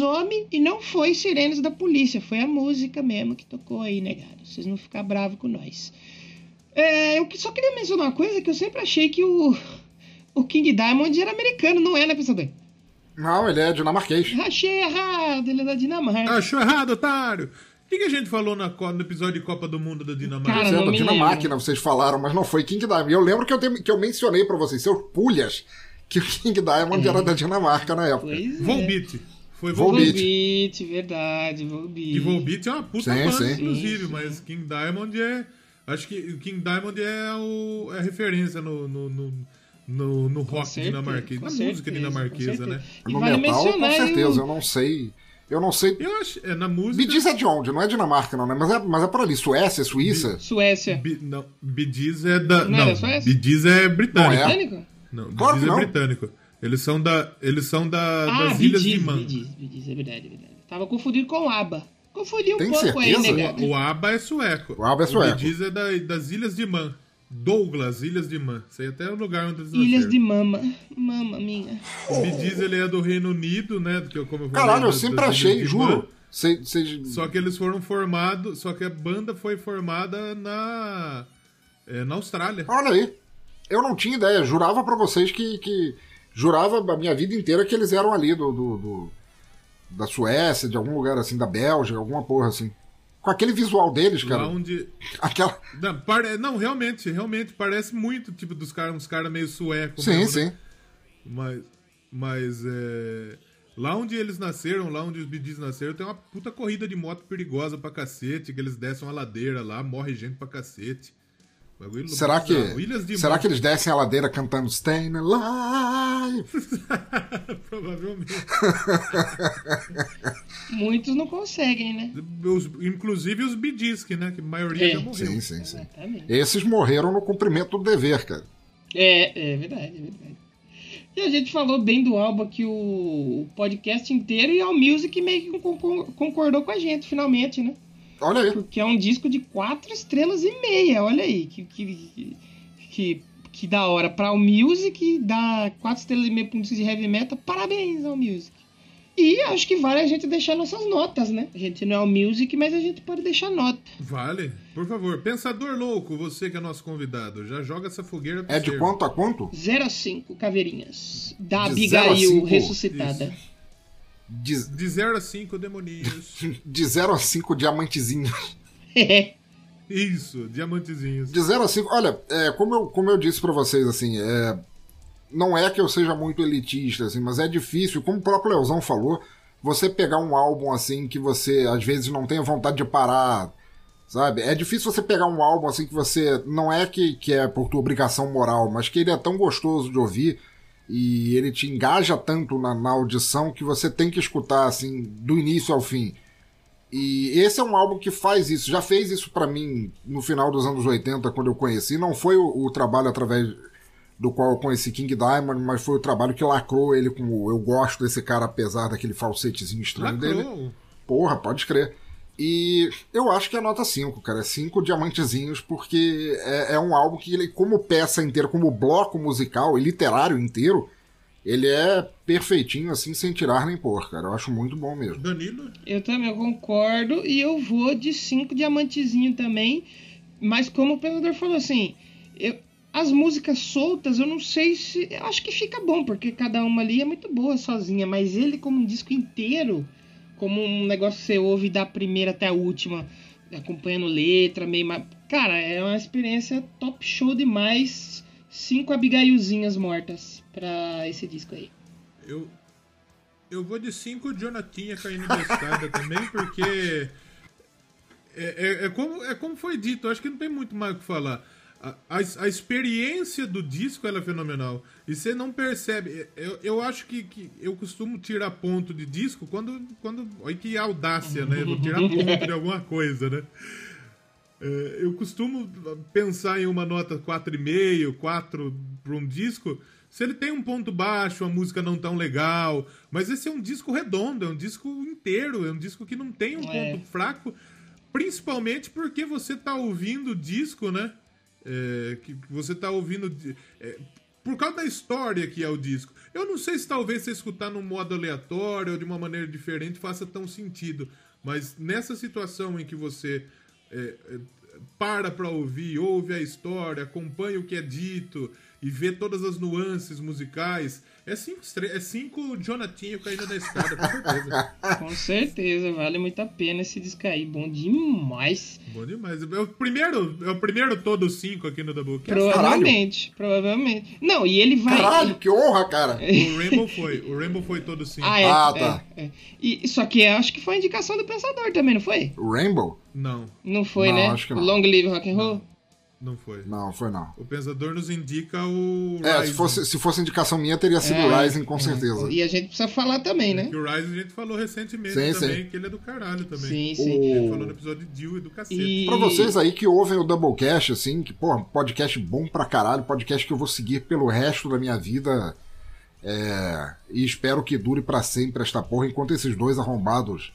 A: Homens e não foi sirenes da polícia, foi a música mesmo que tocou aí, negado. Vocês não ficar bravos com nós. É, eu só queria mencionar uma coisa que eu sempre achei que o, o King Diamond era americano, não é, né, pensador?
B: Não, ele é dinamarquês.
A: Achei errado, ele é da Dinamarca.
C: Achou errado, otário! O que, que a gente falou na, no episódio de Copa do Mundo da Dinamarca?
A: Cara,
B: é da Dinamarca,
A: lembro.
B: vocês falaram, mas não foi King Diamond. Eu lembro que eu, te- que eu mencionei pra vocês, seus pulhas, que o King Diamond era da Dinamarca na época.
A: Pois é.
C: Volbeat. Foi
B: Volbeat.
C: Volbeat.
A: Verdade, Volbeat.
C: E Volbeat é uma puta
B: Sim,
C: banda,
B: sim.
C: inclusive,
A: Sim, sim.
C: mas King Diamond é. Acho que o King Diamond é, o, é a referência no, no, no, no, no rock
A: certeza,
C: na
A: certeza,
C: música dinamarquesa, né?
A: E
B: No
A: vale
B: metal, com certeza. Eu não sei. Eu não sei.
C: Eu acho. É, na música.
B: Me diz é de onde? Não é Dinamarca, não, né? Mas é, mas é por ali. Suécia, Suíça.
A: Suécia.
C: Bi, não, Gees é da.
A: Não
C: Não,
A: essa?
C: Bee Gees é britânico.
B: Não é?
A: Britânico?
C: Não, Bee
B: Claro
C: é
B: não.
C: britânico. Eles são da. Eles são da,
A: Ah,
C: das Ilhas de Man.
A: Bidis, Bidis, é verdade, é verdade. Tava confundido com o ABBA. Confundi um
B: Tem
A: pouco aí,
B: certeza?
A: negado.
C: O ABBA é sueco.
B: O ABBA é sueco.
C: O Gees é da, das Ilhas de Man. Douglas, Ilhas de Man. Sei até o lugar onde eles
A: Ilhas
C: nasceram.
A: de Mama. Mama minha.
C: O Gees, ele é do Reino Unido, né? Que eu, como eu falei,
B: Caralho, eu sempre achei, juro. Cê- cê-
C: Só que eles foram formados. Só que a banda foi formada na. é, na Austrália.
B: Olha aí. Eu não tinha ideia. Jurava pra vocês que, que. Jurava a minha vida inteira que eles eram ali do, do- do- da Suécia, de algum lugar assim, da Bélgica, alguma porra assim. Com aquele visual deles, cara.
C: Lá onde.
B: Aquela.
C: Não, pare- não, realmente, realmente, parece muito, tipo, dos caras, uns caras meio suecos.
B: Sim,
C: mesmo,
B: sim.
C: né? Mas, mas é, lá onde eles nasceram, lá onde os bidis nasceram, tem uma puta corrida de moto perigosa pra cacete, que eles descem uma ladeira lá, morre gente pra cacete. Bagulho
B: Será que. Será que eles descem a ladeira cantando Stayin' Alive?
C: Provavelmente.
A: Muitos não conseguem, né?
C: Os- inclusive os bidis, que, né? Que a maioria
A: É.
C: já morreu.
B: Sim, sim, sim.
A: Exatamente.
B: Esses morreram no cumprimento do dever, cara.
A: É, é verdade, é verdade. E a gente falou bem do álbum aqui o, o podcast inteiro e a Music meio que concor- concordou com a gente, finalmente, né?
B: Olha aí.
A: Porque é um disco de quatro estrelas e meia, olha aí. Que, que, que, que da hora. Pra o Music, dá quatro estrelas e meia pra um disco de heavy metal. Parabéns ao Music. E acho que vale a gente deixar nossas notas, né? A gente não é o Music, mas a gente pode deixar nota.
C: Vale. Por favor, pensador louco, você que é nosso convidado, já joga essa fogueira pro
B: É de quanto a quanto?
A: 0 a 5 caveirinhas. Da
B: De
A: Abigail ressuscitada.
B: De,
C: De 0 a 5 demoninhos.
B: de 0 a 5 diamantezinhos.
C: Isso, diamantezinhos.
B: De 0 a 5, olha, é, como, eu, como eu disse pra vocês, assim, é, não é que eu seja muito elitista, assim, mas é difícil, como o próprio Leozão falou, você pegar um álbum assim que você às vezes não tenha vontade de parar, sabe? É difícil você pegar um álbum assim que você não é que, que é por tua obrigação moral, mas que ele é tão gostoso de ouvir e ele te engaja tanto na, na audição que você tem que escutar assim do início ao fim. E esse é um álbum que faz isso, já fez isso pra mim no final dos anos 80, quando eu conheci. Não foi o, o trabalho através do qual eu conheci King Diamond, mas foi o trabalho que lacrou ele com o Eu gosto desse cara, apesar daquele falsetezinho estranho dele.
C: Lacrou.
B: Porra, pode crer. E eu acho que é nota 5, cara. É 5 diamantezinhos, porque é, é um álbum que ele, como peça inteira, como bloco musical e literário inteiro, ele é perfeitinho, assim, sem tirar nem pôr, cara. Eu acho muito bom mesmo.
C: Danilo,
A: Eu também concordo e eu vou de 5 diamantezinho também. Mas como o pensador falou assim, eu- as músicas soltas eu não sei se. Eu acho que fica bom, porque cada uma ali é muito boa sozinha. Mas ele, como um disco inteiro, como um negócio que você ouve da primeira até a última, acompanhando letra, meio. Cara, é uma experiência top show demais. Cinco Abigailzinhas mortas pra esse disco aí.
C: eu. Eu vou de 5 Jonatinha caindo da escada também, porque. É, é- é como, é como foi dito, acho que não tem muito mais o que falar. A, a, a experiência do disco ela é fenomenal. E você não percebe. Eu, eu acho que, que eu costumo tirar ponto de disco quando. quando olha que audácia, né? Vou tirar ponto de alguma coisa, né? É, eu costumo pensar em uma nota 4,5, 4 para um disco, se ele tem um ponto baixo, a música não tão legal. Mas esse é um disco redondo, é um disco inteiro, é um disco que não tem um
A: É.
C: ponto fraco, principalmente porque você tá ouvindo o disco, né? É, que você tá ouvindo. é, por causa da história que é o disco. Eu não sei se talvez você escutar num modo aleatório ou de uma maneira diferente faça tão sentido, mas nessa situação em que você é, é, para para ouvir, ouve a história, acompanha o que é dito e vê todas as nuances musicais, é cinco, estre- é cinco Jonatinho caindo da escada, com certeza.
A: Com certeza, vale muito a pena esse disco aí. Bom demais.
C: Bom demais. É o primeiro, é o primeiro todos cinco aqui no Doublecast.
A: Provavelmente, provavelmente. Não, e ele vai.
B: Caralho, que honra, cara.
C: O Rainbow foi. O Rainbow foi todos cinco.
A: Ah, é.
B: Ah, tá.
A: é, é. E, só que acho que foi indicação do Pensador também, não foi?
B: Rainbow?
C: Não,
A: Não foi,
B: Não,
A: né?
B: acho que não.
A: Long Live Rock and Roll?
C: não foi.
B: Não, foi não.
C: O Pensador nos indica o
B: É, se fosse, se fosse indicação minha, teria sido
A: É,
B: Rising, com certeza.
A: E a gente precisa falar também, né?
C: Que o Rising a gente falou recentemente
B: Sim,
C: também,
B: sim.
C: que ele é do caralho também.
A: Sim,
B: O-
A: sim.
C: A gente falou no episódio de Jill e do cacete.
A: E...
B: Pra vocês aí que ouvem o Doublecast, assim, que, pô, podcast bom pra caralho, podcast que eu vou seguir pelo resto da minha vida. é, e espero que dure pra sempre esta porra, enquanto esses dois arrombados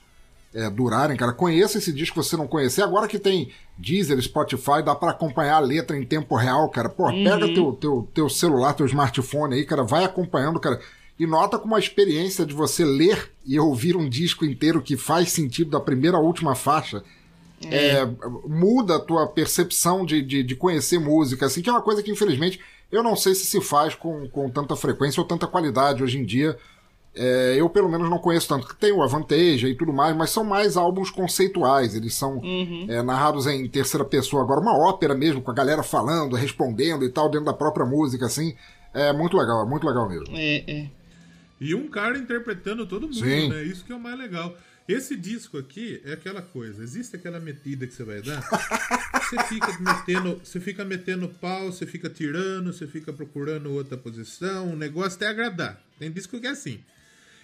B: é, durarem, cara. Conheça esse disco que você não conhecer. Agora que tem Deezer, Spotify, dá pra acompanhar a letra em tempo real, cara. Pô, pega teu, teu, teu celular, teu smartphone aí, cara, vai acompanhando, cara. E nota como a experiência de você ler e ouvir um disco inteiro que faz sentido da primeira à última faixa é, muda a tua percepção de, de, de conhecer música, assim, que é uma coisa que, infelizmente, eu não sei se se faz com, com tanta frequência ou tanta qualidade hoje em dia. É, eu, pelo menos, não conheço tanto. que Tem o Avanteja e tudo mais, mas são mais álbuns conceituais. Eles são é, narrados em terceira pessoa. Agora, uma ópera mesmo, com a galera falando, respondendo e tal, dentro da própria música, assim. É muito legal, é muito legal mesmo.
A: É, é.
C: E um cara interpretando todo mundo,
B: Sim.
C: né? Isso que é o mais legal. Esse disco aqui é aquela coisa. Existe aquela metida que você vai dar. Você fica metendo, você fica metendo pau, você fica tirando, você fica procurando outra posição. O negócio até agradar. Tem disco que é assim.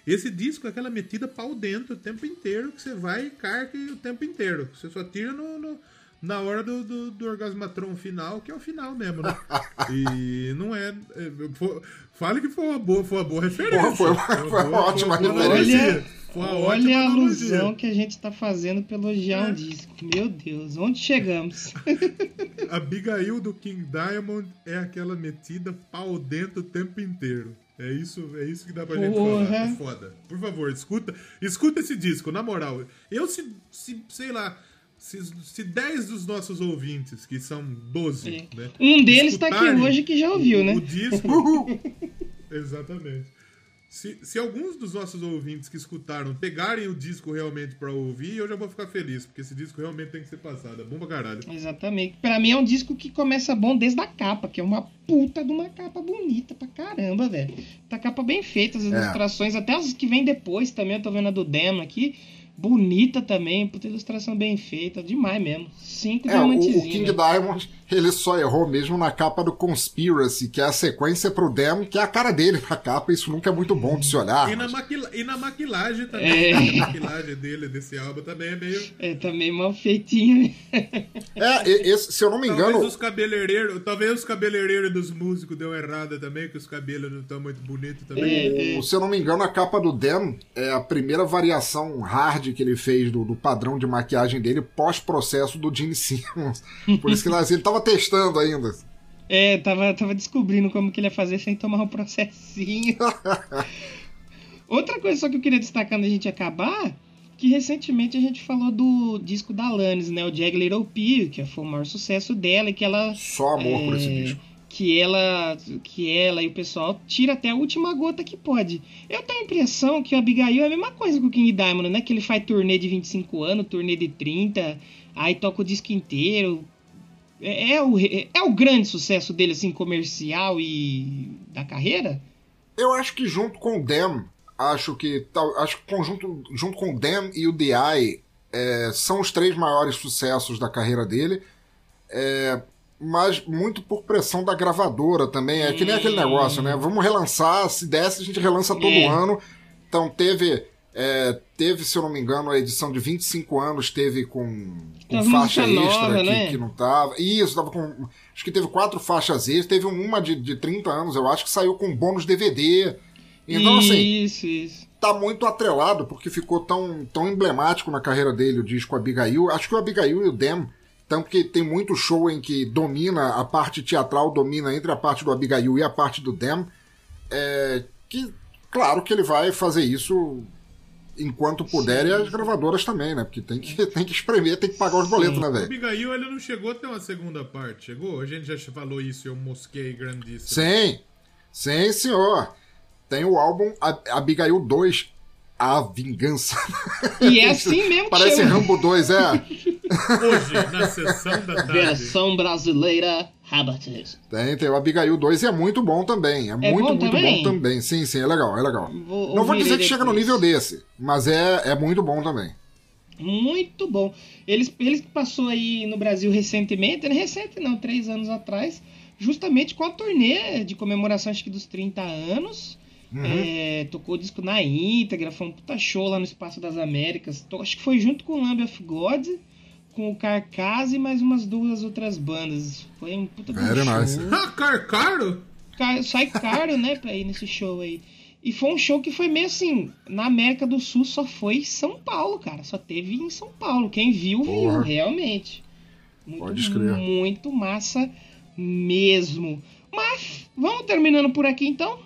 C: Esse disco é aquela metida pau dentro o tempo inteiro, que você vai e carca o tempo inteiro. Você só tira no, no- na hora do, do, do orgasmatron final, que é o final mesmo, né? E não é. é, fo- fale que foi uma boa, foi uma boa referência.
B: Foi uma- foi uma ótima
C: boa
B: referência.
C: analogia. Foi uma ótima
A: Olha a
C: analogia.
A: alusão que a gente tá fazendo pra elogiar
C: É.
A: um disco. Meu Deus, onde chegamos?
C: A Abigail do King Diamond é aquela metida pau dentro o tempo inteiro. É isso, é isso que dá pra gente
A: Porra.
C: falar. É foda. Por favor, escuta, escuta esse disco, na moral. Eu se, se sei lá, se, se 10 dos nossos ouvintes, que são 12,
A: É.
C: né?
A: Um deles tá aqui hoje que já ouviu,
C: o,
A: né?
C: O disco. Exatamente. Se, se alguns dos nossos ouvintes que escutaram pegarem o disco realmente pra ouvir, eu já vou ficar feliz, porque esse disco realmente tem que ser passado. É bom pra caralho.
A: Exatamente. Pra mim é um disco que começa bom desde a capa, que é uma puta de uma capa bonita pra caramba, velho. Tá capa bem feita, as ilustrações, até as que vêm depois também, eu tô vendo a do Demo aqui. Bonita também, puta ilustração bem feita, demais mesmo. Cinco
B: É, o, o
A: diamantezinhos.
B: King Diamond, ele só errou mesmo na capa do Conspiracy, que é a sequência pro Demo, que é a cara dele na capa. Isso nunca é muito bom de se olhar.
C: E na, maquila e na maquilagem também.
A: É.
C: A maquilagem dele, desse álbum, também é meio.
A: É, tá meio mal feitinho.
B: É, e- esse, se eu não me
C: Talvez
B: engano,
C: os cabeleireiros. Talvez os cabeleireiros dos músicos deu errada também, que os cabelos não estão muito bonitos também.
A: É.
B: o- se eu não me engano, a capa do Dem é a primeira variação hard que ele fez do, do padrão de maquiagem dele pós-processo do Gene Simmons. Por isso que ele tava testando ainda.
A: É, tava, tava descobrindo como que ele ia fazer sem tomar um processinho. Outra coisa só que eu queria destacar antes da gente acabar, que recentemente a gente falou do disco da Alanis, né? O Jag Little Pill, que foi o maior sucesso dela e que ela...
B: Só amor por esse
A: é,
B: disco.
A: Que ela, que ela e o pessoal tira até a última gota que pode. Eu tenho a impressão que o Abigail é a mesma coisa que o King Diamond, né? Que ele faz turnê de 25 anos, turnê de 30, aí toca o disco inteiro. É, é o, é o grande sucesso dele, assim, comercial e da carreira?
B: Eu acho que junto com o Dem, acho que tal- acho que conjunto, junto com o Dem e o The é, são os três maiores sucessos da carreira dele. É, mas muito por pressão da gravadora também. É que nem aquele negócio, né? Vamos relançar, se desse, a gente relança todo
A: É.
B: ano. Então teve. é, teve, se eu não me engano, a edição de 25 anos teve com, com
A: As
B: faixa extra
A: novas,
B: que,
A: né?
B: que não tava. Isso, tava com. Acho que teve quatro faixas extras, teve uma de, de 30 anos, eu acho, que saiu com bônus DVD. Então, assim,
A: Isso, isso.
B: tá muito atrelado, porque ficou tão, tão emblemático na carreira dele o disco Abigail. Acho que o Abigail e o Dem Tanto que tem muito show em que domina, a parte teatral domina entre a parte do Abigail e a parte do Dem. É, que, claro que ele vai fazer isso enquanto puder e as gravadoras também, né? Porque tem que, tem que espremer, tem que pagar os boletos, né,
C: O
B: velho?
C: Abigail ele não chegou a ter uma segunda parte, chegou? A gente já falou isso e eu mosquei grandíssimo.
B: Sim, sim, senhor. Tem o álbum A- Abigail 2, A Vingança.
A: E é assim mesmo que
B: Parece
A: chama.
B: Rambo 2, é.
C: Hoje, na sessão da tarde.
A: Versão brasileira
B: Tem, tem o Abigail 2 e é muito bom também. É, muito,
A: bom
B: muito
A: também?
B: bom também. Sim, sim, é legal, é legal.
A: Vou
B: Não vou dizer que chega no nível desse, mas é, é muito bom também.
A: Muito bom. Eles, eles passou aí no Brasil recentemente, não é recente não, três anos atrás, justamente com a turnê de comemoração acho que dos 30 anos.
B: Uhum.
A: É, tocou o disco na íntegra, foi um puta show lá no Espaço das Américas. Acho que foi junto com o Lamb of God, com o Carcass e mais umas duas outras bandas. Foi um puta
B: Very
A: show.
B: nice.
C: Ah, Carcaro?
A: Ca- sai caro, né, pra ir nesse show aí. E foi um show que foi meio assim, na América do Sul só foi em São Paulo, cara. Só teve em São Paulo. Quem viu, viu,
B: Porra.
A: realmente. Muito,
B: Pode escrever.
A: muito massa mesmo. Mas, vamos terminando por aqui então.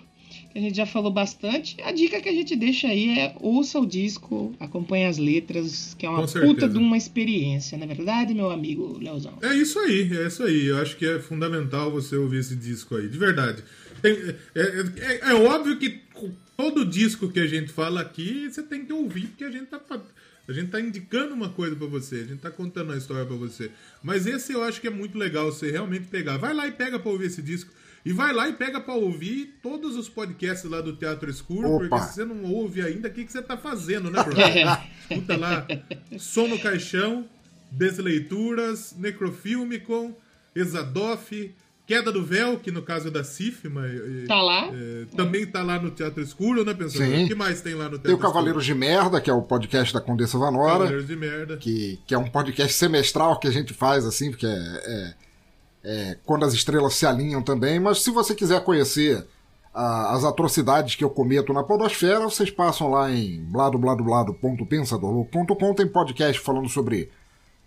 A: A gente já falou bastante. A dica que a gente deixa aí é ouça o disco, acompanhe as letras, que é uma puta de uma experiência, não é verdade, meu amigo Leozão?
C: É isso aí, é isso aí. Eu acho que é fundamental você ouvir esse disco aí, de verdade. Tem- é, é- é óbvio que todo disco que a gente fala aqui, você tem que ouvir, porque a gente tá, a gente tá indicando uma coisa pra você, a gente tá contando uma história pra você. Mas esse eu acho que é muito legal você realmente pegar. Vai lá e pega pra ouvir esse disco. E vai lá e pega pra ouvir todos os podcasts lá do Teatro Escuro,
B: Opa.
C: porque se você não ouve ainda, o que, que você tá fazendo, né, brother? Escuta lá, Som no Caixão, Desleituras, Necrofilmicon, Exadoff, Queda do Véu, que no caso é da CIF, mas eh,
A: Tá lá?
C: eh, também tá lá no Teatro Escuro, né, Pensador?
B: Sim.
C: O que mais tem lá no Teatro
B: Tem o
C: Escuro?
B: Cavaleiros de Merda, que é o podcast da Condessa Vanora.
C: Cavaleiros de Merda.
B: que, que é um podcast semestral que a gente faz, assim, porque é, é- é quando as estrelas se alinham também. Mas se você quiser conhecer ah, as atrocidades que eu cometo na podosfera, vocês passam lá em bladobladoblado.pensadorlouco.com, tem podcast falando sobre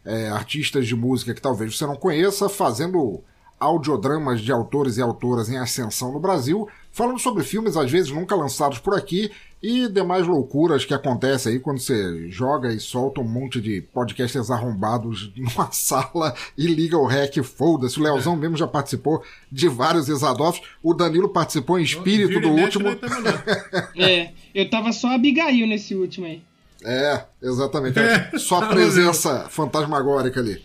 B: é, artistas de música que talvez você não conheça, fazendo audiodramas de autores e autoras em ascensão no Brasil, falando sobre filmes às vezes nunca lançados por aqui e demais loucuras que acontecem aí quando você joga e solta um monte de podcasters arrombados numa sala e liga o rec, foda-se. O Leozão mesmo já participou de vários Exadoffs, o Danilo participou em espírito do último.
C: tamo lá.
A: É, eu tava só Abigail nesse último aí.
B: É, exatamente.
C: É,
B: Só a
C: tava
B: presença fantasmagórica ali.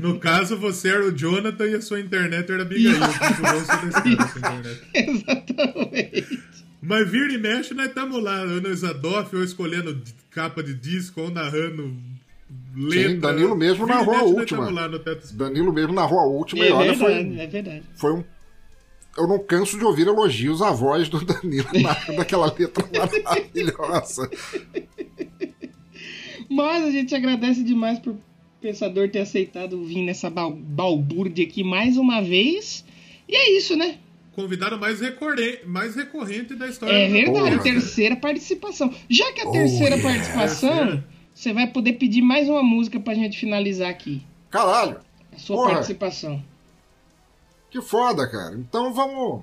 C: No caso, você era o Jonathan e a sua internet era a Abigail.
A: Exatamente.
C: Mas vira e mexe, nós estamos lá, ou no Exadoff, ou escolhendo capa de disco, ou narrando letra.
B: Sim, Danilo mesmo
C: Vira e
B: narrou a
C: mexe,
B: última.
C: lá no teto.
B: Danilo mesmo narrou a última
A: É
B: e olha,
A: verdade,
B: foi,
A: é verdade.
B: foi um. Eu não canso de ouvir elogios à voz do Danilo na, daquela letra maravilhosa.
A: Mas a gente agradece demais por Pensador ter aceitado vir nessa bal balbúrdia aqui mais uma vez. E é isso, né?
C: Convidado mais, recorrente, mais recorrente da história
A: É verdade,
B: Porra.
A: terceira participação. Já que a
B: Oh,
A: terceira
B: yeah.
A: participação, você vai poder pedir mais uma música pra gente finalizar aqui.
B: Caralho,
A: A sua
B: Porra.
A: participação.
B: que foda, cara. Então vamos.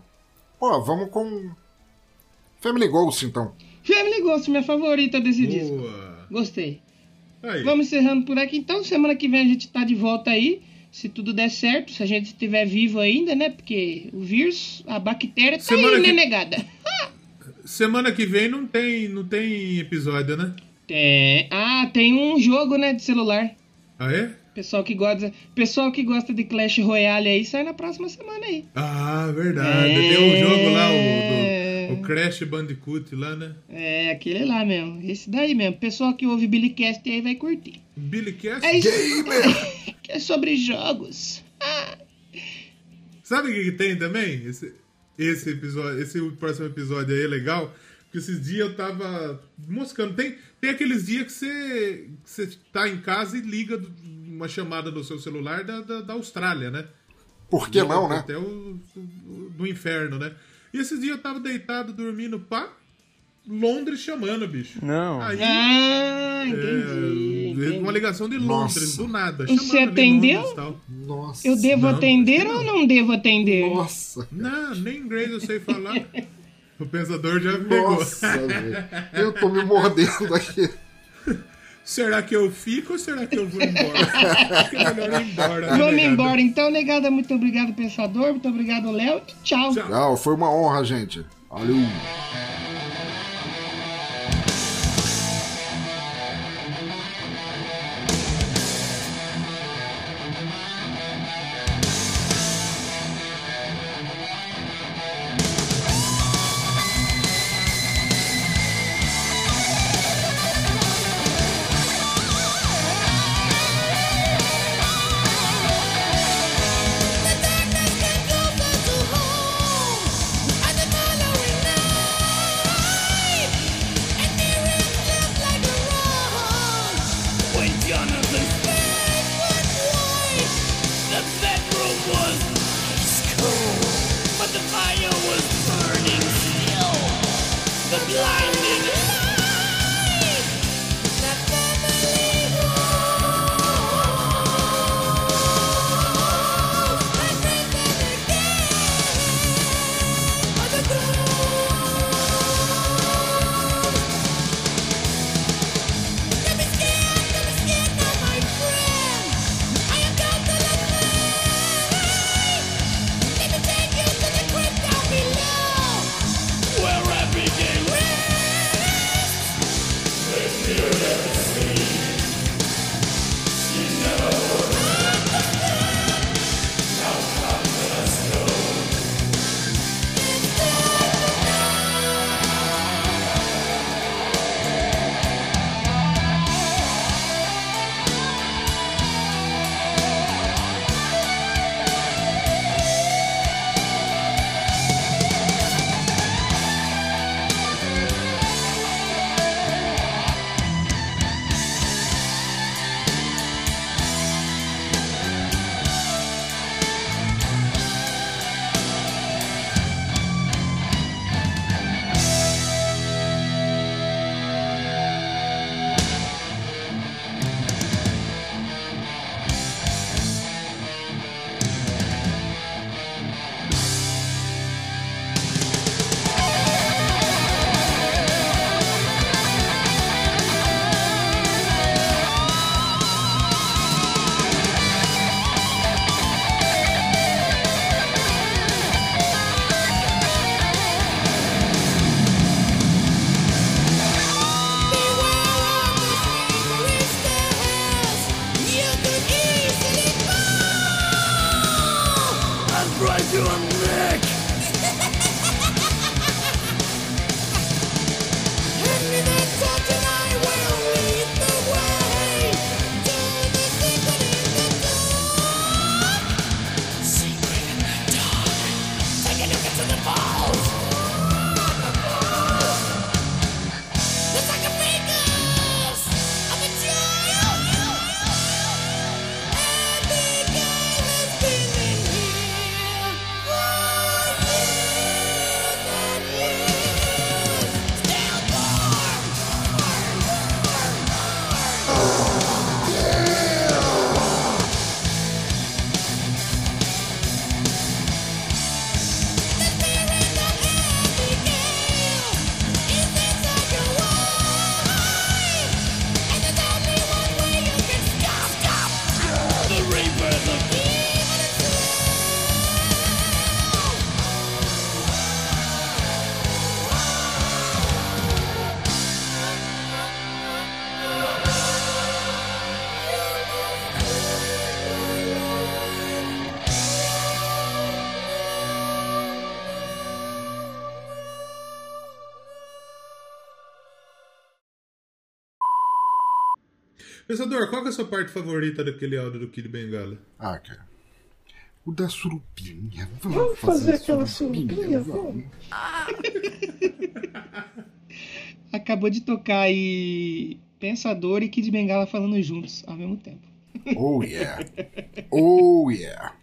B: Pô, vamos com. Family Ghost, então.
A: Family Ghost, minha favorita desse disco.
C: Boa.
A: Gostei.
C: Aí.
A: Vamos encerrando por aqui. Então, semana que vem a gente tá de volta aí. Se tudo der certo, se a gente estiver vivo ainda, né? Porque o vírus, a bactéria tá
C: Semana
A: aí, né,
C: que-
A: negada?
C: Semana que vem não tem, não tem episódio, né?
A: Tem. Ah, tem um jogo, né, de celular.
C: Ah, é?
A: Pessoal que gosta, pessoal que gosta de Clash Royale aí sai na próxima semana aí.
C: Ah, verdade.
A: É.
C: Tem um jogo lá, o, do, o Crash Bandicoot lá, né?
A: É, aquele lá mesmo. Esse daí mesmo. Pessoal que ouve Billy Cast aí vai curtir.
C: Billy Cast.
A: É isso.
B: Gamer!
A: Que é sobre jogos. Ah,
C: Sabe o que, que tem também? Esse, esse episódio, esse próximo episódio aí é legal. Porque esses dias eu tava moscando. Tem, tem aqueles dias que você, que você tá em casa e liga do- uma chamada no seu celular da, da, da Austrália, né?
B: Por que não, né?
C: Até o, o- do inferno, né? E esses dias eu tava deitado, dormindo, pá. Londres chamando, bicho.
E: Não.
C: Aí,
A: ah
C: é,
A: entendi. entendi.
C: Uma ligação de Londres,
E: Nossa.
C: do nada.
A: Você atendeu?
C: Londres tal.
E: Nossa.
A: Eu devo
C: Não,
A: atender
C: que
A: ou
C: não.
A: não devo atender?
E: Nossa.
C: Não, nem inglês eu sei falar. O pensador já pegou.
E: Nossa, velho. Eu tô me mordendo aqui.
C: Será que eu fico ou será que eu vou embora? Acho que é melhor ir embora. né,
A: Vamos
C: negada?
A: embora então, negada. Muito obrigado, Pensador. Muito obrigado, Léo. E tchau.
C: Tchau.
E: Não, foi uma honra, gente. Valeu.
C: Pensador, qual que é a sua parte favorita daquele áudio do Kid Bengala?
E: Ah, cara. O da surupinha. Vamos, fazer, aquela surupinha, vamos.
A: Acabou de tocar aí Pensador e Kid Bengala falando juntos ao mesmo tempo.
E: Oh yeah. Oh yeah.